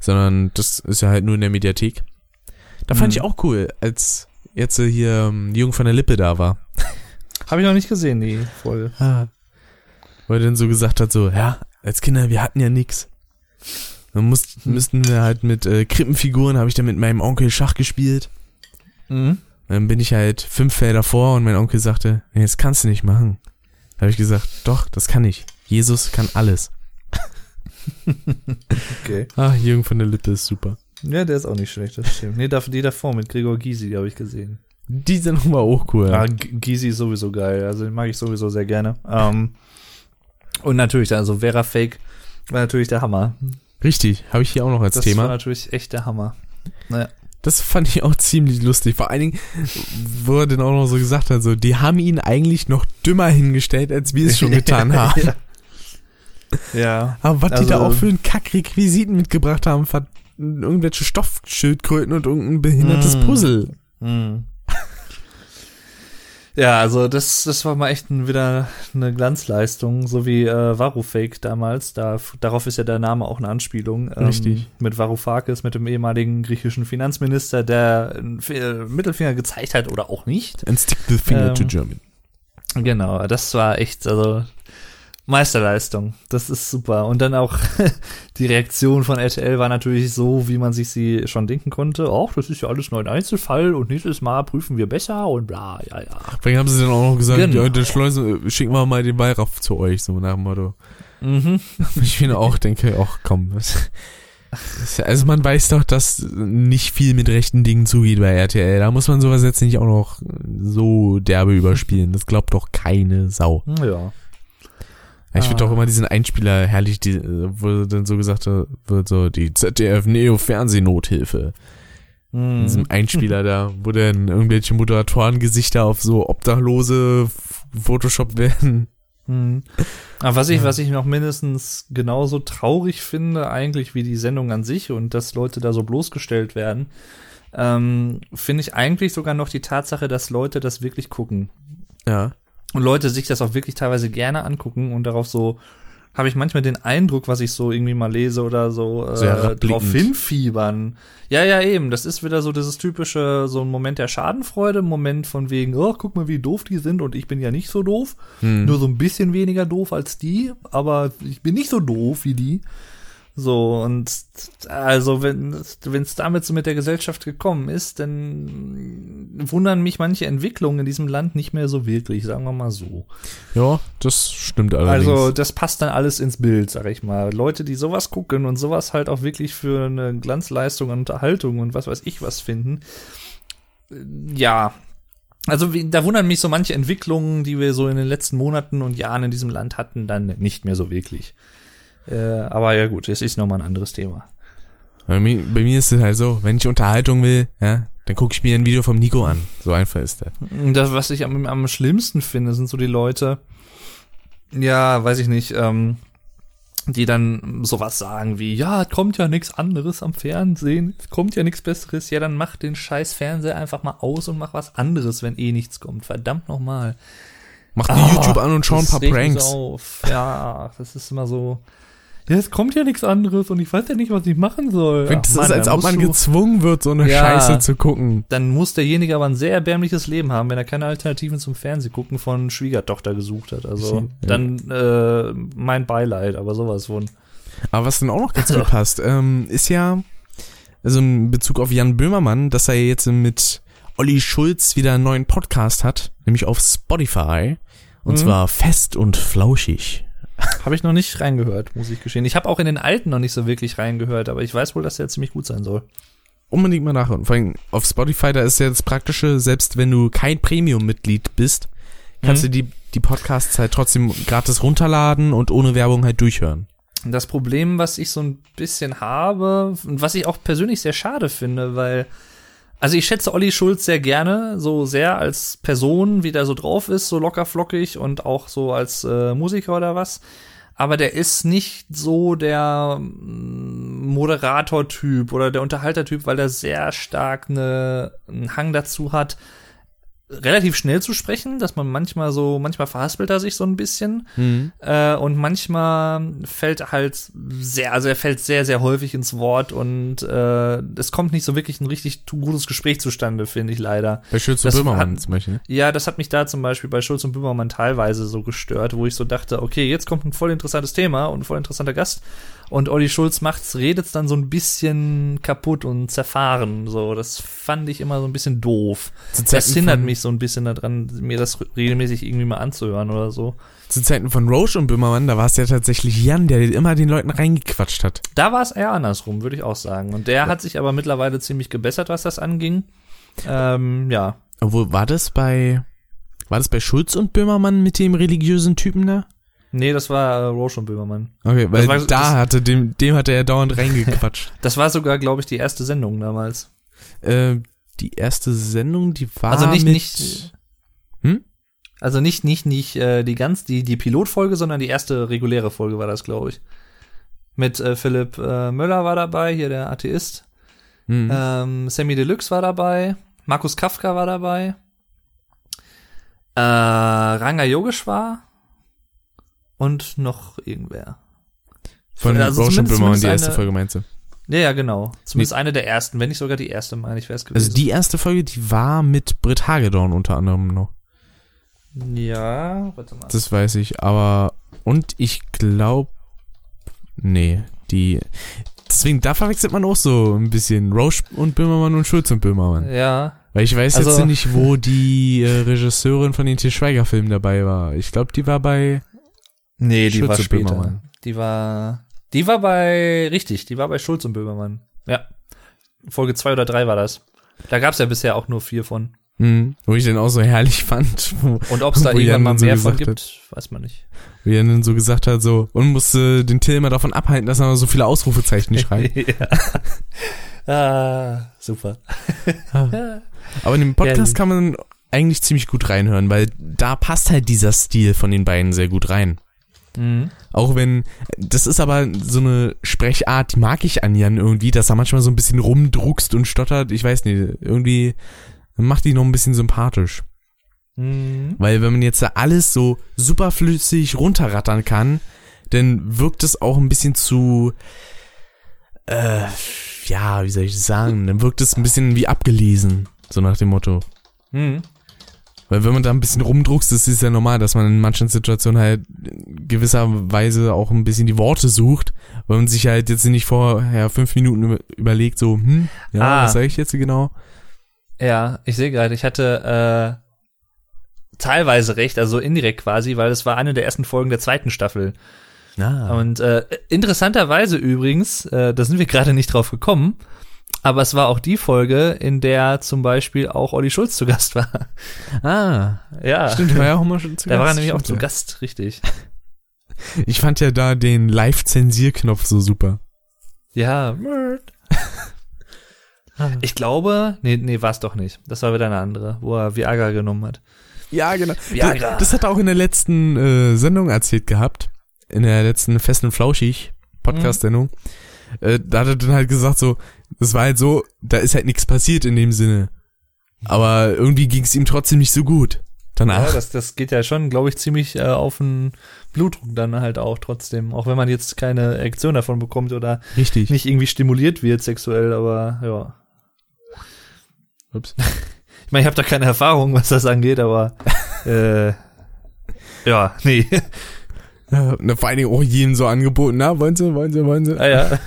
sondern das ist ja halt nur in der Mediathek. Da fand Mhm. ich auch cool, als jetzt hier ähm, Jung von der Lippe da war. Habe ich noch nicht gesehen, die Folge. Ah. Weil er dann so gesagt hat, so, ja, als Kinder, wir hatten ja nix. Dann musst, müssten wir halt mit äh, Krippenfiguren, habe ich dann mit meinem Onkel Schach gespielt. Mhm. Dann bin ich halt fünf Felder vor und mein Onkel sagte, nee, das kannst du nicht machen. Da habe ich gesagt, doch, das kann ich. Jesus kann alles. Okay. Ach, Jürgen von der Lippe ist super. Ja, der ist auch nicht schlecht, das stimmt. Nee, die davor mit Gregor Gysi, die habe ich gesehen. Die sind aber auch cool. Ja, G- Gysi ist sowieso geil, also den mag ich sowieso sehr gerne. Ähm, und natürlich, also Vera Fake war natürlich der Hammer. Richtig, habe ich hier auch noch als Das war Thema. natürlich echt der Hammer. Naja. Das fand ich auch ziemlich lustig. Vor allen Dingen, wo er dann auch noch so gesagt hat, so, die haben ihn eigentlich noch dümmer hingestellt, als wir es schon getan haben. ja. ja. Aber was die da Also- auch für einen Kack-Requisiten mitgebracht haben, irgendwelche Stoffschildkröten und irgendein behindertes Mm. Puzzle. Hm. Ja, also das, das war mal echt ein, wieder eine Glanzleistung, so wie äh, Varoufake damals. Da, darauf ist ja der Name auch eine Anspielung. Ähm, Richtig. Mit Varoufakis, mit dem ehemaligen griechischen Finanzminister, der einen äh, Mittelfinger gezeigt hat oder auch nicht. And stick the finger Ähm, to German. Genau, das war echt, also Meisterleistung. Das ist super. Und dann auch die Reaktion von RTL war natürlich so, wie man sich sie schon denken konnte. Ach, das ist ja alles nur ein Einzelfall und nächstes Mal prüfen wir besser und bla, ja, ja. Vielleicht haben sie dann auch noch gesagt, Genau. ja, dann schleusen, schicken wir mal den Weihrauch zu euch, so nach dem Motto. Mhm. Ich mir auch denke, ach komm. Also man weiß doch, dass nicht viel mit rechten Dingen zugeht bei RTL. Da muss man sowas jetzt nicht auch noch so derbe überspielen. Das glaubt doch keine Sau. Ja. Ich finde Ah. auch immer diesen Einspieler herrlich, die, wo dann so gesagt wird, so die ZDF-Neo-Fernsehnothilfe. In Mhm. diesem Einspieler da, wo dann irgendwelche Moderatoren-Gesichter auf so Obdachlose Photoshop werden. Mhm. Aber was ich, Ja. was ich noch mindestens genauso traurig finde, eigentlich wie die Sendung an sich und dass Leute da so bloßgestellt werden, ähm, finde ich eigentlich sogar noch die Tatsache, dass Leute das wirklich gucken. Ja. Und Leute sich das auch wirklich teilweise gerne angucken und darauf so habe ich manchmal den Eindruck, was ich so irgendwie mal lese oder so, äh, drauf hinfiebern. Ja, ja, eben. Das ist wieder so dieses typische, so ein Moment der Schadenfreude, Moment von wegen, oh, guck mal, wie doof die sind und ich bin ja nicht so doof. Hm. Nur so ein bisschen weniger doof als die, aber ich bin nicht so doof wie die. So, und also wenn es damit so mit der Gesellschaft gekommen ist, dann wundern mich manche Entwicklungen in diesem Land nicht mehr so wirklich, sagen wir mal so. Ja, das stimmt allerdings. Also das passt dann alles ins Bild, sag ich mal. Leute, die sowas gucken und sowas halt auch wirklich für eine Glanzleistung und Unterhaltung und was weiß ich was finden. Ja. Also da wundern mich so manche Entwicklungen, die wir so in den letzten Monaten und Jahren in diesem Land hatten, dann nicht mehr so wirklich. Äh, aber ja gut, es ist nochmal ein anderes Thema. bei, mir, bei mir ist es halt so, wenn ich Unterhaltung will, ja, dann gucke ich mir ein Video vom Nico an. So einfach ist das. Das, was ich am, am schlimmsten finde, sind so die Leute, ja, weiß ich nicht, ähm, die dann sowas sagen wie, ja, es kommt ja nichts anderes am Fernsehen, es kommt ja nichts Besseres, ja, dann mach den scheiß Fernseher einfach mal aus und mach was anderes, wenn eh nichts kommt. Verdammt nochmal. Macht mir YouTube an und schau ein paar Pranks. Auf. Ja, das ist immer so. Ja, es kommt ja nichts anderes und ich weiß ja nicht, was ich machen soll. Das Mann, ist, als ob man gezwungen wird, so eine Ja. Scheiße zu gucken. dann muss derjenige aber ein sehr erbärmliches Leben haben, wenn er keine Alternativen zum Fernsehgucken von Schwiegertochter gesucht hat. Also Ja. dann äh, mein Beileid, aber sowas von. Aber was dann auch noch ganz Also. gut passt, ähm, ist ja, also in Bezug auf Jan Böhmermann, dass er jetzt mit Olli Schulz wieder einen neuen Podcast hat, nämlich auf Spotify. Und Mhm. zwar fest und flauschig. Habe ich noch nicht reingehört, muss ich gestehen. Ich habe auch in den alten noch nicht so wirklich reingehört, aber ich weiß wohl, dass der ziemlich gut sein soll. Unbedingt mal nachhören. Vor allem auf Spotify, da ist ja das Praktische, selbst wenn du kein Premium-Mitglied bist, kannst Mhm. du die, die Podcasts halt trotzdem gratis runterladen und ohne Werbung halt durchhören. Das Problem, was ich so ein bisschen habe und was ich auch persönlich sehr schade finde, weil also ich schätze Olli Schulz sehr gerne, so sehr als Person, wie der so drauf ist, so locker flockig und auch so als äh, Musiker oder was. Aber der ist nicht so der mm, Moderator-Typ oder der Unterhalter-Typ, weil er sehr stark eine, einen Hang dazu hat, relativ schnell zu sprechen, dass man manchmal so, manchmal verhaspelt er sich so ein bisschen Mhm. äh, und manchmal fällt er halt sehr, also er fällt sehr, sehr häufig ins Wort und äh, es kommt nicht so wirklich ein richtig gutes Gespräch zustande, finde ich leider. Bei Schulz und Das Böhmermann hat- zum Beispiel. Ne? Ja, das hat mich da zum Beispiel bei Schulz und Böhmermann teilweise so gestört, wo ich so dachte, okay, jetzt kommt ein voll interessantes Thema und ein voll interessanter Gast und Olli Schulz macht's, redet's dann so ein bisschen kaputt und zerfahren, so, das fand ich immer so ein bisschen doof. Zu Das hindert mich so ein bisschen daran, mir das regelmäßig irgendwie mal anzuhören oder so. Zu Zeiten von Roche und Böhmermann, da war es ja tatsächlich Jan, der immer den Leuten reingequatscht hat. Da war es eher andersrum, würde ich auch sagen. Und der hat sich aber mittlerweile ziemlich gebessert, was das anging. Ähm, ja. Obwohl, war das bei, war das bei Schulz und Böhmermann mit dem religiösen Typen da? Nee, das war äh, Roche und Böhmermann. Okay, weil war- da das- hatte dem, dem hat er dauernd reingequatscht. Das war sogar, glaube ich, die erste Sendung damals. äh, die erste Sendung, die war Also nicht, mit, nicht. Hm? Also nicht, nicht, nicht äh, die ganz, die, die Pilotfolge, sondern die erste reguläre Folge war das, glaube ich. Mit äh, Philipp äh, Möller war dabei, hier der Atheist. Hm. Ähm, Sammy Deluxe war dabei. Markus Kafka war dabei. Äh, Ranga Yogeshwar. Und noch irgendwer. von also Roche und Böhmermann, die erste eine- Folge meinst du? Ja, ja, genau. Zumindest eine der ersten, wenn nicht sogar die erste, meine ich, wäre es gewesen. Also die erste Folge, die war mit Britt Hagedorn unter anderem noch. Ja, warte mal. Das weiß ich, aber und ich glaube nee, die deswegen da verwechselt man auch so ein bisschen Roche und Böhmermann und Schulz und Böhmermann. Ja, Weil ich weiß Also- jetzt nicht, wo die äh, Regisseurin von den Til Schweiger Filmen dabei war. Ich glaube, die war bei Nee, die Schulz war später. Böhmermann. Die war, die war bei, richtig, die war bei Schulz und Böhmermann. Ja. Folge zwei oder drei war das. Da gab's ja bisher auch nur vier von. hm, wo ich den auch so herrlich fand, wo, Und ob's da Wo Jan irgendwann mal so mehr von gesagt gibt, weiß man nicht. wie er dann so gesagt hat, so und musste den Till immer davon abhalten, dass er so viele Ausrufezeichen nicht schreibt. ja. ah, super. Aber in dem Podcast Herrlich. kann man eigentlich ziemlich gut reinhören, weil da passt halt dieser Stil von den beiden sehr gut rein. Mhm. Auch wenn, das ist aber so eine Sprechart, die mag ich an Jan irgendwie, dass er manchmal so ein bisschen rumdruckst und stottert. Ich weiß nicht, irgendwie macht die noch ein bisschen sympathisch. Mhm. Weil wenn man jetzt da alles so superflüssig runterrattern kann, dann wirkt es auch ein bisschen zu, äh, ja, wie soll ich sagen, dann wirkt es ein bisschen wie abgelesen, so nach dem Motto. Mhm. Weil wenn man da ein bisschen rumdruckst, das ist ja normal, dass man in manchen Situationen halt in gewisser Weise auch ein bisschen die Worte sucht, weil man sich halt jetzt nicht vorher fünf Minuten über- überlegt, so, hm, ja, Ah. was sage ich jetzt genau? Ja, ich sehe gerade, ich hatte äh, teilweise recht, also indirekt quasi, weil es war eine der ersten Folgen der zweiten Staffel. Ah. Und äh, interessanterweise übrigens, äh, da sind wir gerade nicht drauf gekommen, aber es war auch die Folge, in der zum Beispiel auch Olli Schulz zu Gast war. ah, Ja, stimmt, war ja auch mal schon zu da war er Gast, nämlich auch zu ja. Gast, richtig. Ich fand ja da den Live-Zensierknopf so super. Ja, ich glaube, nee, nee, war es doch nicht. Das war wieder eine andere, wo er Viagra genommen hat. Ja, genau. Viagra. Das hat er auch in der letzten äh, Sendung erzählt gehabt. In der letzten Fest und Flauschig Podcast-Sendung. Äh, da hat er dann halt gesagt so, das war halt so, da ist halt nichts passiert in dem Sinne. Aber irgendwie ging es ihm trotzdem nicht so gut. Danach. Ja, das, das geht ja schon, glaube ich, ziemlich äh, auf den Blutdruck dann halt auch trotzdem. Auch wenn man jetzt keine Erektion davon bekommt oder Richtig. nicht irgendwie stimuliert wird sexuell, aber ja. Ups. Ich meine, ich habe da keine Erfahrung, was das angeht, aber äh, ja, nee. Ja, na, vor allen Dingen auch jedem so angeboten, na, wollen Sie, wollen Sie, wollen Sie? ah, ja.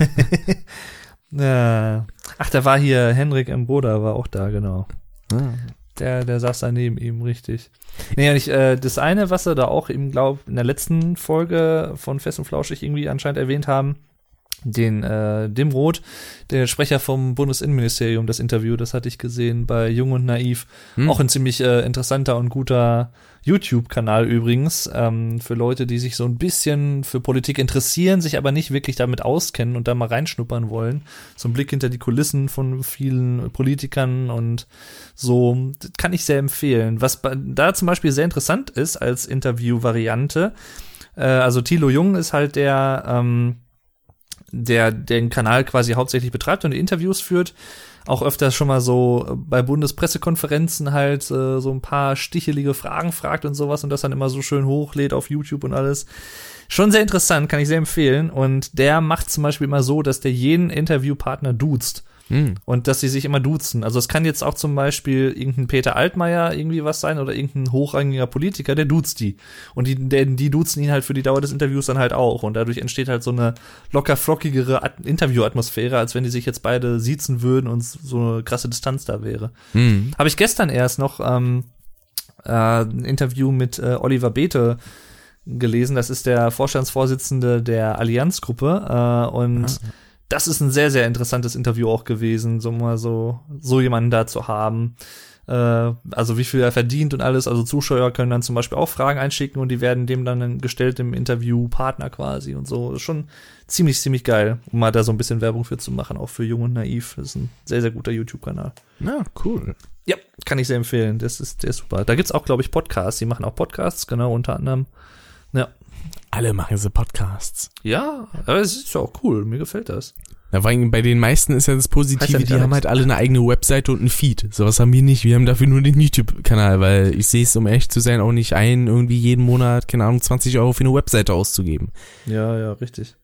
ja. Ach, da war hier Henrik M. Broder, war auch da, genau. Ah. Der, der saß da neben ihm, richtig. Nee, und ich, äh, das eine, was er da auch eben, glaub, in der letzten Folge von Fest und Flauschig irgendwie anscheinend erwähnt haben, den äh, Dimroth, der Sprecher vom Bundesinnenministerium, das Interview, das hatte ich gesehen bei Jung und Naiv. Hm. Auch ein ziemlich äh, interessanter und guter YouTube-Kanal übrigens, ähm, für Leute, die sich so ein bisschen für Politik interessieren, sich aber nicht wirklich damit auskennen und da mal reinschnuppern wollen. Ein Blick hinter die Kulissen von vielen Politikern und so, das kann ich sehr empfehlen. Was da zum Beispiel sehr interessant ist als Interview-Variante, äh, also Thilo Jung ist halt der, ähm, der den Kanal quasi hauptsächlich betreibt und Interviews führt. Auch öfters schon mal so bei Bundespressekonferenzen halt äh, so ein paar stichelige Fragen fragt und sowas und das dann immer so schön hochlädt auf YouTube und alles. Schon sehr interessant, kann ich sehr empfehlen. Und der macht zum Beispiel immer so, dass der jeden Interviewpartner duzt. Hm. Und dass sie sich immer duzen. Also es kann jetzt auch zum Beispiel irgendein Peter Altmaier irgendwie was sein oder irgendein hochrangiger Politiker, der duzt die. Und die, der, die duzen ihn halt für die Dauer des Interviews dann halt auch. Und dadurch entsteht halt so eine locker flockigere At Interviewatmosphäre, als wenn die sich jetzt beide siezen würden und so eine krasse Distanz da wäre. Hm. Habe ich gestern erst noch ähm, äh, ein Interview mit äh, Oliver Beete gelesen. Das ist der Vorstandsvorsitzende der Allianzgruppe äh, und Ah. Das ist ein sehr, sehr interessantes Interview auch gewesen, so mal so, so jemanden da zu haben. Äh, also wie viel er verdient und alles. Also Zuschauer können dann zum Beispiel auch Fragen einschicken und die werden dem dann gestellt im Interview, Partner quasi und so. Das ist schon ziemlich, ziemlich geil, um mal da so ein bisschen Werbung für zu machen, auch für Jung und Naiv. Das ist ein sehr, sehr guter YouTube-Kanal. Ja, cool. Ja, kann ich sehr empfehlen. Das ist, der ist super. Da gibt's auch, glaube ich, Podcasts. Die machen auch Podcasts, genau, unter anderem. Ja. Alle machen sie Podcasts. Ja, aber es ist ja auch cool. Mir gefällt das. Ja, vor allem bei den meisten ist ja das Positive, ja die haben halt alle eine eigene Webseite und einen Feed. Sowas haben wir nicht. Wir haben dafür nur den YouTube-Kanal, weil ich sehe es, um ehrlich zu sein, auch nicht ein, irgendwie jeden Monat, keine Ahnung, 20 Euro für eine Webseite auszugeben. Ja, ja, richtig.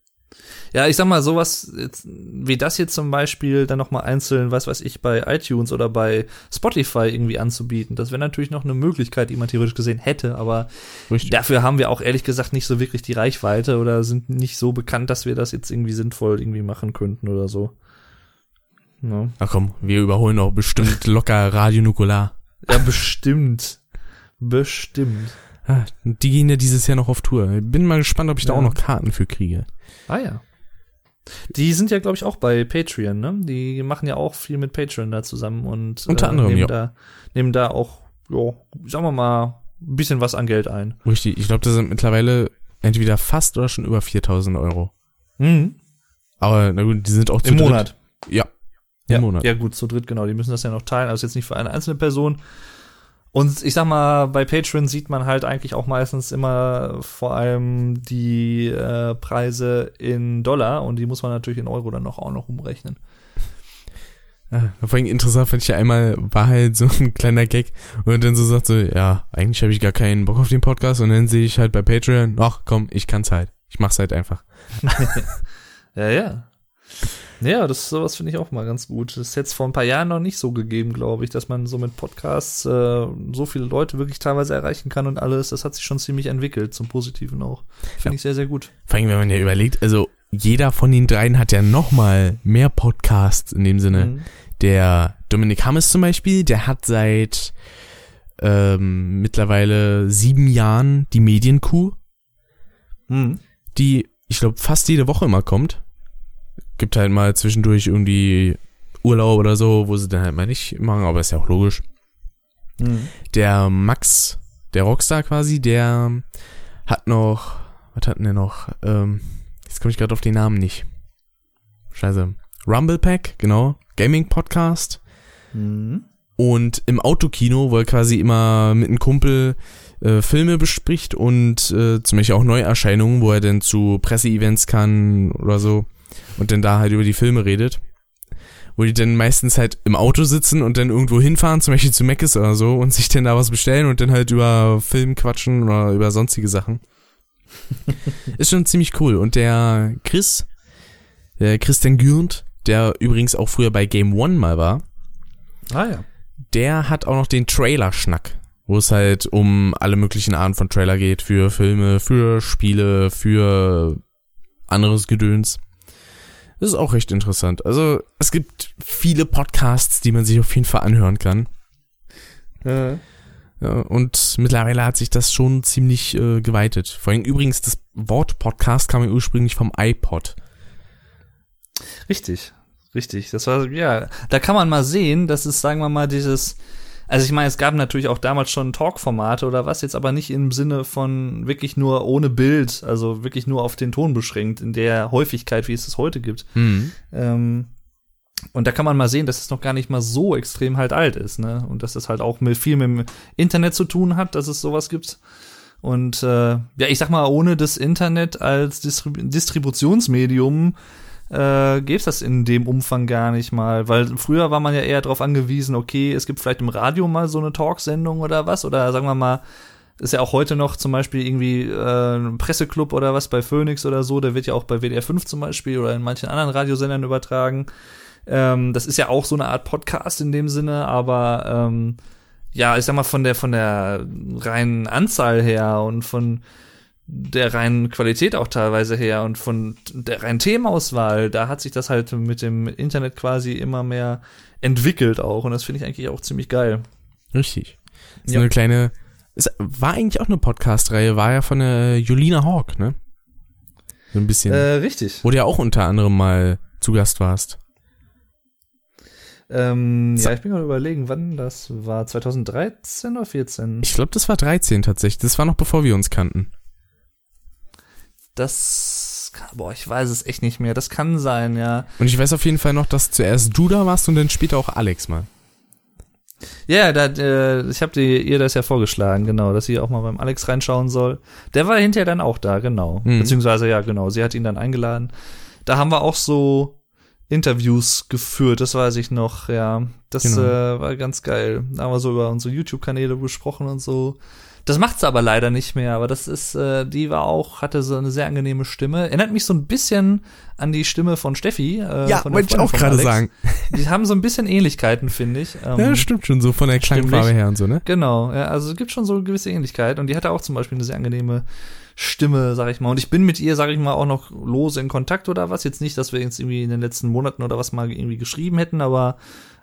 Ja, ich sag mal, sowas jetzt, wie das jetzt zum Beispiel dann nochmal einzeln, was weiß ich, bei iTunes oder bei Spotify irgendwie anzubieten. Das wäre natürlich noch eine Möglichkeit, die man theoretisch gesehen hätte, aber Richtig. dafür haben wir auch ehrlich gesagt nicht so wirklich die Reichweite oder sind nicht so bekannt, dass wir das jetzt irgendwie sinnvoll irgendwie machen könnten oder so. Ja. Ach komm, wir überholen auch bestimmt locker Radio Nukular. Ja, bestimmt. Bestimmt. Ah, Die gehen ja dieses Jahr noch auf Tour. Bin mal gespannt, ob ich da Ja. auch noch Karten für kriege. Ah ja. Die sind ja, glaube ich, auch bei Patreon, ne? Die machen ja auch viel mit Patreon da zusammen und Unter anderem, nehmen, ja. da, nehmen da auch, ja, sagen wir mal, ein bisschen was an Geld ein. Richtig, ich glaube, das sind mittlerweile entweder fast oder schon über 4000 Euro. Mhm. Aber na gut, die sind auch zu Im dritt. Monat. Ja, im Ja, Monat. ja, gut, zu dritt, genau. Die müssen das ja noch teilen, also jetzt nicht für eine einzelne Person. Und ich sag mal, bei Patreon sieht man halt eigentlich auch meistens immer vor allem die äh, Preise in Dollar und die muss man natürlich in Euro dann noch auch noch umrechnen. Ja, vor allem interessant fand ich ja einmal, war halt so ein kleiner Gag und dann so sagt so, ja, eigentlich habe ich gar keinen Bock auf den Podcast und dann sehe ich halt bei Patreon, ach komm, ich kann's halt. Ich mach's halt einfach. Ja, ja. Ja, das sowas finde ich auch mal ganz gut. Das ist jetzt vor ein paar Jahren noch nicht so gegeben, glaube ich, dass man so mit Podcasts äh, so viele Leute wirklich teilweise erreichen kann und alles. Das hat sich schon ziemlich entwickelt, zum Positiven auch. Finde Ja. ich sehr, sehr gut. Vor allem, wenn man ja überlegt, also jeder von den dreien hat ja noch mal mehr Podcasts in dem Sinne. Mhm. Der Dominik Hammes zum Beispiel, der hat seit ähm, mittlerweile sieben Jahren die Medienkuh, Mhm. die, ich glaube, fast jede Woche immer kommt. Gibt halt mal zwischendurch irgendwie Urlaub oder so, wo sie dann halt mal nicht machen, aber ist ja auch logisch. Mhm. Der Max, der Rockstar quasi, der hat noch, was hat denn der noch? Ähm, jetzt komme ich gerade auf den Namen nicht. Scheiße. Rumble Pack, genau. Gaming Podcast. Mhm. Und im Autokino, wo er quasi immer mit einem Kumpel äh, Filme bespricht und äh, zum Beispiel auch Neuerscheinungen, wo er dann zu Presseevents kann oder so und dann da halt über die Filme redet. Wo die dann meistens halt im Auto sitzen und dann irgendwo hinfahren, zum Beispiel zu Meckes oder so und sich dann da was bestellen und dann halt über Film quatschen oder über sonstige Sachen. Ist schon ziemlich cool. Und der Chris, der Christian Gürnt, der übrigens auch früher bei Game One mal war, Ah ja. der hat auch noch den Trailer-Schnack, wo es halt um alle möglichen Arten von Trailer geht, für Filme, für Spiele, für anderes Gedöns. Das ist auch recht interessant. Also es gibt viele Podcasts, die man sich auf jeden Fall anhören kann. Äh. Ja, und mittlerweile hat sich das schon ziemlich äh, geweitet. Vor allem übrigens, das Wort Podcast kam ja ursprünglich vom iPod. Richtig, richtig. Das war, ja, da kann man mal sehen, dass es, sagen wir mal, dieses, also ich meine, es gab natürlich auch damals schon Talk-Formate oder was, jetzt aber nicht im Sinne von wirklich nur ohne Bild, also wirklich nur auf den Ton beschränkt, in der Häufigkeit, wie es es heute gibt. Hm. Ähm, und da kann man mal sehen, dass es noch gar nicht mal so extrem halt alt ist, ne? Und dass es halt auch mit viel mit dem Internet zu tun hat, dass es sowas gibt. Und äh, ja, ich sag mal, ohne das Internet als Distrib Distributionsmedium äh, gäbe es das in dem Umfang gar nicht mal, weil früher war man ja eher darauf angewiesen, okay, es gibt vielleicht im Radio mal so eine Talksendung oder was, oder sagen wir mal, ist ja auch heute noch zum Beispiel irgendwie äh, ein Presseclub oder was bei Phoenix oder so, der wird ja auch bei WDR 5 zum Beispiel oder in manchen anderen Radiosendern übertragen. Ähm, das ist ja auch so eine Art Podcast in dem Sinne, aber ähm, ja, ich sag mal, von der, von der reinen Anzahl her und von der reinen Qualität auch teilweise her und von der reinen Themenauswahl, da hat sich das halt mit dem Internet quasi immer mehr entwickelt auch und das finde ich eigentlich auch ziemlich geil. Richtig. So Ja. eine kleine, es war eigentlich auch eine Podcast-Reihe, war ja von der Julina Hawk, ne? So ein bisschen. Äh, richtig. wo du ja auch unter anderem mal zu Gast warst. Ähm, So. ja, ich bin gerade überlegen, wann das war. 2013 oder 14? Ich glaube, das war 13 tatsächlich. Das war noch bevor wir uns kannten. Das, boah, ich weiß es echt nicht mehr. Das kann sein, ja. Und ich weiß auf jeden Fall noch, dass zuerst du da warst und dann später auch Alex mal. Ja, da, äh, ich habe ihr das ja vorgeschlagen, genau, dass sie auch mal beim Alex reinschauen soll. Der war hinterher dann auch da, genau. Mhm. Beziehungsweise, ja, genau, sie hat ihn dann eingeladen. Da haben wir auch so Interviews geführt, das weiß ich noch, ja. Das Genau. äh, war ganz geil. Da haben wir so über unsere YouTube-Kanäle besprochen und so. Das macht sie aber leider nicht mehr, aber das ist, äh, die war auch, hatte so eine sehr angenehme Stimme. Erinnert mich so ein bisschen an die Stimme von Steffi. Äh, von der Freundin von Alex. Die haben so ein bisschen Ähnlichkeiten, finde ich. Ähm, Ja, das stimmt schon, so von der. Klangfarbe her und so, ne? Genau, ja, also es gibt schon so eine gewisse Ähnlichkeit und die hatte auch zum Beispiel eine sehr angenehme Stimme, sag ich mal. Und ich bin mit ihr, sag ich mal, auch noch lose in Kontakt oder was. Jetzt nicht, dass wir jetzt irgendwie in den letzten Monaten oder was mal irgendwie geschrieben hätten, aber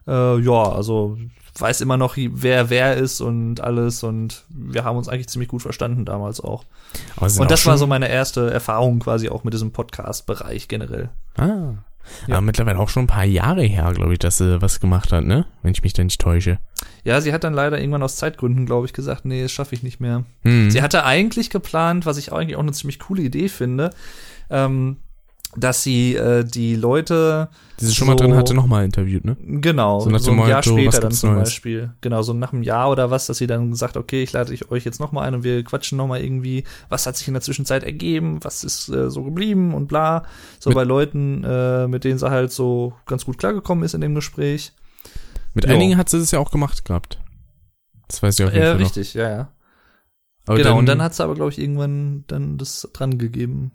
äh, ja, also weiß immer noch, wer wer ist und alles und wir haben uns eigentlich ziemlich gut verstanden damals auch. Und auch das war so meine erste Erfahrung quasi auch mit diesem Podcast-Bereich generell. Ah. Ja. Aber mittlerweile auch schon ein paar Jahre her, glaube ich, dass sie was gemacht hat, ne? Wenn ich mich da nicht täusche. Ja, sie hat dann leider irgendwann aus Zeitgründen, glaube ich, gesagt, nee, das schaffe ich nicht mehr. Hm. Sie hatte eigentlich geplant, was ich eigentlich auch eine ziemlich coole Idee finde, ähm, dass sie äh, die Leute Die sie schon mal so- drin hatte, nochmal interviewt, ne? genau So so, nach dem ein Jahr Motto, später dann zum Neues? Beispiel genau so nach einem Jahr oder was, dass sie dann sagt, okay, ich lade ich euch jetzt noch mal ein und wir quatschen noch mal irgendwie, was hat sich in der Zwischenzeit ergeben, was ist äh, so geblieben und bla, so Mit- bei Leuten, äh, mit denen sie halt so ganz gut klargekommen ist in dem Gespräch. Mit Ja. einigen hat sie das ja auch gemacht gehabt. Das weiß ich auf jeden Ja, Fall noch. richtig, ja, ja. Aber genau, und dann hat sie aber, glaube ich, irgendwann dann das dran gegeben.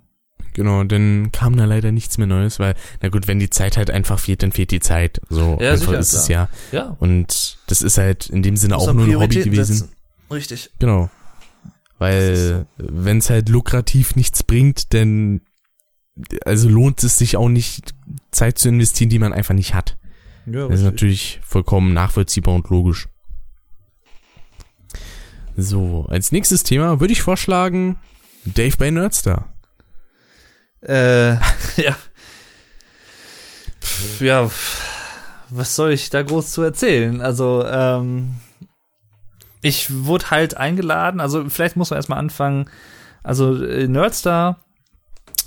Genau, dann kam da leider nichts mehr Neues, weil, na gut, wenn die Zeit halt einfach fehlt, dann fehlt die Zeit. So Ja, einfach sicher, ist es ja. Ja. Und das ist halt in dem Sinne auch nur ein Hobby gewesen. setzen. Richtig. Genau. Weil, wenn es halt lukrativ nichts bringt, dann, also lohnt es sich auch nicht, Zeit zu investieren, die man einfach nicht hat. Ja, Das ist natürlich vollkommen nachvollziehbar und logisch. So, als nächstes Thema würde ich vorschlagen, Dave bei Nerdstar. Äh, ja. Pff, ja, was soll ich da groß zu erzählen? Also, ähm, ich wurde halt eingeladen, also vielleicht muss man erstmal anfangen. Also, äh, Nerdstar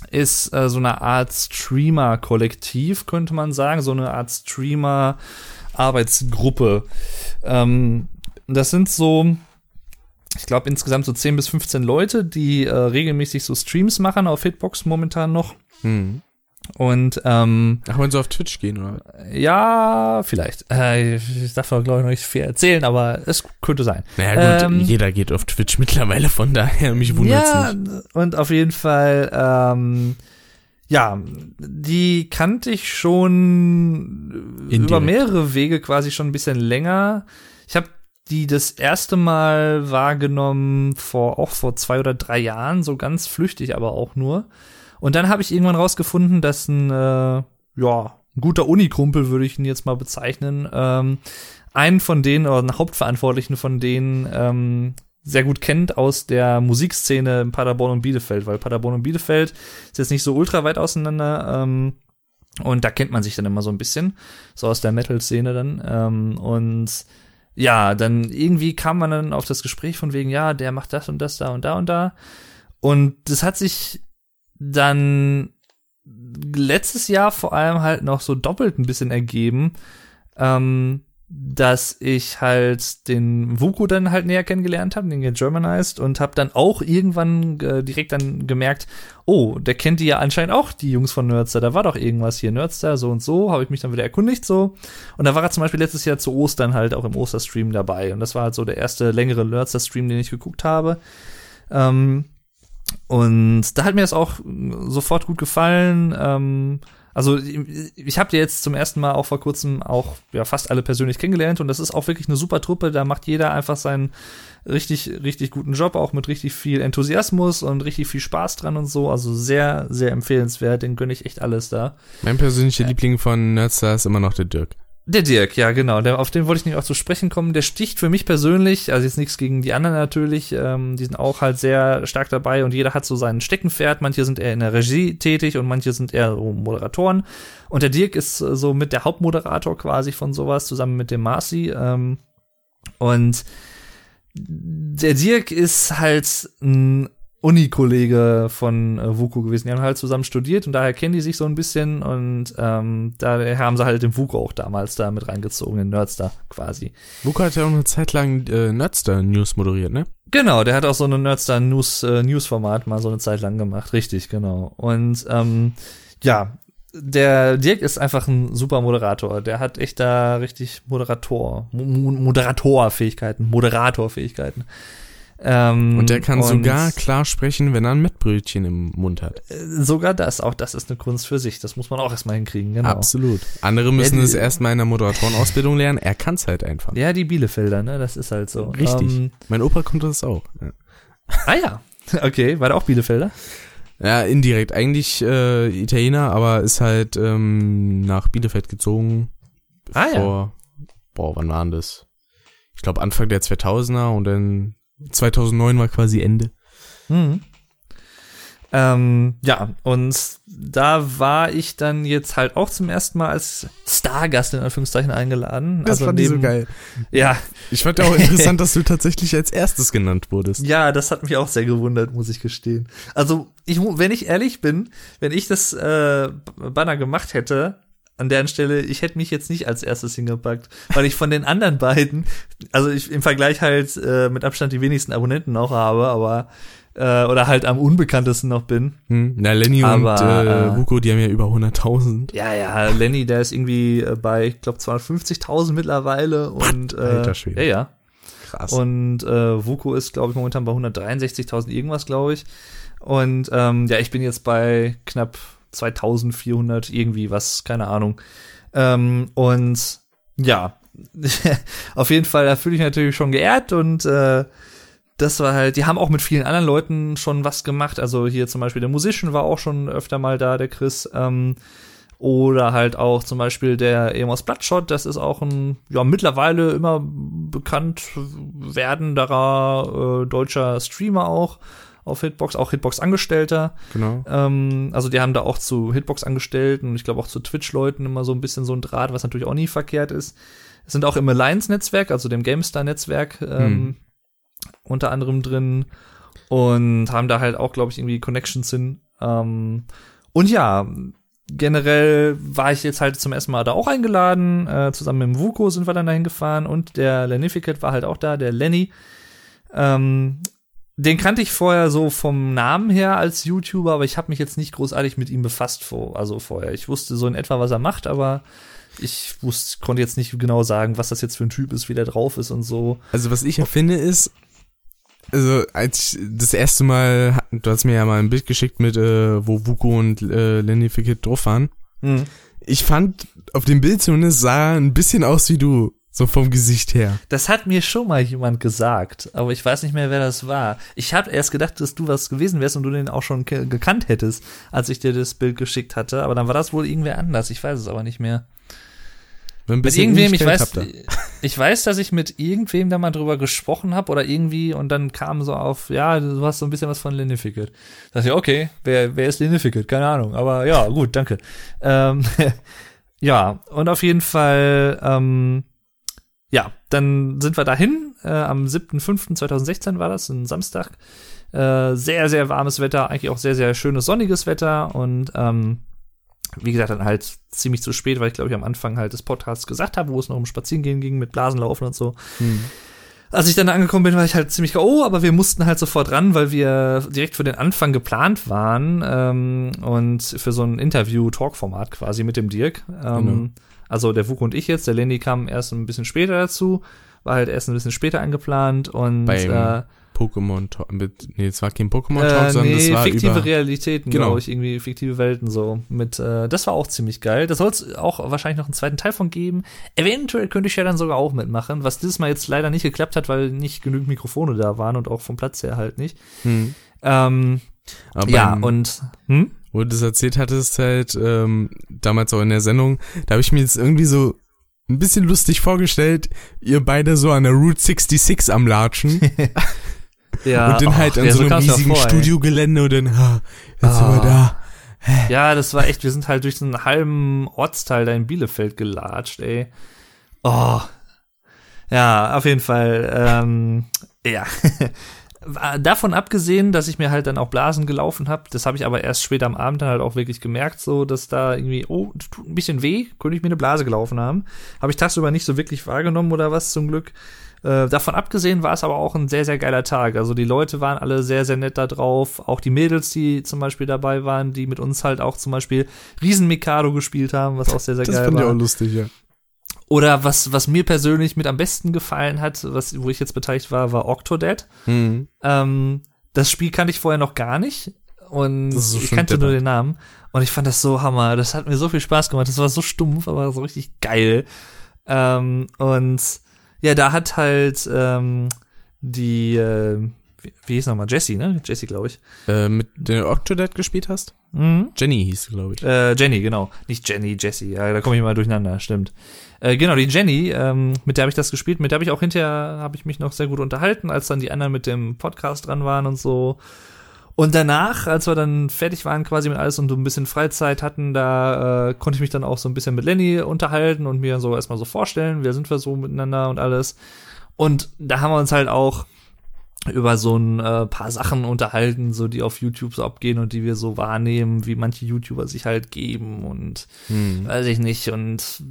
ist äh, so eine Art Streamer-Kollektiv, könnte man sagen, so eine Art Streamer-Arbeitsgruppe. Ähm, das sind so, ich glaube, insgesamt so 10 bis 15 Leute, die äh, regelmäßig so Streams machen auf Hitbox momentan noch. Hm. Und ähm, Ach, wollen sie auf Twitch gehen, oder? ja, vielleicht. Äh, ich darf glaube ich noch nicht viel erzählen, aber es könnte sein. Naja, gut, Ähm, jeder geht auf Twitch mittlerweile, von daher, mich wundert's ja, nicht. und auf jeden Fall, ähm, ja, die kannte ich schon Indirekt. über mehrere Wege quasi schon ein bisschen länger. Ich habe die das erste Mal wahrgenommen vor auch vor zwei oder drei Jahren, so ganz flüchtig, aber auch nur. Und dann habe ich irgendwann rausgefunden, dass ein äh, ja ein guter Unikumpel würde ich ihn jetzt mal bezeichnen, ähm, einen von denen oder einen Hauptverantwortlichen von denen ähm, sehr gut kennt aus der Musikszene in Paderborn und Bielefeld, weil Paderborn und Bielefeld ist jetzt nicht so ultra weit auseinander. Ähm, und da kennt man sich dann immer so ein bisschen, so aus der Metal-Szene dann. Ähm, und ja, dann irgendwie kam man dann auf das Gespräch von wegen, ja, der macht das und das da und da und da. Und das hat sich dann letztes Jahr vor allem halt noch so doppelt ein bisschen ergeben. Ähm, dass ich halt den Vuko dann halt näher kennengelernt habe, den Germanized und habe dann auch irgendwann äh, direkt dann gemerkt, oh, der kennt die ja anscheinend auch, die Jungs von Nerdster, da war doch irgendwas hier, Nerdster, so und so, habe ich mich dann wieder erkundigt so. Und da war er zum Beispiel letztes Jahr zu Ostern halt auch im Osterstream dabei. Und das war halt so der erste längere Nerdster-Stream, den ich geguckt habe. Ähm, und da hat mir das auch sofort gut gefallen, ähm, also ich habe jetzt zum ersten Mal auch vor kurzem auch ja fast alle persönlich kennengelernt und das ist auch wirklich eine super Truppe. Da macht jeder einfach seinen richtig richtig guten Job, auch mit richtig viel Enthusiasmus und richtig viel Spaß dran und so. Also sehr sehr empfehlenswert. Den gönne ich echt alles da. Mein persönlicher ja. Liebling von Nerdstar ist immer noch der Dirk. Der Dirk, ja, genau. Der, auf den wollte ich nicht auch zu sprechen kommen. Der sticht für mich persönlich, also jetzt nichts gegen die anderen natürlich, ähm, die sind auch halt sehr stark dabei und jeder hat so sein Steckenpferd. Manche sind eher in der Regie tätig und manche sind eher so Moderatoren. Und der Dirk ist äh, so mit der Hauptmoderator quasi von sowas, zusammen mit dem Marcy. Ähm, und der Dirk ist halt ein Uni-Kollege von äh, Vuko gewesen. Die haben halt zusammen studiert und daher kennen die sich so ein bisschen und ähm, daher haben sie halt den Vuko auch damals da mit reingezogen, den Nerdstar quasi. Vuko hat ja auch eine Zeit lang äh, Nerdstar News moderiert, ne? Genau, der hat auch so eine Nerdstar News äh, News mal so eine Zeit lang gemacht, richtig, genau. Und ähm, ja, der Dirk ist einfach ein super Moderator. Der hat echt da richtig Moderator, Moderatorfähigkeiten, Moderatorfähigkeiten. Ähm, und der kann und sogar klar sprechen, wenn er ein Mettbrötchen im Mund hat. Äh, sogar das, auch das ist eine Kunst für sich. Das muss man auch erstmal hinkriegen, genau. Absolut. Andere müssen ja, es erstmal in der Moderatorenausbildung lernen. Er kann es halt einfach. Ja, die Bielefelder, ne? Das ist halt so. Richtig. Ähm, mein Opa kommt das auch. Ja. Ah ja. Okay, war der auch Bielefelder? Ja, indirekt. Eigentlich äh, Italiener, aber ist halt ähm, nach Bielefeld gezogen. Ah ja. Boah, wann war denn das? Ich glaube Anfang der 2000er und dann 2009 war quasi Ende. Mhm. Ähm, ja, und da war ich dann jetzt halt auch zum ersten Mal als Stargast in Anführungszeichen eingeladen. Das also fand neben, ich so geil. Ja. Ich fand ja auch interessant, dass du tatsächlich als erstes genannt wurdest. Ja, das hat mich auch sehr gewundert, muss ich gestehen. Also, ich, wenn ich ehrlich bin, wenn ich das äh, Banner gemacht hätte, an der Stelle, ich hätte mich jetzt nicht als erstes hingepackt, weil ich von den anderen beiden, also ich im Vergleich halt äh, mit Abstand die wenigsten Abonnenten noch habe, aber äh, oder halt am unbekanntesten noch bin. Hm, na, Lenny aber, und äh, Hugo, die haben ja über 100.000. Ja, ja, Lenny, der ist irgendwie äh, bei, ich glaube, 250.000 mittlerweile und äh, Alter Schwede. ja, ja. Krass. Und äh, Vuko ist, glaube ich, momentan bei 163.000 irgendwas, glaube ich. Und ähm, ja, ich bin jetzt bei knapp 2400 irgendwie was, keine Ahnung. Ähm, und ja, auf jeden Fall, da fühle ich natürlich schon geehrt und äh, das war halt, die haben auch mit vielen anderen Leuten schon was gemacht. Also hier zum Beispiel der Musician war auch schon öfter mal da, der Chris. Ähm, oder halt auch zum Beispiel der Emos Bloodshot, das ist auch ein, ja, mittlerweile immer bekannt werdenderer äh, deutscher Streamer auch auf Hitbox, auch Hitbox-Angestellter. Genau. Ähm, also die haben da auch zu Hitbox-Angestellten und ich glaube auch zu Twitch-Leuten immer so ein bisschen so ein Draht, was natürlich auch nie verkehrt ist. Es sind auch im Alliance-Netzwerk, also dem GameStar-Netzwerk, ähm, hm. unter anderem drin und haben da halt auch, glaube ich, irgendwie Connections hin. Ähm, und ja, generell war ich jetzt halt zum ersten Mal da auch eingeladen. Äh, zusammen mit dem Vuko sind wir dann dahin gefahren und der Lenificate war halt auch da, der Lenny. Ähm, den kannte ich vorher so vom Namen her als YouTuber, aber ich habe mich jetzt nicht großartig mit ihm befasst vor, also vorher. Ich wusste so in etwa, was er macht, aber ich wusste, konnte jetzt nicht genau sagen, was das jetzt für ein Typ ist, wie der drauf ist und so. Also was ich ja finde ist, also als ich das erste Mal, du hast mir ja mal ein Bild geschickt mit, äh, wo Vuko und äh, Lenny Fickett drauf waren. Mhm. Ich fand, auf dem Bild zumindest sah er ein bisschen aus wie du. So vom Gesicht her. Das hat mir schon mal jemand gesagt, aber ich weiß nicht mehr, wer das war. Ich habe erst gedacht, dass du was gewesen wärst und du den auch schon gekannt hättest, als ich dir das Bild geschickt hatte, aber dann war das wohl irgendwer anders. Ich weiß es aber nicht mehr. Mit irgendwem, ich weiß, ich weiß, dass ich mit irgendwem da mal drüber gesprochen habe oder irgendwie und dann kam so auf, ja, du hast so ein bisschen was von Linificate. Da dachte ich, okay, wer, wer ist Linificate? Keine Ahnung, aber ja, gut, danke. Ähm, ja, und auf jeden Fall, ähm, ja, dann sind wir dahin. Äh, am 7.5.2016 war das, ein Samstag. Äh, sehr, sehr warmes Wetter, eigentlich auch sehr, sehr schönes sonniges Wetter. Und ähm, wie gesagt, dann halt ziemlich zu spät, weil ich glaube ich am Anfang halt des Podcasts gesagt habe, wo es noch um Spazierengehen ging mit Blasenlaufen und so. Hm. Als ich dann angekommen bin, war ich halt ziemlich oh, aber wir mussten halt sofort ran, weil wir direkt für den Anfang geplant waren ähm, und für so ein Interview-Talk-Format quasi mit dem Dirk. Ähm, Genau. Also der Wuko und ich jetzt, der Lenny kam erst ein bisschen später dazu, war halt erst ein bisschen später angeplant und Beim äh, Pokémon Talk. mit- Nee, es war kein Pokémon Talk, äh, sondern nee, das war fiktive über. Realitäten, Genau. glaube ich, irgendwie fiktive Welten so. Mit, äh, das war auch ziemlich geil. Da soll es auch wahrscheinlich noch einen zweiten Teil von geben. Eventuell könnte ich ja dann sogar auch mitmachen, was dieses Mal jetzt leider nicht geklappt hat, weil nicht genügend Mikrofone da waren und auch vom Platz her halt nicht. Hm. Ähm, Aber ja, beim- und hm? Wo du das erzählt hattest, halt, ähm, damals auch in der Sendung, da habe ich mir jetzt irgendwie so ein bisschen lustig vorgestellt, ihr beide so an der Route 66 am Latschen ja, und dann halt och, an so einem riesigen vor. Studiogelände und dann, ha, jetzt sind wir Ah. da. Ja, das war echt, wir sind halt durch so einen halben Ortsteil da in Bielefeld gelatscht, ey. Oh. Ja, auf jeden Fall, ähm, ja. Davon abgesehen, dass ich mir halt dann auch Blasen gelaufen habe, das habe ich aber erst später am Abend dann halt auch wirklich gemerkt, so dass da irgendwie, oh, das tut ein bisschen weh, könnte ich mir eine Blase gelaufen haben. Habe ich tagsüber nicht so wirklich wahrgenommen oder was zum Glück. Äh, davon abgesehen war es aber auch ein sehr, sehr geiler Tag. Also die Leute waren alle sehr, sehr nett da drauf. Auch die Mädels, die zum Beispiel dabei waren, die mit uns halt auch zum Beispiel Riesen Mikado gespielt haben, was auch sehr, sehr Das geil fand ich war. auch lustig, ja. Oder was, was mir persönlich mit am besten gefallen hat, was, wo ich jetzt beteiligt war, war Octodad. Hm. Ähm, das Spiel kannte ich vorher noch gar nicht. Und so ich kannte nur den Namen. Und ich fand das so hammer. Das hat mir so viel Spaß gemacht. Das war so stumpf, aber so richtig geil. Ähm, und ja, da hat halt ähm, die, äh, wie, hieß nochmal? Jessie, ne? Jessie, glaube ich. Äh, mit der Octodad gespielt hast? Mhm. Jenny hieß sie, glaube ich. Äh, Jenny, genau. Nicht Jenny, Jessie. Ja, da komme ich mal durcheinander, stimmt. Äh, genau, die Jenny, ähm, mit der habe ich das gespielt, mit der habe ich auch hinterher, habe ich mich noch sehr gut unterhalten, als dann die anderen mit dem Podcast dran waren und so. Und danach, als wir dann fertig waren quasi mit alles und so ein bisschen Freizeit hatten, da äh, konnte ich mich dann auch so ein bisschen mit Lenny unterhalten und mir so erstmal so vorstellen, wer sind wir so miteinander und alles. Und da haben wir uns halt auch über so ein äh, paar Sachen unterhalten, so die auf YouTube so abgehen und die wir so wahrnehmen, wie manche YouTuber sich halt geben und Hm. weiß ich nicht und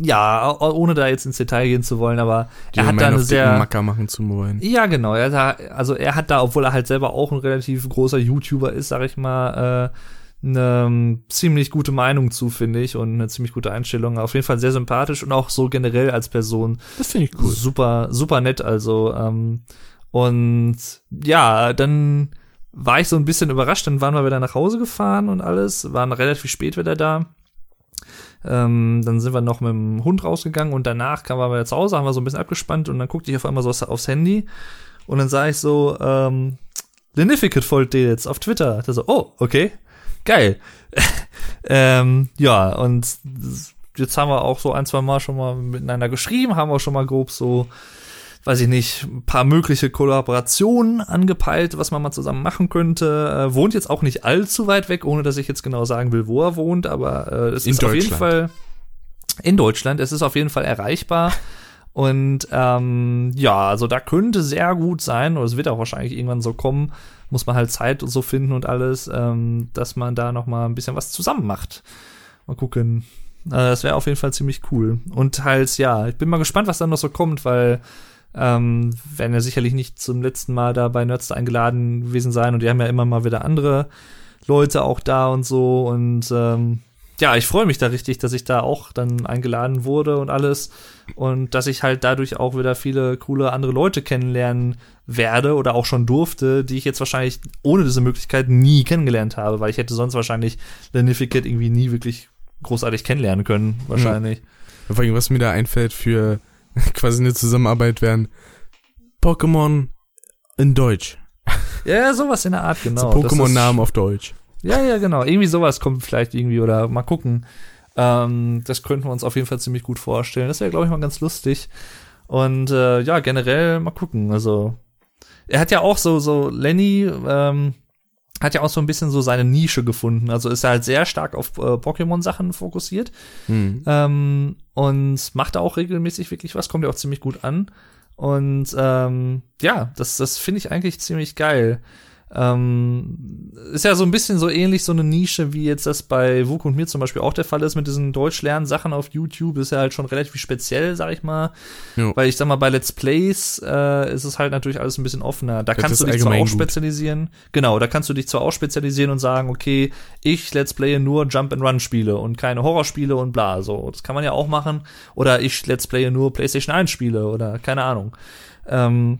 ja, ohne da jetzt ins Detail gehen zu wollen, aber Die er hat da eine sehr Macker machen zu wollen. ja, genau. Er hat da, also er hat da, obwohl er halt selber auch ein relativ großer YouTuber ist, sag ich mal, äh, eine ähm, ziemlich gute Meinung zu, finde ich, und eine ziemlich gute Einstellung. Auf jeden Fall sehr sympathisch und auch so generell als Person Das finde ich cool. super, super nett. Also, ähm, und ja, dann war ich so ein bisschen überrascht. Dann waren wir wieder nach Hause gefahren und alles, waren relativ spät wieder da. Ähm, dann sind wir noch mit dem Hund rausgegangen und danach kamen wir wieder zu Hause, haben wir so ein bisschen abgespannt und dann guckte ich auf einmal so aufs- Handy und dann sah ich so, ähm, Lenificate folgt dir jetzt auf Twitter. Da so, oh, okay, geil. ähm, ja, und jetzt haben wir auch so ein, zwei Mal schon mal miteinander geschrieben, haben auch schon mal grob so, weiß ich nicht, ein paar mögliche Kollaborationen angepeilt, was man mal zusammen machen könnte. Äh, wohnt jetzt auch nicht allzu weit weg, ohne dass ich jetzt genau sagen will, wo er wohnt, aber äh, es In ist auf jeden. Fall in Deutschland. Es ist auf jeden Fall erreichbar. Und ähm, ja, also da könnte sehr gut sein, oder es wird auch wahrscheinlich irgendwann so kommen, muss man halt Zeit und so finden und alles, ähm, dass man da noch mal ein bisschen was zusammen macht. Mal gucken. Äh, das wäre auf jeden Fall ziemlich cool. Und halt, ja, ich bin mal gespannt, was dann noch so kommt, weil ähm, werden ja sicherlich nicht zum letzten Mal da bei Nerds eingeladen gewesen sein und die haben ja immer mal wieder andere Leute auch da und so und ähm, ja, ich freue mich da richtig, dass ich da auch dann eingeladen wurde und alles und dass ich halt dadurch auch wieder viele coole andere Leute kennenlernen werde oder auch schon durfte, die ich jetzt wahrscheinlich ohne diese Möglichkeit nie kennengelernt habe, weil ich hätte sonst wahrscheinlich Lenificate irgendwie nie wirklich großartig kennenlernen können, wahrscheinlich. Vor allem, was mir da einfällt für quasi eine Zusammenarbeit wären Pokémon in Deutsch. Ja, sowas in der Art, genau. so Pokémon-Namen auf Deutsch. Ja, ja, genau. Irgendwie sowas kommt vielleicht irgendwie oder mal gucken. Ähm, das könnten wir uns auf jeden Fall ziemlich gut vorstellen. Das wäre, glaube ich, mal ganz lustig. Und äh, ja, generell mal gucken. Also, er hat ja auch so, so Lenny, ähm, hat ja auch so ein bisschen so seine Nische gefunden. Also ist er halt sehr stark auf äh, Pokémon-Sachen fokussiert. Hm. Ähm, und macht da auch regelmäßig wirklich was, kommt ja auch ziemlich gut an. Und ähm, ja, das, das finde ich eigentlich ziemlich geil. Ähm, ist ja so ein bisschen so ähnlich so eine Nische, wie jetzt das bei Wuk und mir zum Beispiel auch der Fall ist mit diesen Deutschlernsachen auf YouTube. Ist ja halt schon relativ speziell, sag ich mal. Jo. Weil ich sag mal, bei Let's Plays äh, ist es halt natürlich alles ein bisschen offener. Da Das kannst du dich zwar auch gut. spezialisieren. Genau, da kannst du dich zwar auch spezialisieren und sagen, okay, ich Let's Playe nur Jump and Run Spiele und keine Horrorspiele und bla. So, das kann man ja auch machen. Oder ich Let's Playe nur PlayStation 1 Spiele oder keine Ahnung. Ähm,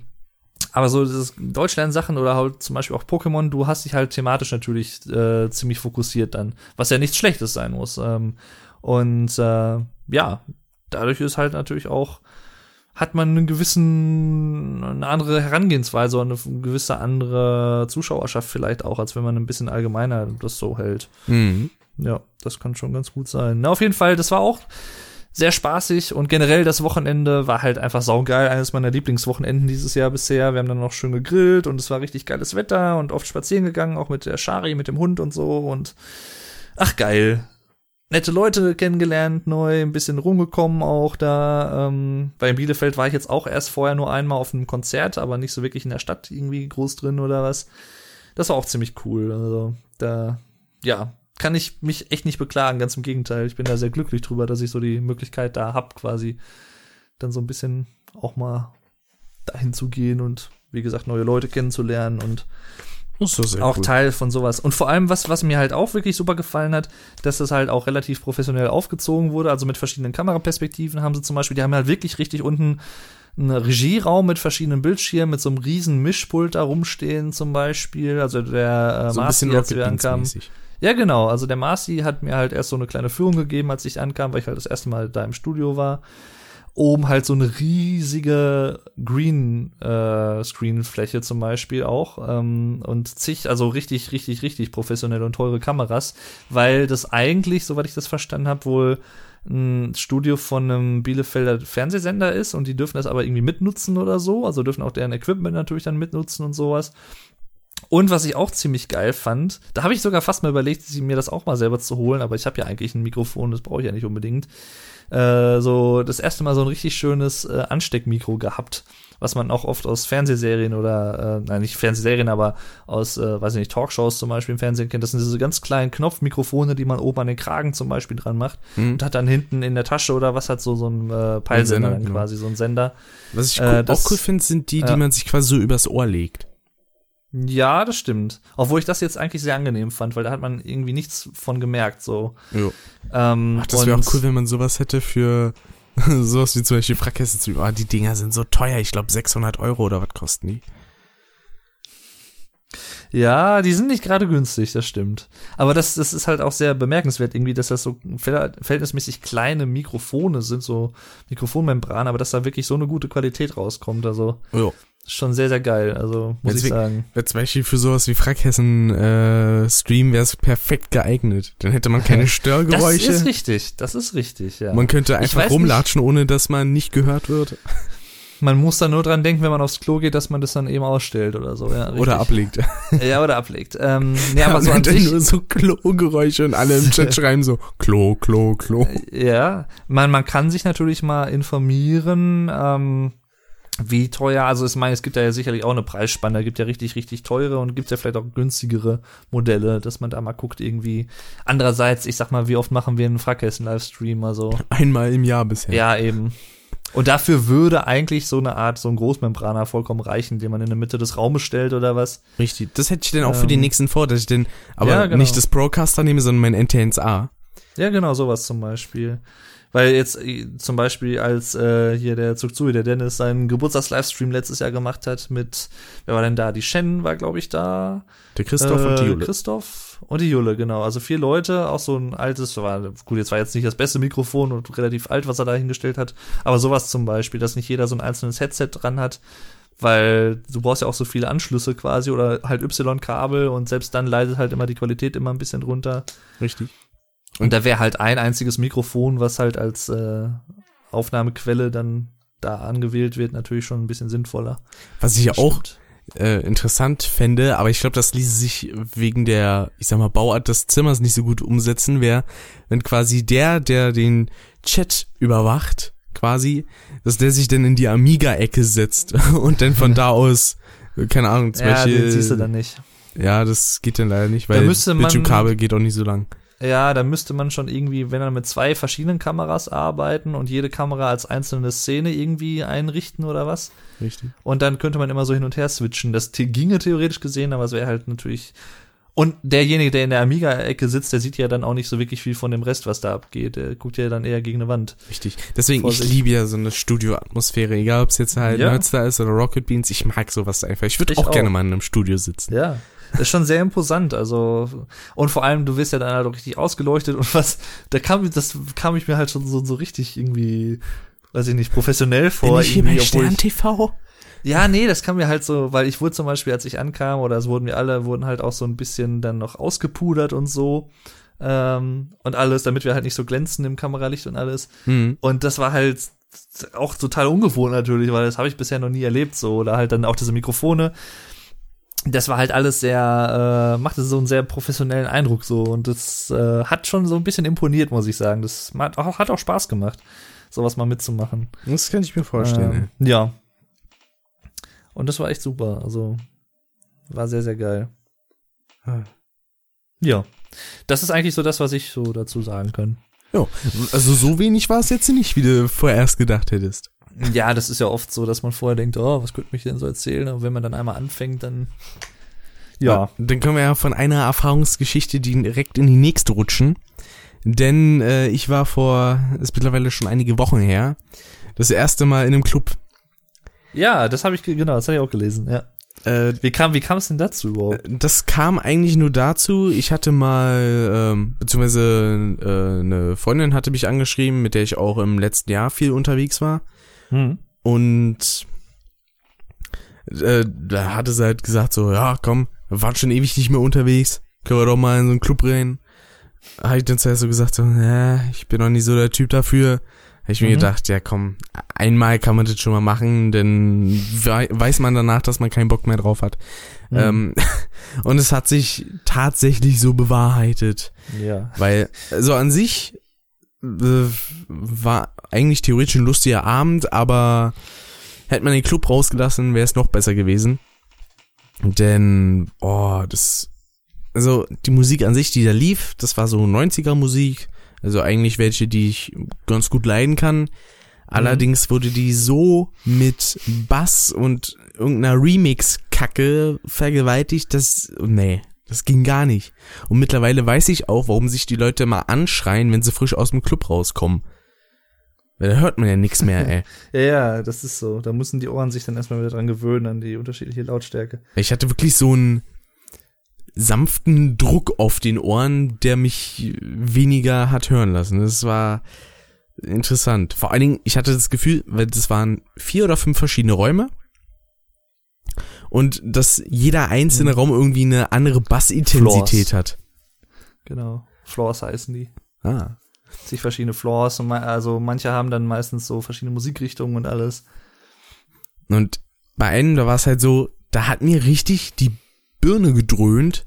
aber so Deutschland-Sachen oder halt zum Beispiel auch Pokémon, du hast dich halt thematisch natürlich äh, ziemlich fokussiert dann, was ja nichts Schlechtes sein muss. Ähm, und äh, ja, dadurch ist halt natürlich auch, hat man einen gewissen, eine andere Herangehensweise und eine gewisse andere Zuschauerschaft vielleicht auch, als wenn man ein bisschen allgemeiner das so hält. Mhm. Ja, das kann schon ganz gut sein. Na, auf jeden Fall, das war auch sehr spaßig und generell das Wochenende war halt einfach saugeil. Eines meiner Lieblingswochenenden dieses Jahr bisher. Wir haben dann noch schön gegrillt und es war richtig geiles Wetter und oft spazieren gegangen, auch mit der Shari, mit dem Hund und so und ach geil. Nette Leute kennengelernt, neu, ein bisschen rumgekommen auch da. Ähm, bei Bielefeld war ich jetzt auch erst vorher nur einmal auf einem Konzert, aber nicht so wirklich in der Stadt irgendwie groß drin oder was. Das war auch ziemlich cool. Also da, ja, kann ich mich echt nicht beklagen, ganz im Gegenteil. Ich bin da sehr glücklich drüber, dass ich so die Möglichkeit da hab, quasi dann so ein bisschen auch mal dahin zu gehen und wie gesagt, neue Leute kennenzulernen und auch cool. Teil von sowas. Und vor allem, was, was mir halt auch wirklich super gefallen hat, dass das halt auch relativ professionell aufgezogen wurde, also mit verschiedenen Kameraperspektiven haben sie zum Beispiel, die haben halt wirklich richtig unten einen Regieraum mit verschiedenen Bildschirmen, mit so einem riesen Mischpult da rumstehen zum Beispiel. Also der äh, so wir Beans ankamen, mäßig. Ja, genau. Also der Marci hat mir halt erst so eine kleine Führung gegeben, als ich ankam, weil ich halt das erste Mal da im Studio war. Oben halt so eine riesige Green äh, zum Beispiel auch ähm, und zig, also richtig, richtig, richtig professionelle und teure Kameras, weil das eigentlich, soweit ich das verstanden habe, wohl ein Studio von einem Bielefelder Fernsehsender ist und die dürfen das aber irgendwie mitnutzen oder so, also dürfen auch deren Equipment natürlich dann mitnutzen und sowas. Und was ich auch ziemlich geil fand, da habe ich sogar fast mal überlegt, mir das auch mal selber zu holen, aber ich habe ja eigentlich ein Mikrofon, das brauche ich ja nicht unbedingt. Äh, so das erste Mal so ein richtig schönes äh, Ansteckmikro gehabt, was man auch oft aus Fernsehserien oder, äh, nein, nicht Fernsehserien, aber aus, äh, weiß ich nicht, Talkshows zum Beispiel im Fernsehen kennt. Das sind diese ganz kleinen Knopfmikrofone, die man oben an den Kragen zum Beispiel dran macht Mhm. und hat dann hinten in der Tasche oder was hat so so ein äh, Peilsender Sender, dann genau. quasi, so ein Sender. Was ich Äh, das- auch cool finde, sind die, die ja. man sich quasi so übers Ohr legt. Ja, das stimmt. Obwohl ich das jetzt eigentlich sehr angenehm fand, weil da hat man irgendwie nichts von gemerkt, so. Jo. Ähm, Ach, das wäre auch cool, wenn man sowas hätte für sowas wie zum Beispiel Frackkessel zu Ah, die Dinger sind so teuer. Ich glaube 600 Euro oder was kosten die? Ja, die sind nicht gerade günstig, das stimmt. Aber das, das ist halt auch sehr bemerkenswert, irgendwie, dass das so ver- verhältnismäßig kleine Mikrofone sind, so Mikrofonmembranen, aber dass da wirklich so eine gute Qualität rauskommt. Also Jo. schon sehr, sehr geil. Also muss ich Deswegen- sagen. Wäre zum Beispiel für sowas wie Frackhessen äh, Stream wäre es perfekt geeignet. Dann hätte man keine Das Störgeräusche. ist richtig, das ist richtig, ja. Man könnte Ich einfach rumlatschen, ohne dass man nicht gehört wird. Man muss dann nur dran denken, wenn man aufs Klo geht, dass man das dann eben ausstellt oder so. Ja, richtig. Oder ablegt. Ja, oder ablegt. Ähm, nee, aber Ja, so man an sich, nur so Klo-Geräusche und alle im Chat schreiben so Klo, Klo, Klo. Ja, man, man kann sich natürlich mal informieren, ähm, wie teuer, also ich meine, es gibt ja sicherlich auch eine Preisspanne, es gibt ja richtig, richtig teure und gibt ja vielleicht auch günstigere Modelle, dass man da mal guckt irgendwie. Andererseits, ich sag mal, wie oft machen wir einen Frackhessen-Livestream, also Einmal im Jahr bisher. ja, eben. Und dafür würde eigentlich so eine Art, so ein Großmembraner vollkommen reichen, den man in der Mitte des Raumes stellt oder was. Richtig. Das hätte ich dann auch für den Ähm, nächsten vor, dass ich den, aber ja, genau. nicht das Procaster nehme, sondern mein NT1A. Ja, genau, sowas zum Beispiel. Weil jetzt äh, zum Beispiel als äh, hier der Zugzui, der Dennis, seinen Geburtstags-Livestream letztes Jahr gemacht hat mit, wer war denn da? Die Shen war, glaube ich, da. Der Christoph äh, und die Jule. Christoph und die Jule, genau. Also vier Leute, auch so ein altes, war, gut, jetzt war jetzt nicht das beste Mikrofon und relativ alt, was er da hingestellt hat, aber sowas zum Beispiel, dass nicht jeder so ein einzelnes Headset dran hat, weil du brauchst ja auch so viele Anschlüsse quasi oder halt Y-Kabel und selbst dann leidet halt immer die Qualität immer ein bisschen runter. Richtig. Und da wäre halt ein einziges Mikrofon, was halt als äh, Aufnahmequelle dann da angewählt wird, natürlich schon ein bisschen sinnvoller. Was ich ja auch. Äh, interessant fände, aber ich glaube, das ließe sich wegen der, ich sag mal, Bauart des Zimmers nicht so gut umsetzen, wäre, wenn quasi der, der den Chat überwacht, quasi, dass der sich dann in die Amiga-Ecke setzt und dann von da aus, keine Ahnung, zum Ja, Beispiel. den siehst du dann nicht. Ja, das geht dann leider nicht, weil Bildschirmkabel geht auch nicht so lang. Ja, da müsste man schon irgendwie, wenn er mit zwei verschiedenen Kameras arbeiten und jede Kamera als einzelne Szene irgendwie einrichten oder was. Richtig. Und dann könnte man immer so hin und her switchen. Das ginge theoretisch gesehen, aber es wäre halt natürlich. Und derjenige, der in der Amiga-Ecke sitzt, der sieht ja dann auch nicht so wirklich viel von dem Rest, was da abgeht. Der guckt ja dann eher gegen eine Wand. Richtig. Deswegen, Vorsicht. ich liebe ja so eine Studio-Atmosphäre, egal ob es jetzt halt Ja. Nerdstar ist oder Rocket Beans, ich mag sowas einfach. Ich würde auch, auch. gerne mal in einem Studio sitzen. Ja. Das ist schon sehr imposant, also und vor allem du wirst ja dann halt auch richtig ausgeleuchtet und was da kam das kam ich mir halt schon so so richtig irgendwie weiß ich nicht professionell vor Bin ich hier bei Stern TV? Ja, nee, das kam mir halt so, weil ich wurde zum Beispiel, als ich ankam, oder es wurden wir alle, wurden halt auch so ein bisschen dann noch ausgepudert und so. Ähm, und alles, damit wir halt nicht so glänzen im Kameralicht und alles. Hm. Und das war halt auch total ungewohnt natürlich, weil das habe ich bisher noch nie erlebt, so. Oder halt dann auch diese Mikrofone. Das war halt alles sehr, äh, machte so einen sehr professionellen Eindruck so. Und das äh, hat schon so ein bisschen imponiert, muss ich sagen. Das hat auch, hat auch Spaß gemacht, sowas mal mitzumachen. Das kann ich mir vorstellen. Ähm, ja. Und das war echt super. Also war sehr, sehr geil. ey. Ja. Das ist eigentlich so das, was ich so dazu sagen kann. Ja, also so wenig war es jetzt nicht, wie du vorerst gedacht hättest. Ja, das ist ja oft so, dass man vorher denkt, oh, was könnte mich denn so erzählen? Und wenn man dann einmal anfängt, dann. Ja. Dann können wir ja von einer Erfahrungsgeschichte direkt in die nächste rutschen. Denn äh, ich war vor, ist mittlerweile schon einige Wochen her, das erste Mal in einem Club. Ja, das habe ich, ge- genau, das habe ich auch gelesen, ja. Äh, Wie kam, wie kam es denn dazu überhaupt? das kam eigentlich nur dazu, ich hatte mal, ähm, beziehungsweise äh, eine Freundin hatte mich angeschrieben, mit der ich auch im letzten Jahr viel unterwegs war. Hm. Und äh, da hatte sie halt gesagt so, ja, komm, wir waren schon ewig nicht mehr unterwegs, können wir doch mal in so einen Club rein. Habe ich dann zuerst so gesagt so, ja, ich bin noch nicht so der Typ dafür. Habe ich mir Mhm. gedacht, ja komm, einmal kann man das schon mal machen, denn wei- weiß man danach, dass man keinen Bock mehr drauf hat. Mhm. Ähm, und es hat sich tatsächlich so bewahrheitet. Ja. Weil, also an sich äh, war eigentlich theoretisch ein lustiger Abend, aber hätte man den Club rausgelassen, wäre es noch besser gewesen. Denn, oh, das, also die Musik an sich, die da lief, das war so 90er Musik, also eigentlich welche, die ich ganz gut leiden kann. Allerdings wurde die so mit Bass und irgendeiner Remix-Kacke vergewaltigt, dass, nee, das ging gar nicht. Und mittlerweile weiß ich auch, warum sich die Leute mal anschreien, wenn sie frisch aus dem Club rauskommen. Weil da hört man ja nichts mehr, ey. Ja, ja, das ist so. Da müssen die Ohren sich dann erstmal wieder dran gewöhnen, an die unterschiedliche Lautstärke. Ich hatte wirklich so einen sanften Druck auf den Ohren, der mich weniger hat hören lassen. Das war interessant. Vor allen Dingen, ich hatte das Gefühl, weil das waren vier oder fünf verschiedene Räume. Und dass jeder einzelne Raum irgendwie eine andere Bassintensität Floors. hat. Genau. Floors heißen die. Ah. Sich verschiedene Floors und ma- also manche haben dann meistens so verschiedene Musikrichtungen und alles. Und bei einem, da war es halt so, da hat mir richtig die Birne gedröhnt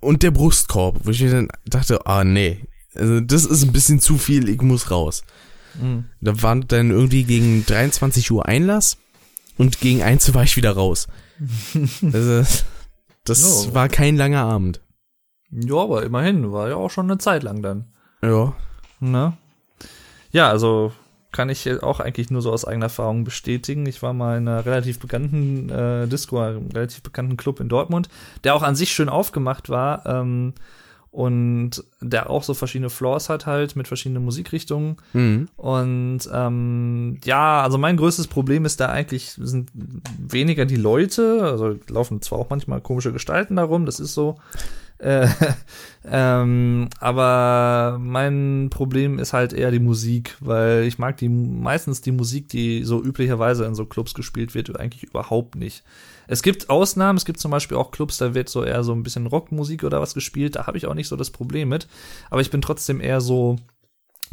und der Brustkorb, wo ich mir dann dachte, ah nee, also das ist ein bisschen zu viel, ich muss raus. Mhm. Da war dann irgendwie gegen 23 Uhr Einlass und gegen 1 Uhr war ich wieder raus. Also das No. war kein langer Abend. Ja, aber immerhin, war ja auch schon eine Zeit lang dann. Ja. Ne? Ja, also kann ich auch eigentlich nur so aus eigener Erfahrung bestätigen. Ich war mal in einer relativ bekannten äh, Disco, einem relativ bekannten Club in Dortmund, der auch an sich schön aufgemacht war ähm, und der auch so verschiedene Floors hat halt mit verschiedenen Musikrichtungen. Mhm. Und ähm, ja, also mein größtes Problem ist da eigentlich sind weniger die Leute, also laufen zwar auch manchmal komische Gestalten darum, das ist so. Äh, ähm, aber mein Problem ist halt eher die Musik, weil ich mag die meistens die Musik, die so üblicherweise in so Clubs gespielt wird, eigentlich überhaupt nicht. Es gibt Ausnahmen, es gibt zum Beispiel auch Clubs, da wird so eher so ein bisschen Rockmusik oder was gespielt, da habe ich auch nicht so das Problem mit. Aber ich bin trotzdem eher so,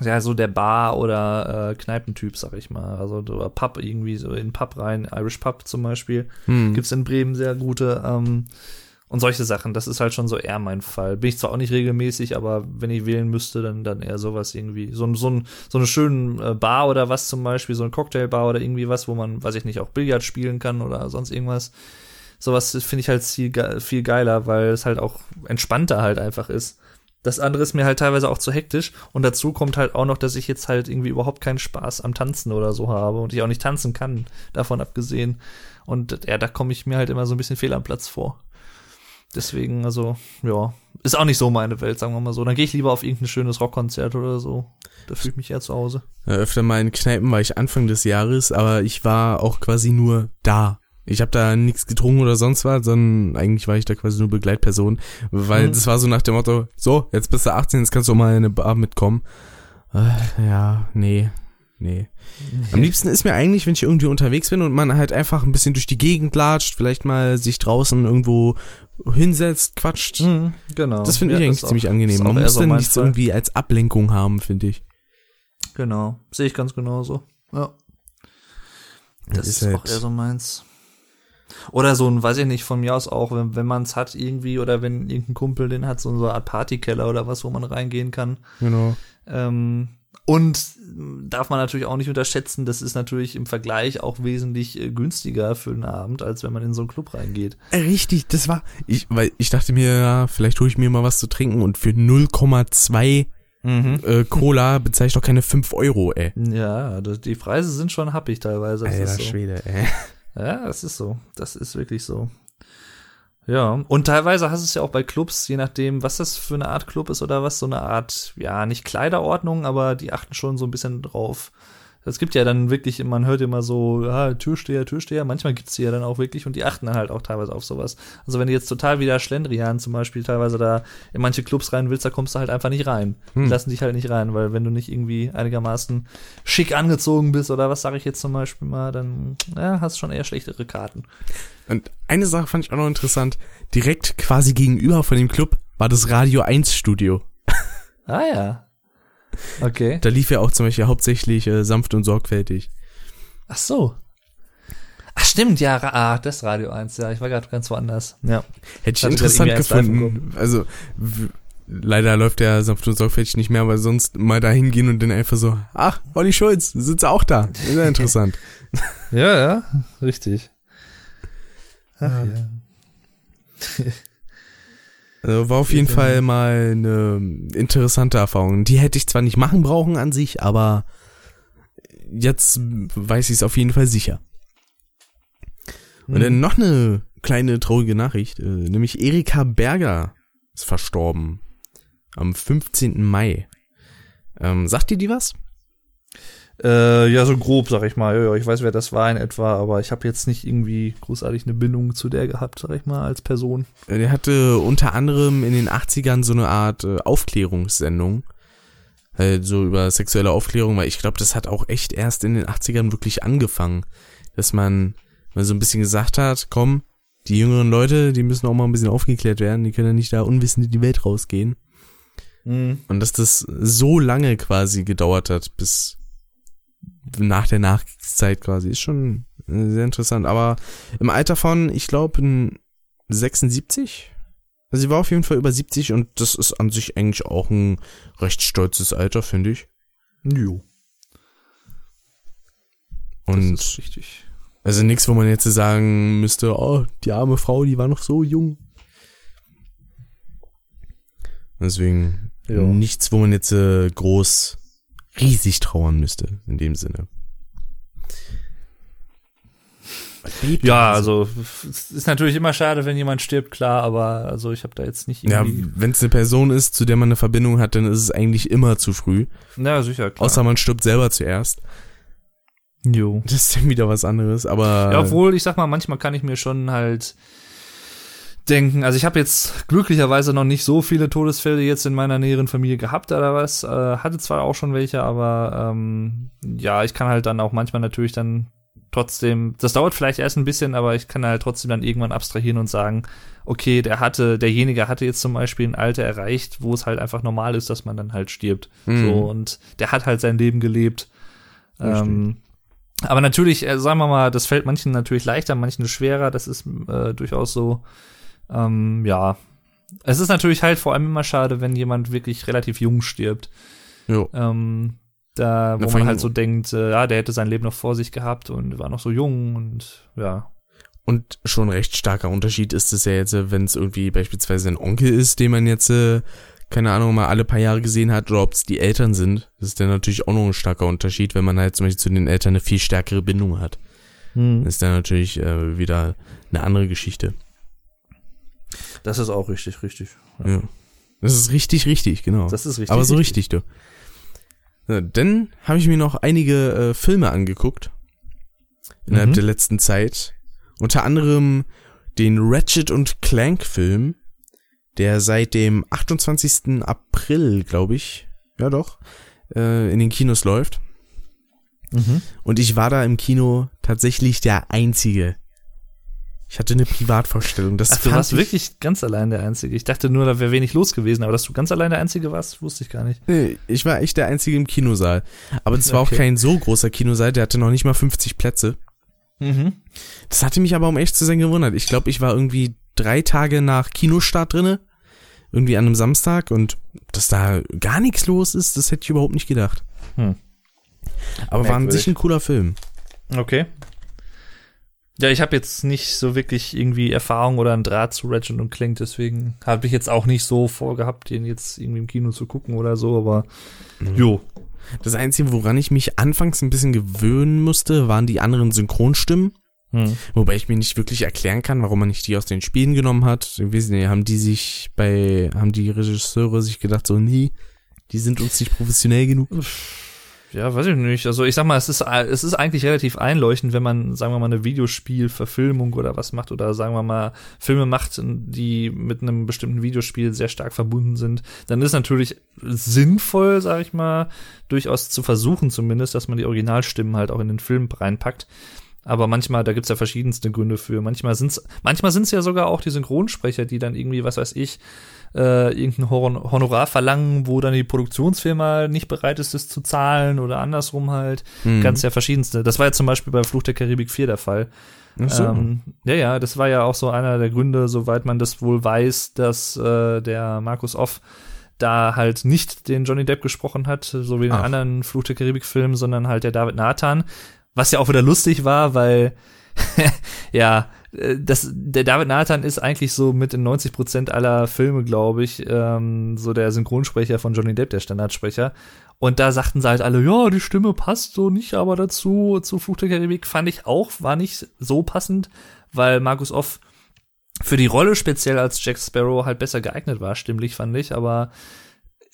ja, so der Bar- oder äh, Kneipentyp, sag ich mal. Also oder Pub irgendwie, so in Pub rein, Irish Pub zum Beispiel. Hm. Gibt's in Bremen sehr gute. Ähm, und solche Sachen, das ist halt schon so eher mein Fall. Bin ich zwar auch nicht regelmäßig, aber wenn ich wählen müsste, dann, dann eher sowas irgendwie. So, so, ein, so eine schöne äh, Bar oder was zum Beispiel, so eine Cocktailbar oder irgendwie was, wo man, weiß ich nicht, auch Billard spielen kann oder sonst irgendwas. sowas finde ich halt viel, viel geiler, weil es halt auch entspannter halt einfach ist. Das andere ist mir halt teilweise auch zu hektisch und dazu kommt halt auch noch, dass ich jetzt halt irgendwie überhaupt keinen Spaß am Tanzen oder so habe und ich auch nicht tanzen kann, davon abgesehen. Und ja, da komme ich mir halt immer so ein bisschen fehl am Platz vor. Deswegen, also, ja, ist auch nicht so meine Welt, sagen wir mal so. Dann gehe ich lieber auf irgendein schönes Rockkonzert oder so. Da fühle ich mich eher zu Hause. Ja, öfter mal in Kneipen war ich Anfang des Jahres, aber ich war auch quasi nur da. Ich habe da nichts getrunken oder sonst was, sondern eigentlich war ich da quasi nur Begleitperson, weil Mhm. das war so nach dem Motto, so, jetzt bist du 18, jetzt kannst du auch mal in eine Bar mitkommen. Äh, ja, nee, nee. Am liebsten ist mir eigentlich, wenn ich irgendwie unterwegs bin und man halt einfach ein bisschen durch die Gegend latscht, vielleicht mal sich draußen irgendwo hinsetzt, quatscht. Mhm, genau. Das finde ich Ja, eigentlich ist auch- ziemlich angenehm. ist Man muss dann nichts Fall. irgendwie als Ablenkung haben, finde ich. Genau. Sehe ich ganz genauso. Ja. Das ist, halt- auch eher so meins. Oder so ein, weiß ich nicht, von mir aus auch, wenn, wenn man es hat irgendwie oder wenn irgendein Kumpel den hat, so eine Art Partykeller oder was, wo man reingehen kann. Genau. Ähm, und darf man natürlich auch nicht unterschätzen, das ist natürlich im Vergleich auch wesentlich äh, günstiger für den Abend, als wenn man in so einen Club reingeht. Richtig, das war, ich, weil ich dachte mir, ja, vielleicht hole ich mir mal was zu trinken und für 0,2 Mhm. äh, Cola bezahle ich doch keine 5 Euro, ey. Ja, die Preise sind schon happig teilweise. Das Alter ist so. Schwede, ey. Ja, das ist so. Das ist wirklich so. Ja, und teilweise hast du es ja auch bei Clubs, je nachdem, was das für eine Art Club ist oder was, so eine Art, ja, nicht Kleiderordnung, aber die achten schon so ein bisschen drauf. Es gibt ja dann wirklich, man hört immer so, ja, Türsteher, Türsteher, manchmal gibt's die ja dann auch wirklich und die achten dann halt auch teilweise auf sowas. Also wenn du jetzt total wieder Schlendrian zum Beispiel teilweise da in manche Clubs rein willst, da kommst du halt einfach nicht rein. Die Hm. lassen dich halt nicht rein, weil wenn du nicht irgendwie einigermaßen schick angezogen bist oder was sage ich jetzt zum Beispiel mal, dann ja, hast schon eher schlechtere Karten. Und eine Sache fand ich auch noch interessant. Direkt quasi gegenüber von dem Club war das Radio 1 Studio. Ah ja. Okay. Da lief ja auch zum Beispiel hauptsächlich äh, sanft und sorgfältig. Ach so. Ach stimmt, ja, ah, das Radio 1, ja, ich war gerade ganz woanders. Ja. Hätte ich Hatte interessant gefunden. Also, leider läuft der sanft und sorgfältig nicht mehr, aber sonst mal da hingehen und dann einfach so, ach, Olli Schulz, sitzt auch da. Ist ja interessant. Ja, ja, richtig. Ach, ja. Also war auf jeden Ja. Fall mal eine interessante Erfahrung. Die hätte ich zwar nicht machen brauchen an sich, aber jetzt weiß ich es auf jeden Fall sicher. Und dann noch eine kleine traurige Nachricht, äh, nämlich Erika Berger ist verstorben am 15. Mai. Ähm, sagt dir die was? Äh, ja, so grob, sag ich mal. Ja, ja, ich weiß, wer das war in etwa, aber ich habe jetzt nicht irgendwie großartig eine Bindung zu der gehabt, sag ich mal, als Person. Der hatte unter anderem in den 80ern so eine Art äh, Aufklärungssendung. Halt so über sexuelle Aufklärung, weil ich glaube, das hat auch echt erst in den 80ern wirklich angefangen. Dass man mal so ein bisschen gesagt hat, komm, die jüngeren Leute, die müssen auch mal ein bisschen aufgeklärt werden, die können ja nicht da unwissend in die Welt rausgehen. Mhm. Und dass das so lange quasi gedauert hat, bis nach der Nachkriegszeit quasi, ist schon äh, sehr interessant. Aber im Alter von, ich glaube, 76? Also sie war auf jeden Fall über 70 und das ist an sich eigentlich auch ein recht stolzes Alter, finde ich. Jo. Das Und ist richtig. also nichts, wo man jetzt sagen müsste, oh, die arme Frau, die war noch so jung. Deswegen Ja. nichts, wo man jetzt äh, groß riesig trauern müsste, in dem Sinne. Ja, also es ist natürlich immer schade, wenn jemand stirbt, klar, aber also ich habe da jetzt nicht Ja, irgendwie. wenn es eine Person ist, zu der man eine Verbindung hat, dann ist es eigentlich immer zu früh. Ja, sicher, klar. Außer man stirbt selber zuerst. jo. Das ist dann wieder was anderes, aber. Ja, obwohl, ich sag mal, manchmal kann ich mir schon halt denken, also ich habe jetzt glücklicherweise noch nicht so viele Todesfälle jetzt in meiner näheren Familie gehabt oder was, äh, hatte zwar auch schon welche, aber ähm, ja, ich kann halt dann auch manchmal natürlich dann trotzdem, das dauert vielleicht erst ein bisschen, aber ich kann halt trotzdem dann irgendwann abstrahieren und sagen, okay, der hatte, derjenige hatte jetzt zum Beispiel ein Alter erreicht, wo es halt einfach normal ist, dass man dann halt stirbt. Mhm. So, und der hat halt sein Leben gelebt. Ähm, aber natürlich, äh, sagen wir mal, das fällt manchen natürlich leichter, manchen schwerer, das ist äh, durchaus so. Ähm, ja. Es ist natürlich halt vor allem immer schade, wenn jemand wirklich relativ jung stirbt. Jo. Ähm, da, Na, wo vor man halt so denkt, äh, ja, der hätte sein Leben noch vor sich gehabt und war noch so jung und ja. Und schon recht starker Unterschied ist es ja jetzt, wenn es irgendwie beispielsweise ein Onkel ist, den man jetzt, äh, keine Ahnung, mal alle paar Jahre gesehen hat, oder ob es die Eltern sind. Das ist dann natürlich auch noch ein starker Unterschied, wenn man halt zum Beispiel zu den Eltern eine viel stärkere Bindung hat. Hm. Das ist dann natürlich äh, wieder eine andere Geschichte. Das ist auch richtig, richtig. Ja. Das ist richtig, richtig, genau. Das ist richtig. Aber so richtig, du. Ja, dann habe ich mir noch einige äh, Filme angeguckt. Innerhalb Mhm. der letzten Zeit. Unter anderem den Ratchet und Clank Film, der seit dem 28. April, glaube ich, ja doch, äh, in den Kinos läuft. Mhm. Und ich war da im Kino tatsächlich der Einzige. Ich hatte eine Privatvorstellung. Das Ach, du warst ich, wirklich ganz allein der Einzige. Ich dachte nur, da wäre wenig los gewesen, aber dass du ganz allein der Einzige warst, wusste ich gar nicht. Nee, ich war echt der Einzige im Kinosaal. Aber das war auch Okay. kein so großer Kinosaal, der hatte noch nicht mal 50 Plätze. Mhm. Das hatte mich aber um echt zu sein gewundert. Ich glaube, ich war irgendwie drei Tage nach Kinostart drinne, irgendwie an einem Samstag und dass da gar nichts los ist, das hätte ich überhaupt nicht gedacht. Hm. Aber war an Merkwürdig. sich ein cooler Film. Okay. Ja, ich habe jetzt nicht so wirklich irgendwie Erfahrung oder einen Draht zu Ratchet und Clank, deswegen habe ich jetzt auch nicht so vorgehabt, den jetzt irgendwie im Kino zu gucken oder so, aber jo. Das Einzige, woran ich mich anfangs ein bisschen gewöhnen musste, waren die anderen Synchronstimmen. Hm. Wobei ich mir nicht wirklich erklären kann, warum man nicht die aus den Spielen genommen hat. Ich weiß nicht, haben die sich bei, haben die Regisseure sich gedacht, so nie, die sind uns nicht professionell genug. Ja, weiß ich nicht. Also ich sag mal, es ist, es ist eigentlich relativ einleuchtend, wenn man, sagen wir mal, eine Videospielverfilmung oder was macht oder sagen wir mal Filme macht, die mit einem bestimmten Videospiel sehr stark verbunden sind. Dann ist natürlich sinnvoll, sag ich mal, durchaus zu versuchen zumindest, dass man die Originalstimmen halt auch in den Film reinpackt. Aber manchmal, da gibt's ja verschiedenste Gründe für. Manchmal sind's, manchmal sind's ja sogar auch die Synchronsprecher, die dann irgendwie, was weiß ich, äh, irgendein Honorar verlangen, wo dann die Produktionsfirma nicht bereit ist, es zu zahlen oder andersrum halt. Mhm. Ganz ja verschiedenste. Das war ja zum Beispiel bei Fluch der Karibik 4 der Fall. So. Ähm, ja, ja, das war ja auch so einer der Gründe, soweit man das wohl weiß, dass äh, der Markus Off da halt nicht den Johnny Depp gesprochen hat, so wie in den anderen Fluch der Karibik-Filmen, sondern halt der David Nathan. Was ja auch wieder lustig war, weil ja, das, der David Nathan ist eigentlich so mit in 90 Prozent aller Filme, glaube ich, ähm, so der Synchronsprecher von Johnny Depp, der Standardsprecher. Und da sagten sie halt alle, ja, die Stimme passt so nicht, aber dazu, zu Fluch der Karibik fand ich auch, war nicht so passend, weil Markus Off für die Rolle speziell als Jack Sparrow halt besser geeignet war, stimmlich fand ich, aber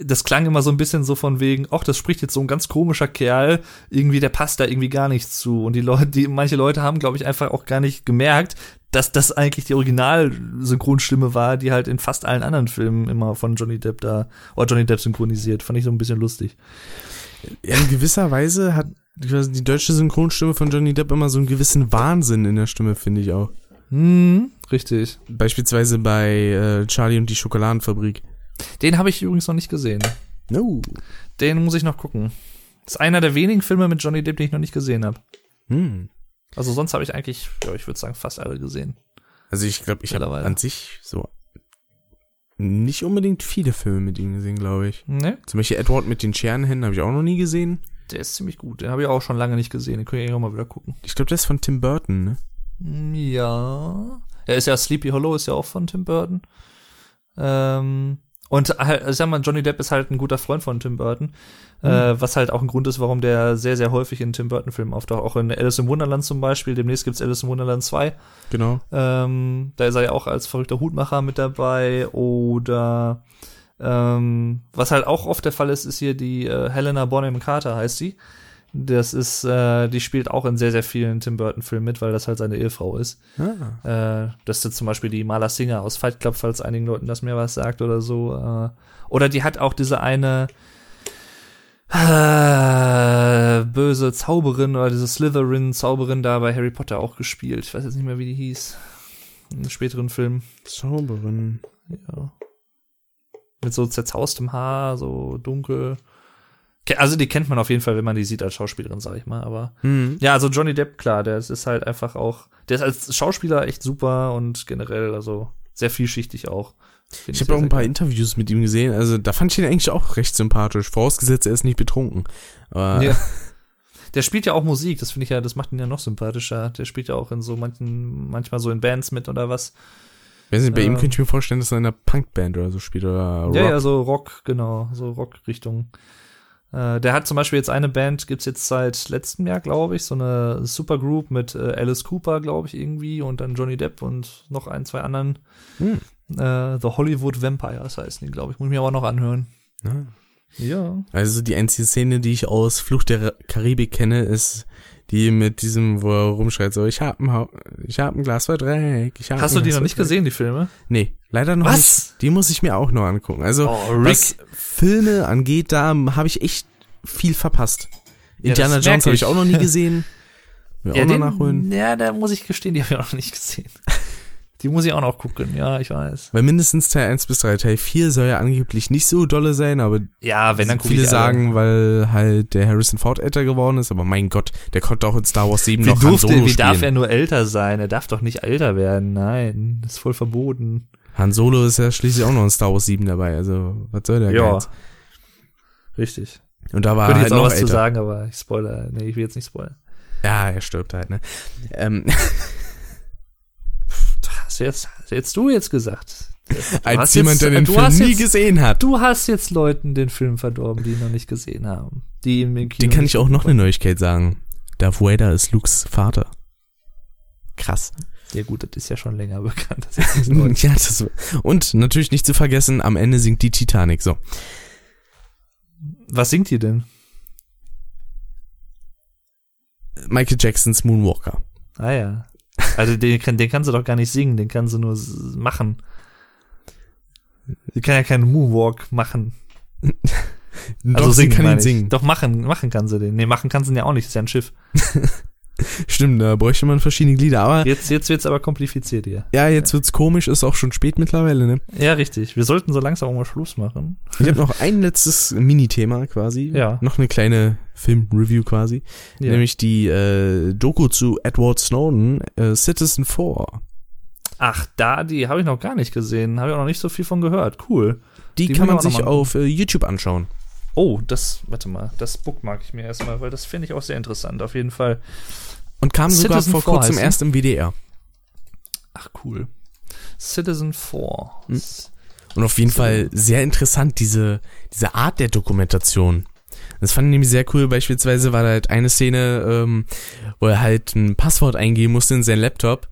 das klang immer so ein bisschen so von wegen, ach, das spricht jetzt so ein ganz komischer Kerl, irgendwie, der passt da irgendwie gar nicht zu. Und die Leute, die, manche Leute haben, glaube ich, einfach auch gar nicht gemerkt, dass das eigentlich die Original-Synchronstimme war, die halt in fast allen anderen Filmen immer von Johnny Depp da, oder Johnny Depp synchronisiert. Fand ich so ein bisschen lustig. Ja, in gewisser Weise hat die deutsche Synchronstimme von Johnny Depp immer so einen gewissen Wahnsinn in der Stimme, finde ich auch. Hm, richtig. Beispielsweise bei äh, Charlie und die Schokoladenfabrik. Den habe ich übrigens noch nicht gesehen. No. Den muss ich noch gucken. Das ist einer der wenigen Filme mit Johnny Depp, den ich noch nicht gesehen habe. Hm. Also sonst habe ich eigentlich, ja, ich würde sagen, fast alle gesehen. Also ich glaube, ich habe an sich so nicht unbedingt viele Filme mit ihm gesehen, glaube ich. Ne? Zum Beispiel Edward mit den Scherenhänden habe ich auch noch nie gesehen. Der ist ziemlich gut. Den habe ich auch schon lange nicht gesehen. Den können wir ja mal wieder gucken. Ich glaube, der ist von Tim Burton, ne? Mm, Ja. Er ist ja Sleepy Hollow, ist ja auch von Tim Burton. Ähm, und halt, ich sag mal, Johnny Depp ist halt ein guter Freund von Tim Burton. Äh, was halt auch ein Grund ist, warum der sehr, sehr häufig in Tim Burton-Filmen auftaucht. Auch in Alice im Wunderland zum Beispiel. Demnächst gibt's Alice im Wunderland 2. Genau. Ähm, da ist er ja auch als verrückter Hutmacher mit dabei. Oder ähm, was halt auch oft der Fall ist, ist hier die äh, Helena Bonham Carter heißt sie. Das ist, äh, die spielt auch in sehr, sehr vielen Tim Burton-Filmen mit, weil das halt seine Ehefrau ist. Ah. Äh, das ist zum Beispiel die Marla Singer aus Fight Club, falls einigen Leuten das mehr was sagt oder so. Äh, oder die hat auch diese eine äh, böse Zauberin oder diese Slytherin-Zauberin da bei Harry Potter auch gespielt. Ich weiß jetzt nicht mehr, wie die hieß. In einem späteren Film. Zauberin. Ja. Mit so zerzaustem Haar, so dunkel. Also die kennt man auf jeden Fall, wenn man die sieht als Schauspielerin, sag ich mal. Aber Hm. ja, also Johnny Depp, klar, der ist halt einfach auch, der ist als Schauspieler echt super und generell, also sehr vielschichtig auch. Find Ich habe auch ein paar geil. Interviews mit ihm gesehen. Also da fand ich ihn eigentlich auch recht sympathisch. Vorausgesetzt, er ist nicht betrunken. Aber Ja. Der spielt ja auch Musik, das finde ich ja, das macht ihn ja noch sympathischer. Der spielt ja auch in so manchen, manchmal so in Bands mit oder was. Weiß nicht, bei ihm Äh. könnte ich mir vorstellen, dass er in einer Punkband oder so spielt oder Rock. Ja, ja, so Rock, genau, so Rock-Richtung. Äh, der hat zum Beispiel jetzt eine Band, gibt's jetzt seit letztem Jahr, glaube ich, so eine Supergroup mit äh, Alice Cooper, glaube ich, irgendwie, und dann Johnny Depp und noch ein, zwei anderen. Hm. Äh, The Hollywood Vampires heißen die, glaube ich. Muss ich mir aber noch anhören. Ja. Ja. Also die einzige Szene, die ich aus Flucht der Karibik kenne, ist die mit diesem, wo er rumschreit, so, ich hab ein, Hau- ich hab ein Glas voll Dreck. Ich hab Hast du die Glas noch nicht gesehen, die Filme? Nee, leider noch Was? nicht. Die muss ich mir auch noch angucken. Also, Oh, was Filme angeht, da habe ich echt viel verpasst. Ja, Indiana Jones habe ich ich. auch noch nie gesehen. Will Ja, auch noch den, nachholen. ja, da muss ich gestehen, die habe ich auch noch nicht gesehen. Die muss ich auch noch gucken, ja, ich weiß. Weil mindestens Teil 1 bis 3. Teil 4 soll ja angeblich nicht so dolle sein, aber Ja, wenn dann viele sagen, weil halt der Harrison Ford älter geworden ist, aber mein Gott, der konnte auch in Star Wars 7 Wie, noch Han durfte, Solo wie darf er nur älter sein? Er darf doch nicht älter werden. Nein, das ist voll verboten. Han Solo ist ja schließlich auch noch in Star Wars 7 dabei, also was soll der Ja. Geiz? Richtig. Und da war Könnte er jetzt halt auch noch was zu älter. sagen, aber ich spoiler. Nee, ich will jetzt nicht spoilern. Ja, er stirbt halt, ne? Ähm, Hast jetzt, hast jetzt du jetzt gesagt. als jemand, der den du Film nie jetzt- gesehen hat. Du hast jetzt Leuten den Film verdorben, die ihn noch nicht gesehen haben. Die im Kino Den kann ich auch noch eine Neuigkeit sagen. Darth Vader ist Lukes Vater. Krass. Ja gut, das ist ja schon länger bekannt. Das ja, das, und natürlich nicht zu vergessen, am Ende singt die Titanic. So. Was singt die denn? Michael Jacksons Moonwalker. Ah ja. Also den, kann- den kannst du doch gar nicht singen, den kannst du nur machen. Die kann ja keinen Moonwalk machen. Doch, also sie singen kann ihn singen. Doch machen, machen kann sie den. Nee, machen kann sie ihn ja auch nicht, ist ja ein Schiff. Stimmt, da bräuchte man verschiedene Glieder. Aber Jetzt, jetzt wird's aber kompliziert hier. ja, jetzt wird's komisch, ist auch schon spät mittlerweile, ne? Ja, richtig. Wir sollten so langsam auch mal Schluss machen. Ich habe noch ein letztes Mini-Thema quasi. Ja. Noch eine kleine Film-Review quasi. Ja. Nämlich die äh, Doku zu Edward Snowden, äh, Citizen 4. Ach, da, die habe ich noch gar nicht gesehen. Habe ich auch noch nicht so viel von gehört. Cool. Die, Die kann man sich auf äh, YouTube anschauen. Oh, das, warte mal, das bookmark ich mir erstmal, weil das finde ich auch sehr interessant, auf jeden Fall. Und kam sogar Citizen vor 4 kurzem erst im WDR. Ach, cool. Citizen 4. Hm. Und auf jeden. Fall sehr interessant, diese, diese Art der Dokumentation. Das fand ich nämlich sehr cool. Beispielsweise war da halt eine Szene, ähm, wo er halt ein Passwort eingeben musste in seinen Laptop.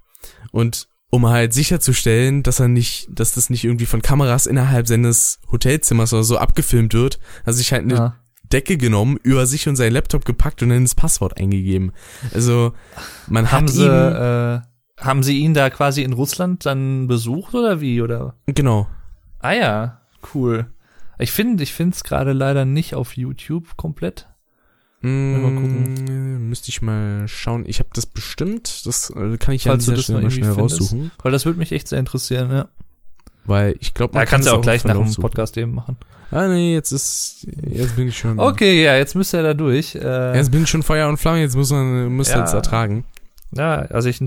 Und um halt sicherzustellen, dass er nicht, dass das nicht irgendwie von Kameras innerhalb seines Hotelzimmers oder so abgefilmt wird, hat er sich halt eine Ja. Decke genommen, über sich und seinen Laptop gepackt und dann das Passwort eingegeben. Also, man Haben hat sie, ihm, äh, haben sie ihn da quasi in Russland dann besucht oder wie? Oder? genau. Ah ja, cool. Ich finde, ich finde es gerade leider nicht auf YouTube komplett. Mm, mal gucken. Müsste ich mal schauen. Ich habe das bestimmt. Das äh, kann ich ja Falls du an dieser Stelle mal schnell findest. raussuchen. Weil das würde mich echt sehr interessieren, ja. Weil ich glaube, Da man kannst du es auch gleich nach dem. Podcast eben machen. Ah nee, jetzt ist jetzt bin ich schon. Okay, ja, jetzt müsst ihr da durch. Äh, Jetzt bin ich schon Feuer und Flamme. Jetzt muss man muss Ja. jetzt ertragen. ja, also ich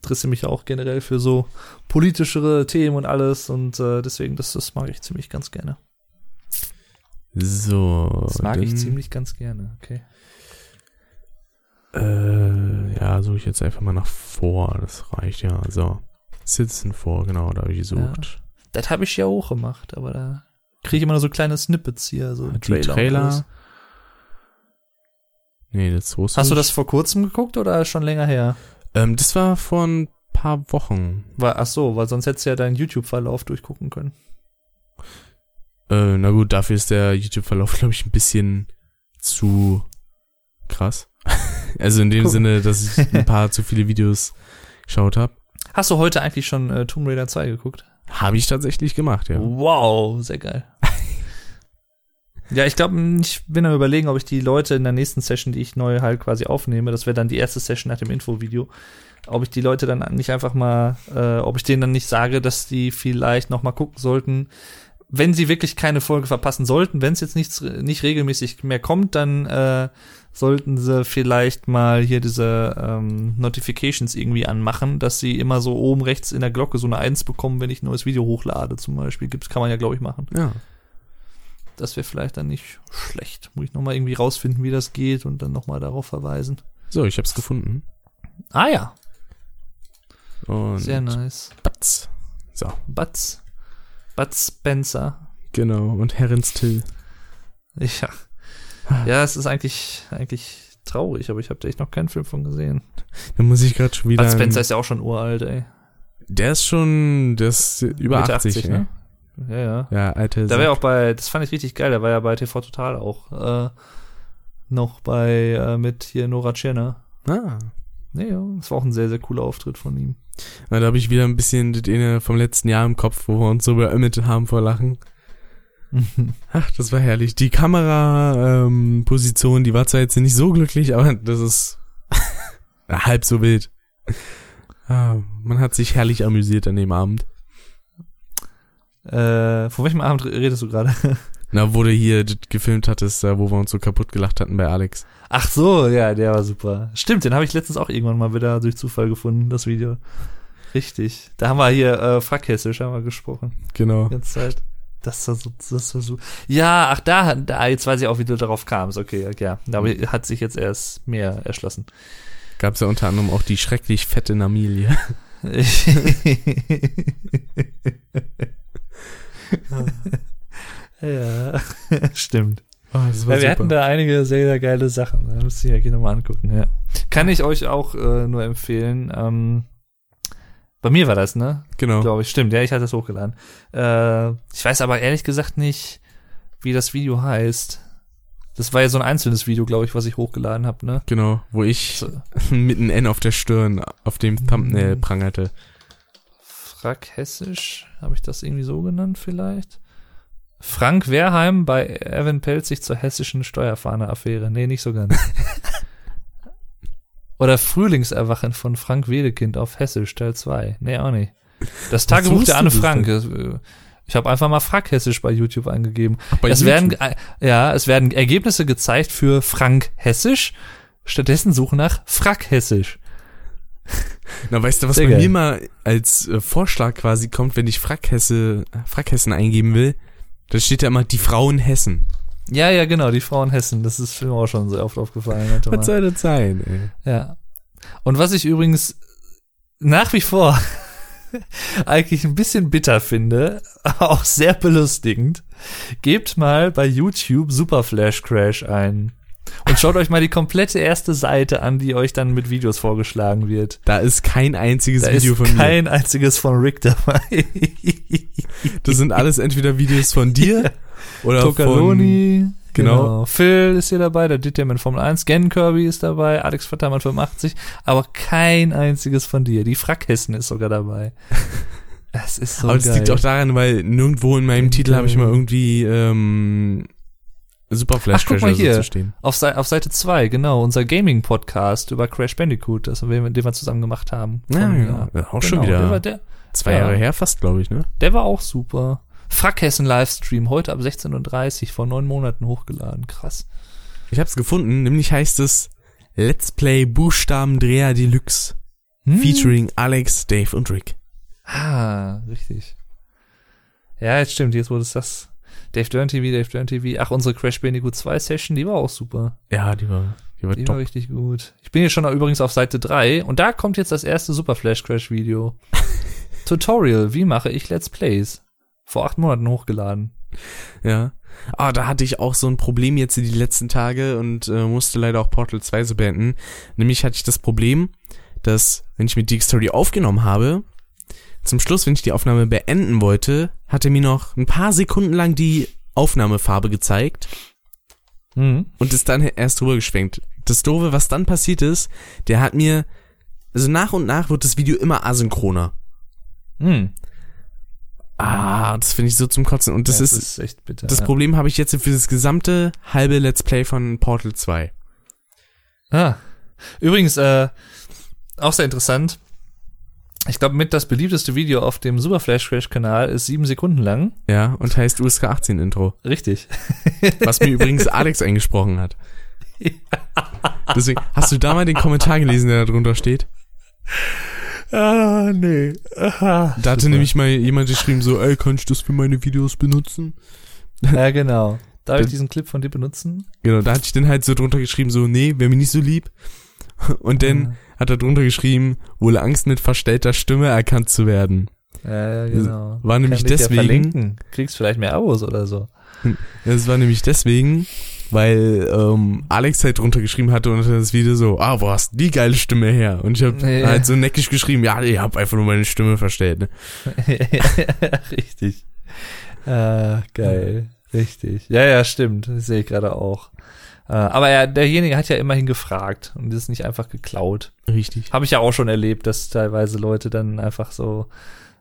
interessiere mich auch generell für so politischere Themen und alles und äh, deswegen, das, das mag ich ziemlich ganz gerne. So. Das mag ich ziemlich ganz gerne, okay. Äh, ja, suche ich jetzt einfach mal nach vor. Das reicht ja. So. Citizen vor, genau, da habe ich gesucht. Das habe ich ja auch gemacht, aber da kriege ich immer nur so kleine Snippets hier, so Die Trailer. Trailer. Nee, das wusste Hast du das vor kurzem geguckt oder schon länger her? Ähm, das war vor ein paar Wochen. Weil, ach so, weil sonst hättest du ja deinen YouTube-Verlauf durchgucken können. Äh, na gut, dafür ist der YouTube-Verlauf, glaube ich, ein bisschen zu krass. Also in dem Guck. Sinne, dass ich ein paar zu viele Videos geschaut habe. Hast du heute eigentlich schon äh, Tomb Raider 2 geguckt? Habe ich tatsächlich gemacht, ja. Wow, sehr geil. ja, ich glaube, ich bin am überlegen, ob ich die Leute in der nächsten Session, die ich neu halt quasi aufnehme, das wäre dann die erste Session nach dem Infovideo, ob ich die Leute dann nicht einfach mal, äh, ob ich denen dann nicht sage, dass die vielleicht noch mal gucken sollten, wenn sie wirklich keine Folge verpassen sollten, wenn es jetzt nichts, nicht regelmäßig mehr kommt, dann äh, sollten sie vielleicht mal hier diese ähm, Notifications irgendwie anmachen, dass sie immer so oben rechts in der Glocke so eine Eins bekommen, wenn ich ein neues Video hochlade zum Beispiel. Gibt's, kann man ja, glaube ich, machen. Ja. Das wäre vielleicht dann nicht schlecht. Muss ich nochmal irgendwie rausfinden, wie das geht und dann nochmal darauf verweisen. So, ich hab's gefunden. Ah ja, Und sehr nice. Batz. So, Butts. Butts Spencer. genau. Und Herrens Till. Ja. Ja, es ist eigentlich, eigentlich traurig, aber ich habe da echt noch keinen Film von gesehen. Da muss ich gerade schon wieder. Bud Spencer ist ja auch schon uralt, ey. der ist schon, der ist über Mitte 80, ne? Ja, ja. Ja, alte. Da ja auch bei, das fand ich richtig geil, da war ja bei TV Total auch äh, noch bei, äh, mit hier Nora Tschirner. Ah. Nee, ja, das war auch ein sehr, sehr cooler Auftritt von ihm. Na, da habe ich wieder ein bisschen das vom letzten Jahr im Kopf, wo wir uns so beömmelt haben vor Lachen. Ach, das war herrlich. Die Kameraposition, ähm, die war zwar jetzt nicht so glücklich, aber das ist halb so wild. Ah, man hat sich herrlich amüsiert an dem Abend. Äh, von welchem Abend redest du gerade? Na, wo du hier gefilmt hattest, wo wir uns so kaputt gelacht hatten bei Alex. Ach so, ja, der war super. Stimmt, den habe ich letztens auch irgendwann mal wieder durch Zufall gefunden, das Video. Richtig. Da haben wir hier äh, Frackhessisch haben wir gesprochen. Genau. Die ganze Zeit. Das war so, das war so. Ja, ach da, da, jetzt weiß ich auch, wie du darauf kamst. Okay, okay, ja. Aber hat sich jetzt erst mehr erschlossen. Gab's ja unter anderem auch die schrecklich fette Namilie. ja, stimmt. Oh, Ja, wir hatten da einige sehr, sehr geile Sachen. Da müsst ihr ja nochmal angucken, ja. Kann ich euch auch äh, nur empfehlen. Ähm, bei mir war das, ne? genau. Glaube ich. Stimmt, ja, ich hatte es hochgeladen. Äh, ich weiß aber ehrlich gesagt nicht, wie das Video heißt. Das war ja so ein einzelnes Video, glaube ich, was ich hochgeladen habe, ne? Genau, wo ich So. mit einem N auf der Stirn auf dem Thumbnail Mhm. prangerte. Frack Hessisch, habe ich das irgendwie so genannt vielleicht? Frank Werheim bei Evan Pelzig zur hessischen Steuerfahne-Affäre. Nee, nicht so ganz. Oder Frühlingserwachen von Frank Wedekind auf Hessisch, Teil 2. Nee, auch nicht. Das Tagebuch der Anne Frank. äh, Ich habe einfach mal Frack Hessisch bei YouTube eingegeben. Bei es YouTube? werden, ja, es werden Ergebnisse gezeigt für Frank Hessisch. Stattdessen suche nach Frack Hessisch. Na, weißt du, was Sehr bei geil. mir mal als äh, Vorschlag quasi kommt, wenn ich Frackhesse, Frackhessen eingeben will? Da steht ja immer die Frauen Hessen. Ja, ja, genau, die Frauen Hessen. Das ist mir auch schon sehr oft aufgefallen. Was soll das sein, ey? Ja. Und was ich übrigens nach wie vor eigentlich ein bisschen bitter finde, aber auch sehr belustigend, gebt mal bei YouTube Super Flash Crash ein. Und schaut euch mal die komplette erste Seite an, die euch dann mit Videos vorgeschlagen wird. Da ist kein einziges Da Video von mir. kein einziges von Rick dabei. Das sind alles entweder Videos von dir oder von... Tocaloni. Genau. Phil ist hier dabei, der Dieter mit Formel 1. Gen Kirby ist dabei, Alex Vertammann 85, aber kein einziges von dir. Die Frackhessen ist sogar dabei. Es ist so Aber das geil. liegt auch daran, weil nirgendwo in meinem Titel habe ich mal irgendwie ähm, Super Flash Ach, guck mal hier. zu stehen. auf, auf Seite 2, genau, unser Gaming-Podcast über Crash Bandicoot, das wir, den wir zusammen gemacht haben. Ja, Von, ja. ja. Auch schon Genau, Der war, wieder der, zwei ja. Jahre her fast, glaube ich, ne? der war auch super. Frackhessen Livestream, heute ab 16.30 Uhr, vor neun Monaten hochgeladen. Krass. Ich hab's gefunden, nämlich heißt es Let's Play Buchstabendreher Deluxe Hm? featuring Alex, Dave und Rick. Ah, richtig. Ja, jetzt stimmt, jetzt wurde es das. Dave Dern TV, Dave Dern TV. Ach, unsere Crash Bandicoot 2 Session, die war auch super. Ja, die war, die war Die top. war richtig gut. Ich bin hier schon übrigens auf Seite 3 und da kommt jetzt das erste Super Flash Crash Video. Tutorial, wie mache ich Let's Plays? Vor acht Monaten hochgeladen. Ja. Ah, da hatte ich auch so ein Problem jetzt die letzten Tage und äh, musste leider auch Portal 2 so beenden. Nämlich hatte ich das Problem, dass, wenn ich mit Story aufgenommen habe, zum Schluss, wenn ich die Aufnahme beenden wollte, hat er mir noch ein paar Sekunden lang die Aufnahmefarbe gezeigt Mhm. und ist dann erst drüber geschwenkt. Das Doofe, was dann passiert ist, der hat mir, also nach und nach wird das Video immer asynchroner. Mhm. Ah, das finde ich so zum Kotzen. Und das Ja, ist, echt bitter. das ja. Problem habe ich jetzt für das gesamte halbe Let's Play von Portal 2. Ah. Übrigens, äh, auch sehr interessant. Ich glaube, mit das beliebteste Video auf dem Super Flash Crash Kanal ist sieben Sekunden lang. Ja, und heißt USK 18 Intro. Richtig. Was mir übrigens Alex eingesprochen hat. Deswegen, hast du da mal den Kommentar gelesen, der da drunter steht? Ah, nee. Aha. Da hatte nämlich mal jemand geschrieben so, ey, kann ich das für meine Videos benutzen? Ja, genau. Darf ich Dann- diesen Clip von dir benutzen? Genau, da hatte ich dann halt so drunter geschrieben, so, nee, wäre mir nicht so lieb. Und dann Ja. hat er drunter geschrieben, wohl Angst mit verstellter Stimme erkannt zu werden. Ja, ja, genau. War nämlich deswegen-. Kriegst vielleicht mehr Abos oder so. Das war nämlich deswegen, weil ähm, Alex halt drunter geschrieben hatte und das Video so, ah, wo hast du die geile Stimme her? Und ich habe Ja. halt so neckig geschrieben, ja, ich hab einfach nur meine Stimme verstellt. Ne? Richtig. Ah, geil. Richtig. Ja, ja, stimmt. Das sehe ich gerade auch. Äh, aber er, derjenige hat ja immerhin gefragt und ist nicht einfach geklaut. Richtig. Habe ich ja auch schon erlebt, dass teilweise Leute dann einfach so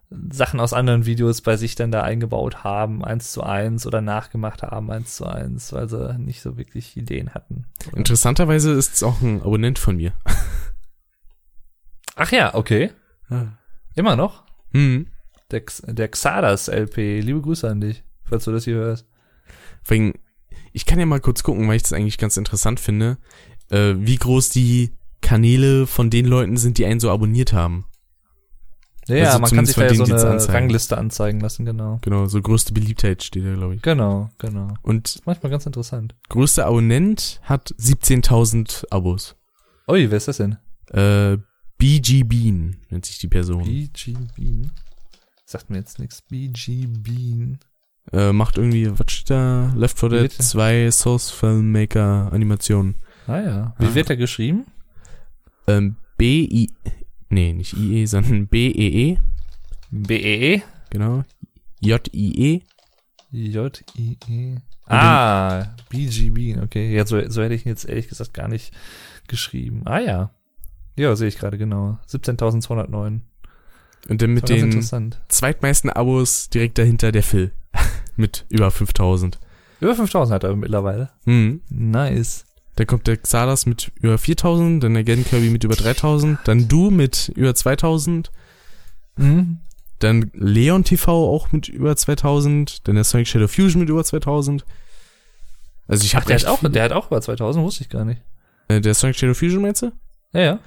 Sachen aus anderen Videos bei sich dann da eingebaut haben, eins zu eins oder nachgemacht haben, eins zu eins, weil sie nicht so wirklich Ideen hatten. Oder- Interessanterweise ist es auch ein Abonnent von mir. Ach ja, okay. Immer noch? Hm. Der, der Xadas LP. Liebe Grüße an dich, falls du das hier hörst. Wegen, ich kann ja mal kurz gucken, weil ich das eigentlich ganz interessant finde, äh, wie groß die Kanäle von den Leuten sind, die einen so abonniert haben. Ja, Also man kann sich da ja so eine anzeigen. Rangliste anzeigen lassen, genau. Genau, so größte Beliebtheit steht da, glaube ich. Genau, genau. Und Manchmal ganz interessant. größter Abonnent hat 17.000 Abos. Ui, wer ist das denn? Äh, BG Bean nennt sich die Person. BG Bean. Sagt mir jetzt nichts. BG Bean. Äh, macht irgendwie, was steht da? Left 4 Wie Dead wird der? 2 Source Filmmaker Animation. Ah ja. Wie Ah. wird er geschrieben? Ähm, B-I, nee, nicht IE, sondern B-E-E, B-E-E? genau. J-I-E. J-I-E. Ah, BG Bean. Okay, ja, so, so hätte ich ihn jetzt ehrlich gesagt gar nicht geschrieben. Ah ja. Ja, sehe ich gerade genau. 17.209. Und dann mit den interessant. zweitmeisten Abos direkt dahinter der Phil. Mit über 5000. Über 5.000 hat er mittlerweile. Mhm. Nice. Dann kommt der Xalas mit über 4000, dann der Gen Kirby mit über 3000, dann du mit über 2000, Mhm. dann Leon TV auch mit über 2000, dann der Sonic Shadow Fusion mit über 2000. Also ich habe der hat, auch, der hat auch über 2000, wusste ich gar nicht. äh, der Sonic Shadow Fusion meinst du? Ja, ja.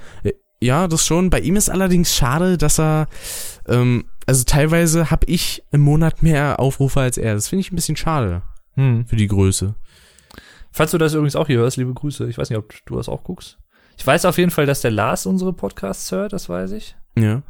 Ja, das schon. Bei ihm ist allerdings schade, dass er, ähm, also teilweise habe ich im Monat mehr Aufrufe als er. Das finde ich ein bisschen schade Hm. für die Größe. Falls du das übrigens auch hier hörst, liebe Grüße. Ich weiß nicht, ob du das auch guckst. Ich weiß auf jeden Fall, dass der Lars unsere Podcasts hört, das weiß ich. Ja.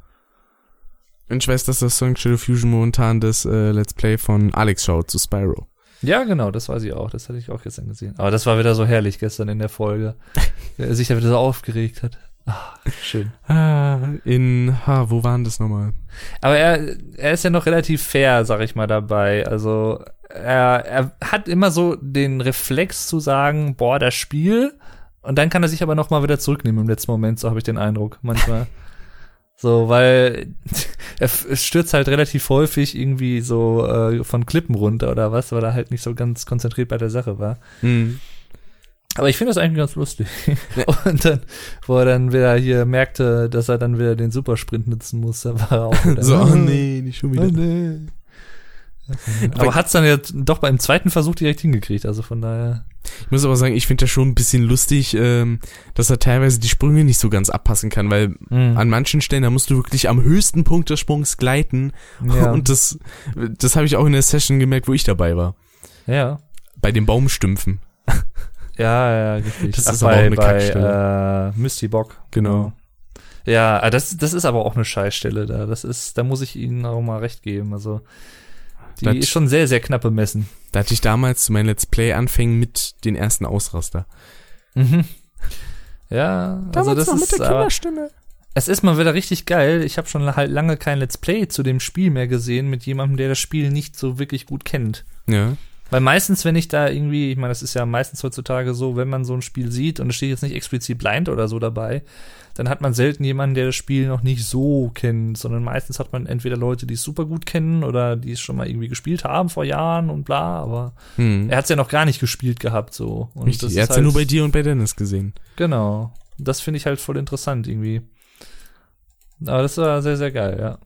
Und ich weiß, dass das Sonic Shadow Fusion momentan das äh, Let's Play von Alex schaut zu Spyro. Ja, genau, das weiß ich auch. Das hatte ich auch gestern gesehen. Aber das war wieder so herrlich gestern in der Folge. Wie er sich da wieder so aufgeregt hat. Ah, schön. Ah, in, ha, wo waren das nochmal? Aber er, er ist ja noch relativ fair, sag ich mal, dabei. Also er, er hat immer so den Reflex zu sagen, boah, das Spiel. Und dann kann er sich aber noch mal wieder zurücknehmen im letzten Moment, so habe ich den Eindruck manchmal. so, weil er stürzt halt relativ häufig irgendwie so äh, von Klippen runter oder was, weil er halt nicht so ganz konzentriert bei der Sache war. Hm. Aber ich finde das eigentlich ganz lustig. Und dann, wo er dann wieder hier merkte, dass er dann wieder den Supersprint nutzen musste, war er auch wieder, So, oh nee, nicht schon wieder. Oh nee. Aber hat's dann ja doch beim zweiten Versuch direkt hingekriegt, also von daher. Ich muss aber sagen, ich finde das schon ein bisschen lustig, ähm, dass er teilweise die Sprünge nicht so ganz abpassen kann, weil Mhm. an manchen Stellen, da musst du wirklich am höchsten Punkt des Sprungs gleiten. ja. Und das, das habe ich auch in der Session gemerkt, wo ich dabei war. ja. Bei den Baumstümpfen. Ja, ja, richtig. Das Ach, ist aber bei, auch eine bei Kackstelle. äh, Misty Bock. Genau. Ja, ah, das, das ist aber auch eine Scheißstelle da. Das ist, da muss ich Ihnen auch mal recht geben. Also, die Das- ist schon sehr, sehr knapp bemessen. Da hatte ich damals zu meinen Let's Play-Anfängen mit den ersten Ausraster. Mhm. Ja, also das ist, aber, Kinderstimme. es ist mal wieder richtig geil. Ich habe schon halt lange kein Let's Play zu dem Spiel mehr gesehen mit jemandem, der das Spiel nicht so wirklich gut kennt. Ja. Weil meistens, wenn ich da irgendwie, ich meine, das ist ja meistens heutzutage so, wenn man so ein Spiel sieht und es steht jetzt nicht explizit blind oder so dabei, dann hat man selten jemanden, der das Spiel noch nicht so kennt, sondern meistens hat man entweder Leute, die es super gut kennen oder die es schon mal irgendwie gespielt haben vor Jahren und bla, aber Hm. er hat es ja noch gar nicht gespielt gehabt so. Und Richtig. das Er ist hat's ja nur halt- bei dir und bei Dennis gesehen. Genau. Das finde ich halt voll interessant irgendwie. Aber das war sehr, sehr geil, ja.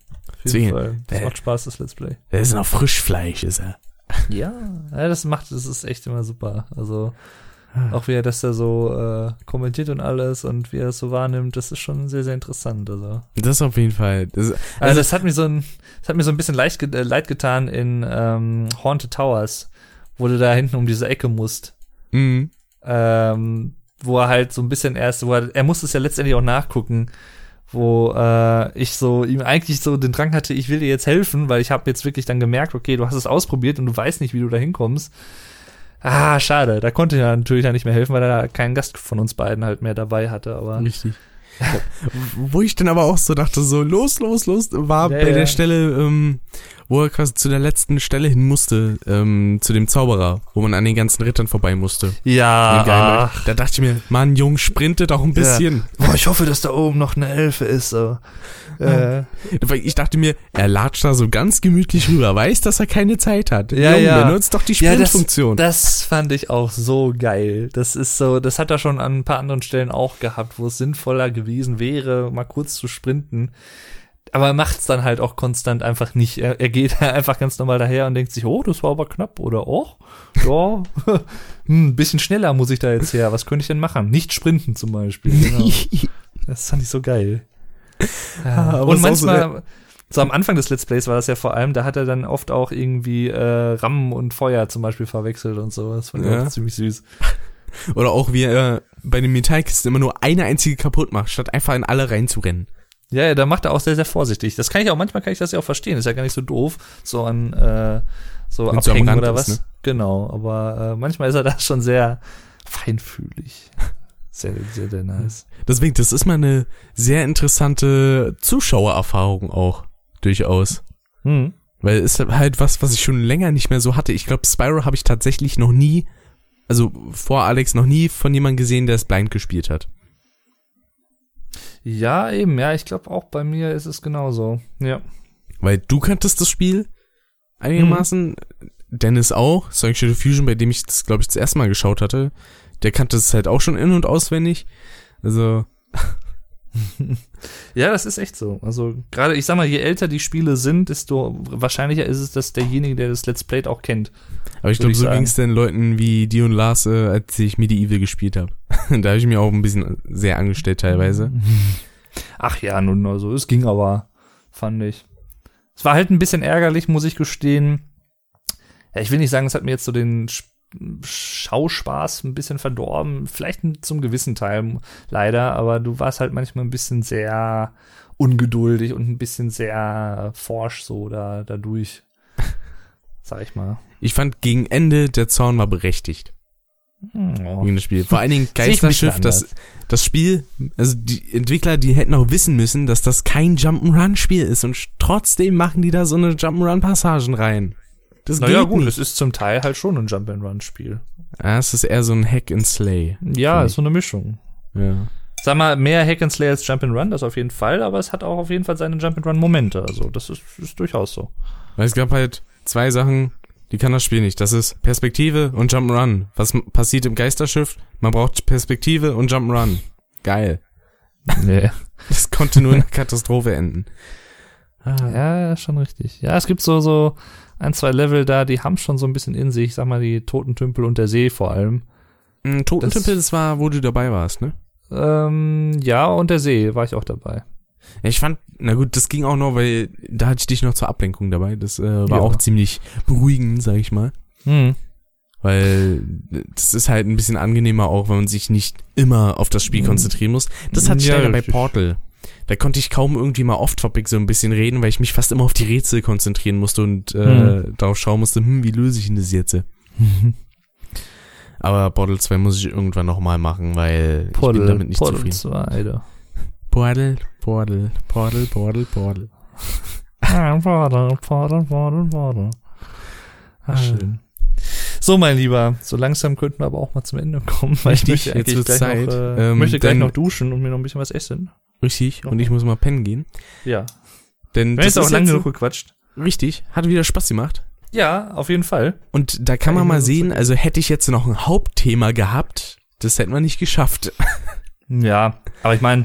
Auf jeden Fall. Das äh, macht Spaß, das Let's Play. Der ist noch Frischfleisch, ist er. Ja, ja, das macht, das ist echt immer super. Also Ah. auch wie er das da so äh, kommentiert und alles und wie er es so wahrnimmt, das ist schon sehr, sehr interessant. Also, Das auf jeden Fall. Das, also, also, das hat mir so ein, das hat mir so ein bisschen leicht, äh, leid getan in ähm, Haunted Towers, wo du da hinten um diese Ecke musst. Mhm. Ähm, wo er halt so ein bisschen erst, wo er, er musste es ja letztendlich auch nachgucken, wo äh, ich so ihm eigentlich so den Drang hatte, ich will dir jetzt helfen, weil ich habe jetzt wirklich dann gemerkt, okay, du hast es ausprobiert und du weißt nicht, wie du da hinkommst. Ah, schade, da konnte er natürlich dann nicht mehr helfen, weil er keinen Gast von uns beiden halt mehr dabei hatte, aber Richtig. Wo ich dann aber auch so dachte, so los, los, los, war Ja, bei ja. der Stelle, ähm, wo er quasi zu der letzten Stelle hin musste, ähm, zu dem Zauberer, wo man an den ganzen Rittern vorbei musste. ja, Da dachte ich mir, Mann, Jung, sprintet auch ein bisschen. Boah, ich hoffe, dass da oben noch eine Elfe ist. So. Äh, Ich dachte mir, er latscht da so ganz gemütlich rüber, weiß, dass er keine Zeit hat. Ja, Jung, ja. benutzt doch die Ja, das- Sprintfunktion. das fand ich auch so geil. Das ist so, das hat er schon an ein paar anderen Stellen auch gehabt, wo es sinnvoller gewesen wäre, mal kurz zu sprinten. Aber er macht's dann halt auch konstant einfach nicht. Er, er geht einfach ganz normal daher und denkt sich, oh, das war aber knapp oder oh, ja, hm, ein bisschen schneller muss ich da jetzt her. Was könnte ich denn machen? Nicht sprinten zum Beispiel. Genau. Das fand ich so geil. Ah, Ja. aber Und manchmal, so am Anfang des Let's Plays war das ja vor allem, da hat er dann oft auch irgendwie äh, Rammen und Feuer zum Beispiel verwechselt und so. Das fand ich Ja. auch ziemlich süß. Oder auch wie er bei den Metallkisten immer nur eine einzige kaputt macht, statt einfach in alle reinzurennen. Ja, ja, da macht er auch sehr, sehr vorsichtig. Das kann ich auch, manchmal kann ich das ja auch verstehen. Ist ja gar nicht so doof, so an äh, so Wenn's so abhängen Rand oder ist, was. ne? Genau, aber äh, manchmal ist er da schon sehr feinfühlig. Sehr, sehr, sehr nice. Deswegen, das ist mal eine sehr interessante Zuschauererfahrung auch, durchaus. Hm. Weil es ist halt was, was ich schon länger nicht mehr so hatte. Ich glaube, Spyro habe ich tatsächlich noch nie, also vor Alex noch nie von jemandem gesehen, der es blind gespielt hat. Ja, eben, ja, ich glaube auch bei mir ist es genauso. Ja. Weil du kanntest das Spiel einigermaßen, Dennis auch, Sonic Shadow Fusion, bei dem ich das, glaube ich, das erste Mal geschaut hatte, der kannte es halt auch schon in- und auswendig. Also, Ja, das ist echt so. Also gerade, ich sag mal, je älter die Spiele sind, desto wahrscheinlicher ist es, dass derjenige, der das Let's Played auch kennt. aber ich glaube, so ging es den Leuten wie die und Lars, äh, als ich Medieval gespielt habe. da habe ich mir auch ein bisschen sehr angestellt teilweise. Ach ja, nun, also es ging aber, fand ich. Es war halt ein bisschen ärgerlich, muss ich gestehen. Ja, ich will nicht sagen, es hat mir jetzt so den Sch- Schauspaß ein bisschen verdorben. Vielleicht zum gewissen Teil leider, aber du warst halt manchmal ein bisschen sehr ungeduldig und ein bisschen sehr forsch so da, dadurch. Sag ich mal. Ich fand gegen Ende der Zorn war berechtigt Hm, oh. gegen das Spiel. Vor allen Dingen Geisterschiff, das, das Spiel, also die Entwickler, die hätten auch wissen müssen, dass das kein Jump'n'Run-Spiel ist und trotzdem machen die da so eine Jump'n'Run-Passagen rein. Das Naja, geht gut, nicht. es ist zum Teil halt schon ein Jump-and-Run-Spiel. Ja, es ist eher so ein Hack and Slay. Ja, ist so eine Mischung. Ja. Sag mal, mehr Hack and Slay als Jump and Run, das auf jeden Fall, aber es hat auch auf jeden Fall seine Jump and Run Momente. Also, das ist, ist durchaus so. Weil es gab halt zwei Sachen, die kann das Spiel nicht. Das ist Perspektive und Jump'n'Run. Was passiert im Geisterschiff? Man braucht Perspektive und Jump'n'Run. Geil. Nee. Das konnte nur in einer Katastrophe enden. Ah. Ja, schon richtig. Ja, es gibt so, so ein, zwei Level da, die haben schon so ein bisschen in sich, sag mal, die Totentümpel und der See vor allem. Mm, Totentümpel, das war, wo du dabei warst, ne? Ähm, ja, und der See war ich auch dabei. Ja, ich fand, na gut, das ging auch noch, weil da hatte ich dich noch zur Ablenkung dabei. Das äh, war Ja. auch ziemlich beruhigend, sag ich mal. Hm. Weil das ist halt ein bisschen angenehmer auch, wenn man sich nicht immer auf das Spiel Mhm. konzentrieren muss. Das hatte ich Ja, leider bei. Portal. Da konnte ich kaum irgendwie mal off-topic so ein bisschen reden, weil ich mich fast immer auf die Rätsel konzentrieren musste und äh, Mhm. darauf schauen musste, hm, wie löse ich denn das jetzt? Aber Portal 2 muss ich irgendwann nochmal machen, weil ich bin damit nicht Portal zufrieden. 2, da. Portal, Portal, Portal, Portal, Portal. Ah, Portal, Portal, Portal, Portal. Ah, schön. So, mein Lieber, so langsam könnten wir aber auch mal zum Ende kommen, weil ich Richtig, möchte jetzt gleich Zeit. noch, äh, Ähm, möchte gleich noch duschen und mir noch ein bisschen was essen. Richtig, und ich muss mal pennen gehen. Ja. Denn Wir haben das jetzt auch lange genug gequatscht. richtig, hat wieder Spaß gemacht. Ja, auf jeden Fall. Und da kann man mal sehen, also hätte ich jetzt noch ein Hauptthema gehabt, das hätten wir nicht geschafft. Ja, aber ich meine,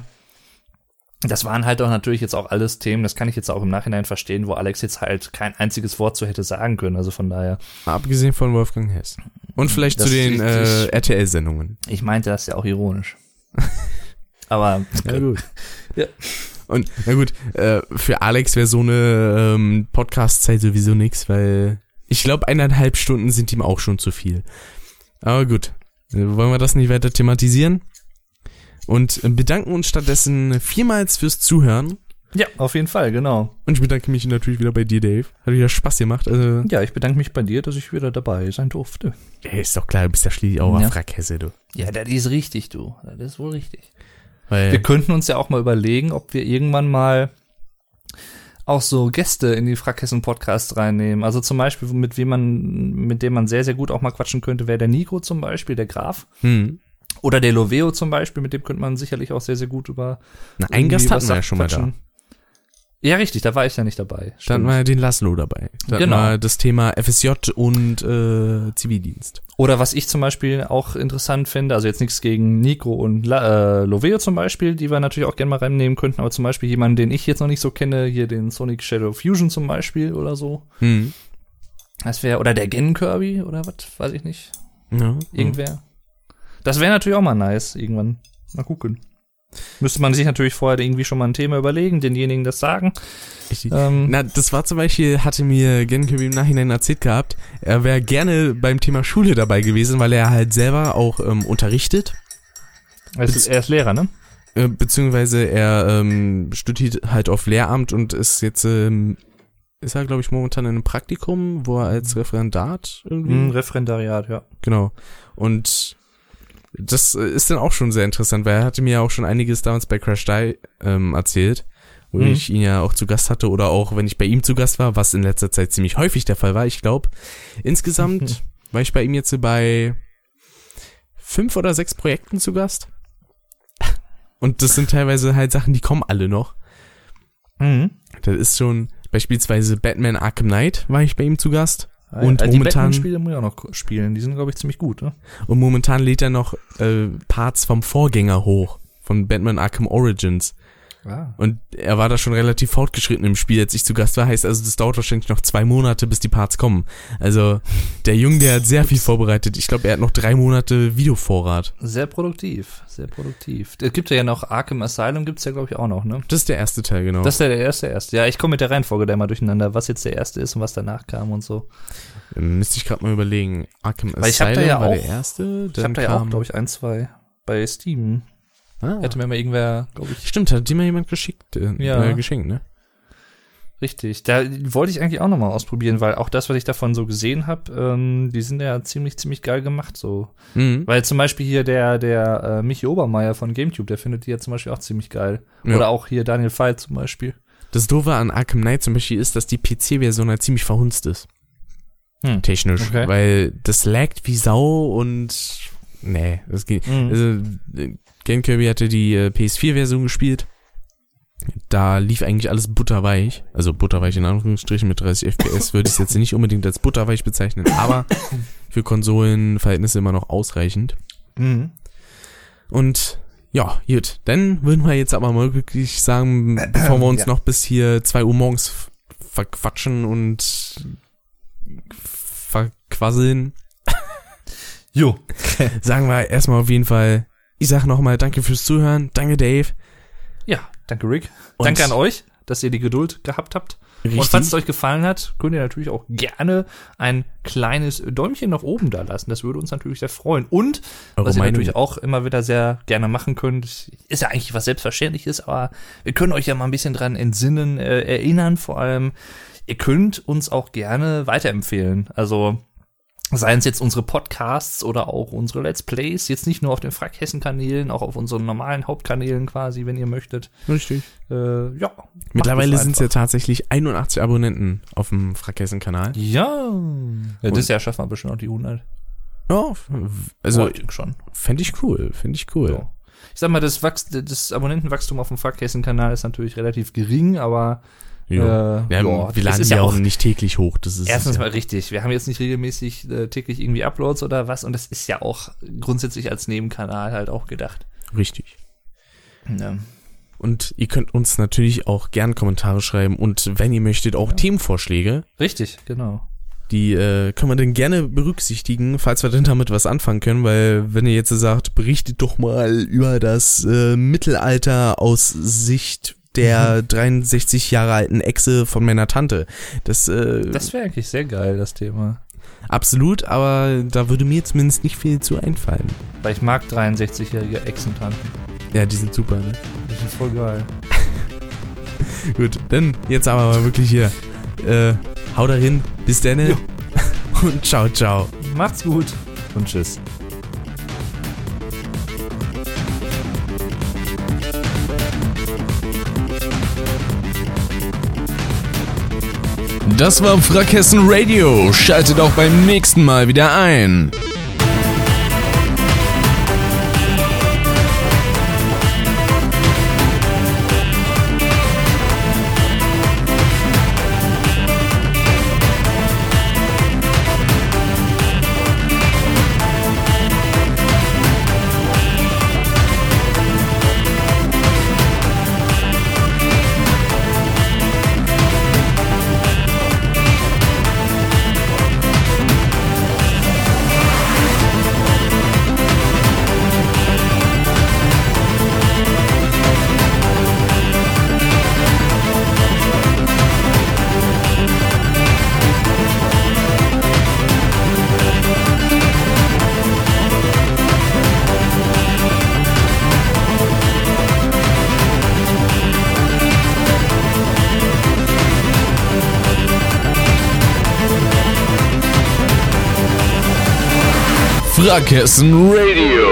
das waren halt auch natürlich jetzt auch alles Themen, das kann ich jetzt auch im Nachhinein verstehen, wo Alex jetzt halt kein einziges Wort zu hätte sagen können. Also von daher, Abgesehen von Wolfgang Hess. Und vielleicht Das zu den äh, RTL-Sendungen. ich meinte das ja auch ironisch. aber gut. Ja. Und na gut, äh, für Alex wäre so eine ähm, Podcast-Zeit sowieso nix, weil Ich glaube, eineinhalb Stunden sind ihm auch schon zu viel. Aber gut, wollen wir das nicht weiter thematisieren? Und bedanken uns stattdessen vielmals fürs Zuhören. Ja, auf jeden Fall, genau. Und ich bedanke mich natürlich wieder bei dir, Dave. Hat wieder Spaß gemacht. Also, Ja, ich bedanke mich bei dir, dass ich wieder dabei sein durfte. ey, ist doch klar, du bist ja schließlich auch Ja. Frackhesse, du. Ja, das ist richtig, du. Das ist wohl richtig. Weil, Wir könnten uns ja auch mal überlegen, ob wir irgendwann mal auch so Gäste in die Frackhessen Podcast reinnehmen. Also zum Beispiel, mit wem man, mit dem man sehr, sehr gut auch mal quatschen könnte, wäre der Nico zum Beispiel, der Graf. hm. Oder der Loveo zum Beispiel, mit dem könnte man sicherlich auch sehr, sehr gut über. Na, einen Gast hatten wir ja schon mal da. Ja, richtig, da war ich ja nicht dabei. Dann Stimmt. war den Laszlo dabei. Dann Genau. war das Thema FSJ und äh, Zivildienst. Oder was ich zum Beispiel auch interessant finde, also jetzt nichts gegen Nico und La äh, Loveo zum Beispiel, die wir natürlich auch gerne mal reinnehmen könnten, aber zum Beispiel jemanden, den ich jetzt noch nicht so kenne, hier den Sonic Shadow Fusion zum Beispiel oder so. Hm. Das wäre, oder der Gen Kirby oder was, weiß ich nicht. Ja. Irgendwer. Das wäre natürlich auch mal nice, irgendwann. Mal gucken. Müsste man sich natürlich vorher irgendwie schon mal ein Thema überlegen, denjenigen das sagen. Ähm, Na, das war zum Beispiel, hatte mir Genköbi im Nachhinein erzählt gehabt, er wäre gerne beim Thema Schule dabei gewesen, weil er halt selber auch ähm, unterrichtet, er, ist, er ist Lehrer, ne? äh, beziehungsweise er ähm, studiert halt auf Lehramt und ist jetzt, ähm, ist er glaube ich momentan in einem Praktikum, wo er als Referendat irgendwie, Hm, Referendariat, ja. genau, und das äh, ist dann auch schon sehr interessant, weil er hatte mir ja auch schon einiges damals bei Crash Die ähm, erzählt, wo Mhm. ich ihn ja auch zu Gast hatte oder auch wenn ich bei ihm zu Gast war, was in letzter Zeit ziemlich häufig der Fall war. Ich glaube, insgesamt war ich bei ihm jetzt bei fünf oder sechs Projekten zu Gast. Und das sind teilweise halt Sachen, die kommen alle noch. Mhm. Das ist schon beispielsweise Batman Arkham Knight war ich bei ihm zu Gast. Und Also die momentan- Batman-Spiele muss ich auch noch spielen. Die sind, glaube ich, ziemlich gut, ne? Und momentan lädt er noch äh, Parts vom Vorgänger hoch, von Batman Arkham Origins. Ah. Und er war da schon relativ fortgeschritten im Spiel, als ich zu Gast war. Heißt also, das dauert wahrscheinlich noch zwei Monate, bis die Parts kommen. Also, der Junge, der hat sehr viel vorbereitet. Ich glaube, er hat noch drei Monate Videovorrat. Sehr produktiv, sehr produktiv. Es gibt ja noch Arkham Asylum, gibt's ja, glaube ich, auch noch, ne? Das ist der erste Teil, genau. Das ist ja der erste, erste. Ja, ich komme mit der Reihenfolge da immer durcheinander, was jetzt der erste ist und was danach kam und so. Ähm, Müsste ich gerade mal überlegen. Arkham Weil ich hab Asylum da ja war auch- der erste. Ich habe da ja auch, kam, glaube ich, ein, zwei bei Steam. Ah, Hätte mir mal irgendwer, glaube ich, Stimmt, hat dir mal jemand geschickt, äh, Ja. äh, geschenkt, ne? richtig. Da wollte ich eigentlich auch noch mal ausprobieren, weil auch das, was ich davon so gesehen habe, ähm, die sind ja ziemlich, ziemlich geil gemacht, so. Mhm. Weil zum Beispiel hier der, der äh, Michi Obermeier von GameTube, der findet die ja zum Beispiel auch ziemlich geil. Ja. Oder auch hier Daniel Veit zum Beispiel. Das Doofe an Arkham Knight zum Beispiel ist, dass die PC-Version halt ziemlich verhunzt ist. Hm. Technisch. Okay. Weil das laggt wie Sau und nee, das geht. Mhm. Also, Game Kirby hatte die äh, PS4-Version gespielt. Da lief eigentlich alles butterweich. Also butterweich in Anführungsstrichen mit 30 FPS würde ich es jetzt nicht unbedingt als butterweich bezeichnen, aber für Konsolenverhältnisse immer noch ausreichend. Mhm. Und ja, gut. Dann würden wir jetzt aber mal wirklich sagen, bevor wir uns Ja. noch bis hier 2 Uhr morgens verquatschen und verquasseln, Jo. sagen wir erstmal auf jeden Fall, ich sag nochmal danke fürs Zuhören, danke Dave. Ja, danke Rick. Und- danke an euch, dass ihr die Geduld gehabt habt. Und Richtig. falls es euch gefallen hat, könnt ihr natürlich auch gerne ein kleines Däumchen nach oben da lassen. Das würde uns natürlich sehr freuen. Und was ihr natürlich auch immer wieder sehr gerne machen könnt, ist ja eigentlich was Selbstverständliches, aber wir können euch ja mal ein bisschen dran entsinnen, äh, erinnern vor allem. Ihr könnt uns auch gerne weiterempfehlen. Also Seien es jetzt unsere Podcasts oder auch unsere Let's Plays, jetzt nicht nur auf den Frackhessen-Kanälen, auch auf unseren normalen Hauptkanälen quasi, wenn ihr möchtet. Richtig. Äh, ja. Mittlerweile sind es ja tatsächlich 81 Abonnenten auf dem Frackhessen-Kanal. Ja. ja das Jahr schaffen wir bestimmt auch die 100. Ja, also Oh, schon. fände ich cool, fände ich cool. So. Ich sag mal, das, Wachs das Abonnentenwachstum auf dem Frackhessen-Kanal ist natürlich relativ gering, aber Ja. Äh, ja, ja, wir laden ja auch- nicht täglich hoch. Das ist erstens ja, mal richtig. Wir haben jetzt nicht regelmäßig äh, täglich irgendwie Uploads oder was und das ist ja auch grundsätzlich als Nebenkanal halt auch gedacht. richtig. Ja. Und ihr könnt uns natürlich auch gern Kommentare schreiben und wenn ihr möchtet auch Ja. Themenvorschläge, Richtig, genau. die äh, können wir dann gerne berücksichtigen, falls wir denn damit was anfangen können, weil wenn ihr jetzt sagt, berichtet doch mal über das äh, Mittelalter aus Sicht der 63 Jahre alten Echse von meiner Tante. Das, äh, Das wäre eigentlich sehr geil, das Thema. absolut, aber da würde mir zumindest nicht viel zu einfallen. Weil ich mag 63-jährige Exentanten. Ja, die sind super, ne? Die sind voll geil. Gut, dann jetzt aber mal wirklich hier. Äh, hau dahin, bis dann Jo. und ciao, ciao. Macht's gut und tschüss. Das war Frackhessen Radio. Schaltet auch beim nächsten Mal wieder ein. Frackhessen Radio.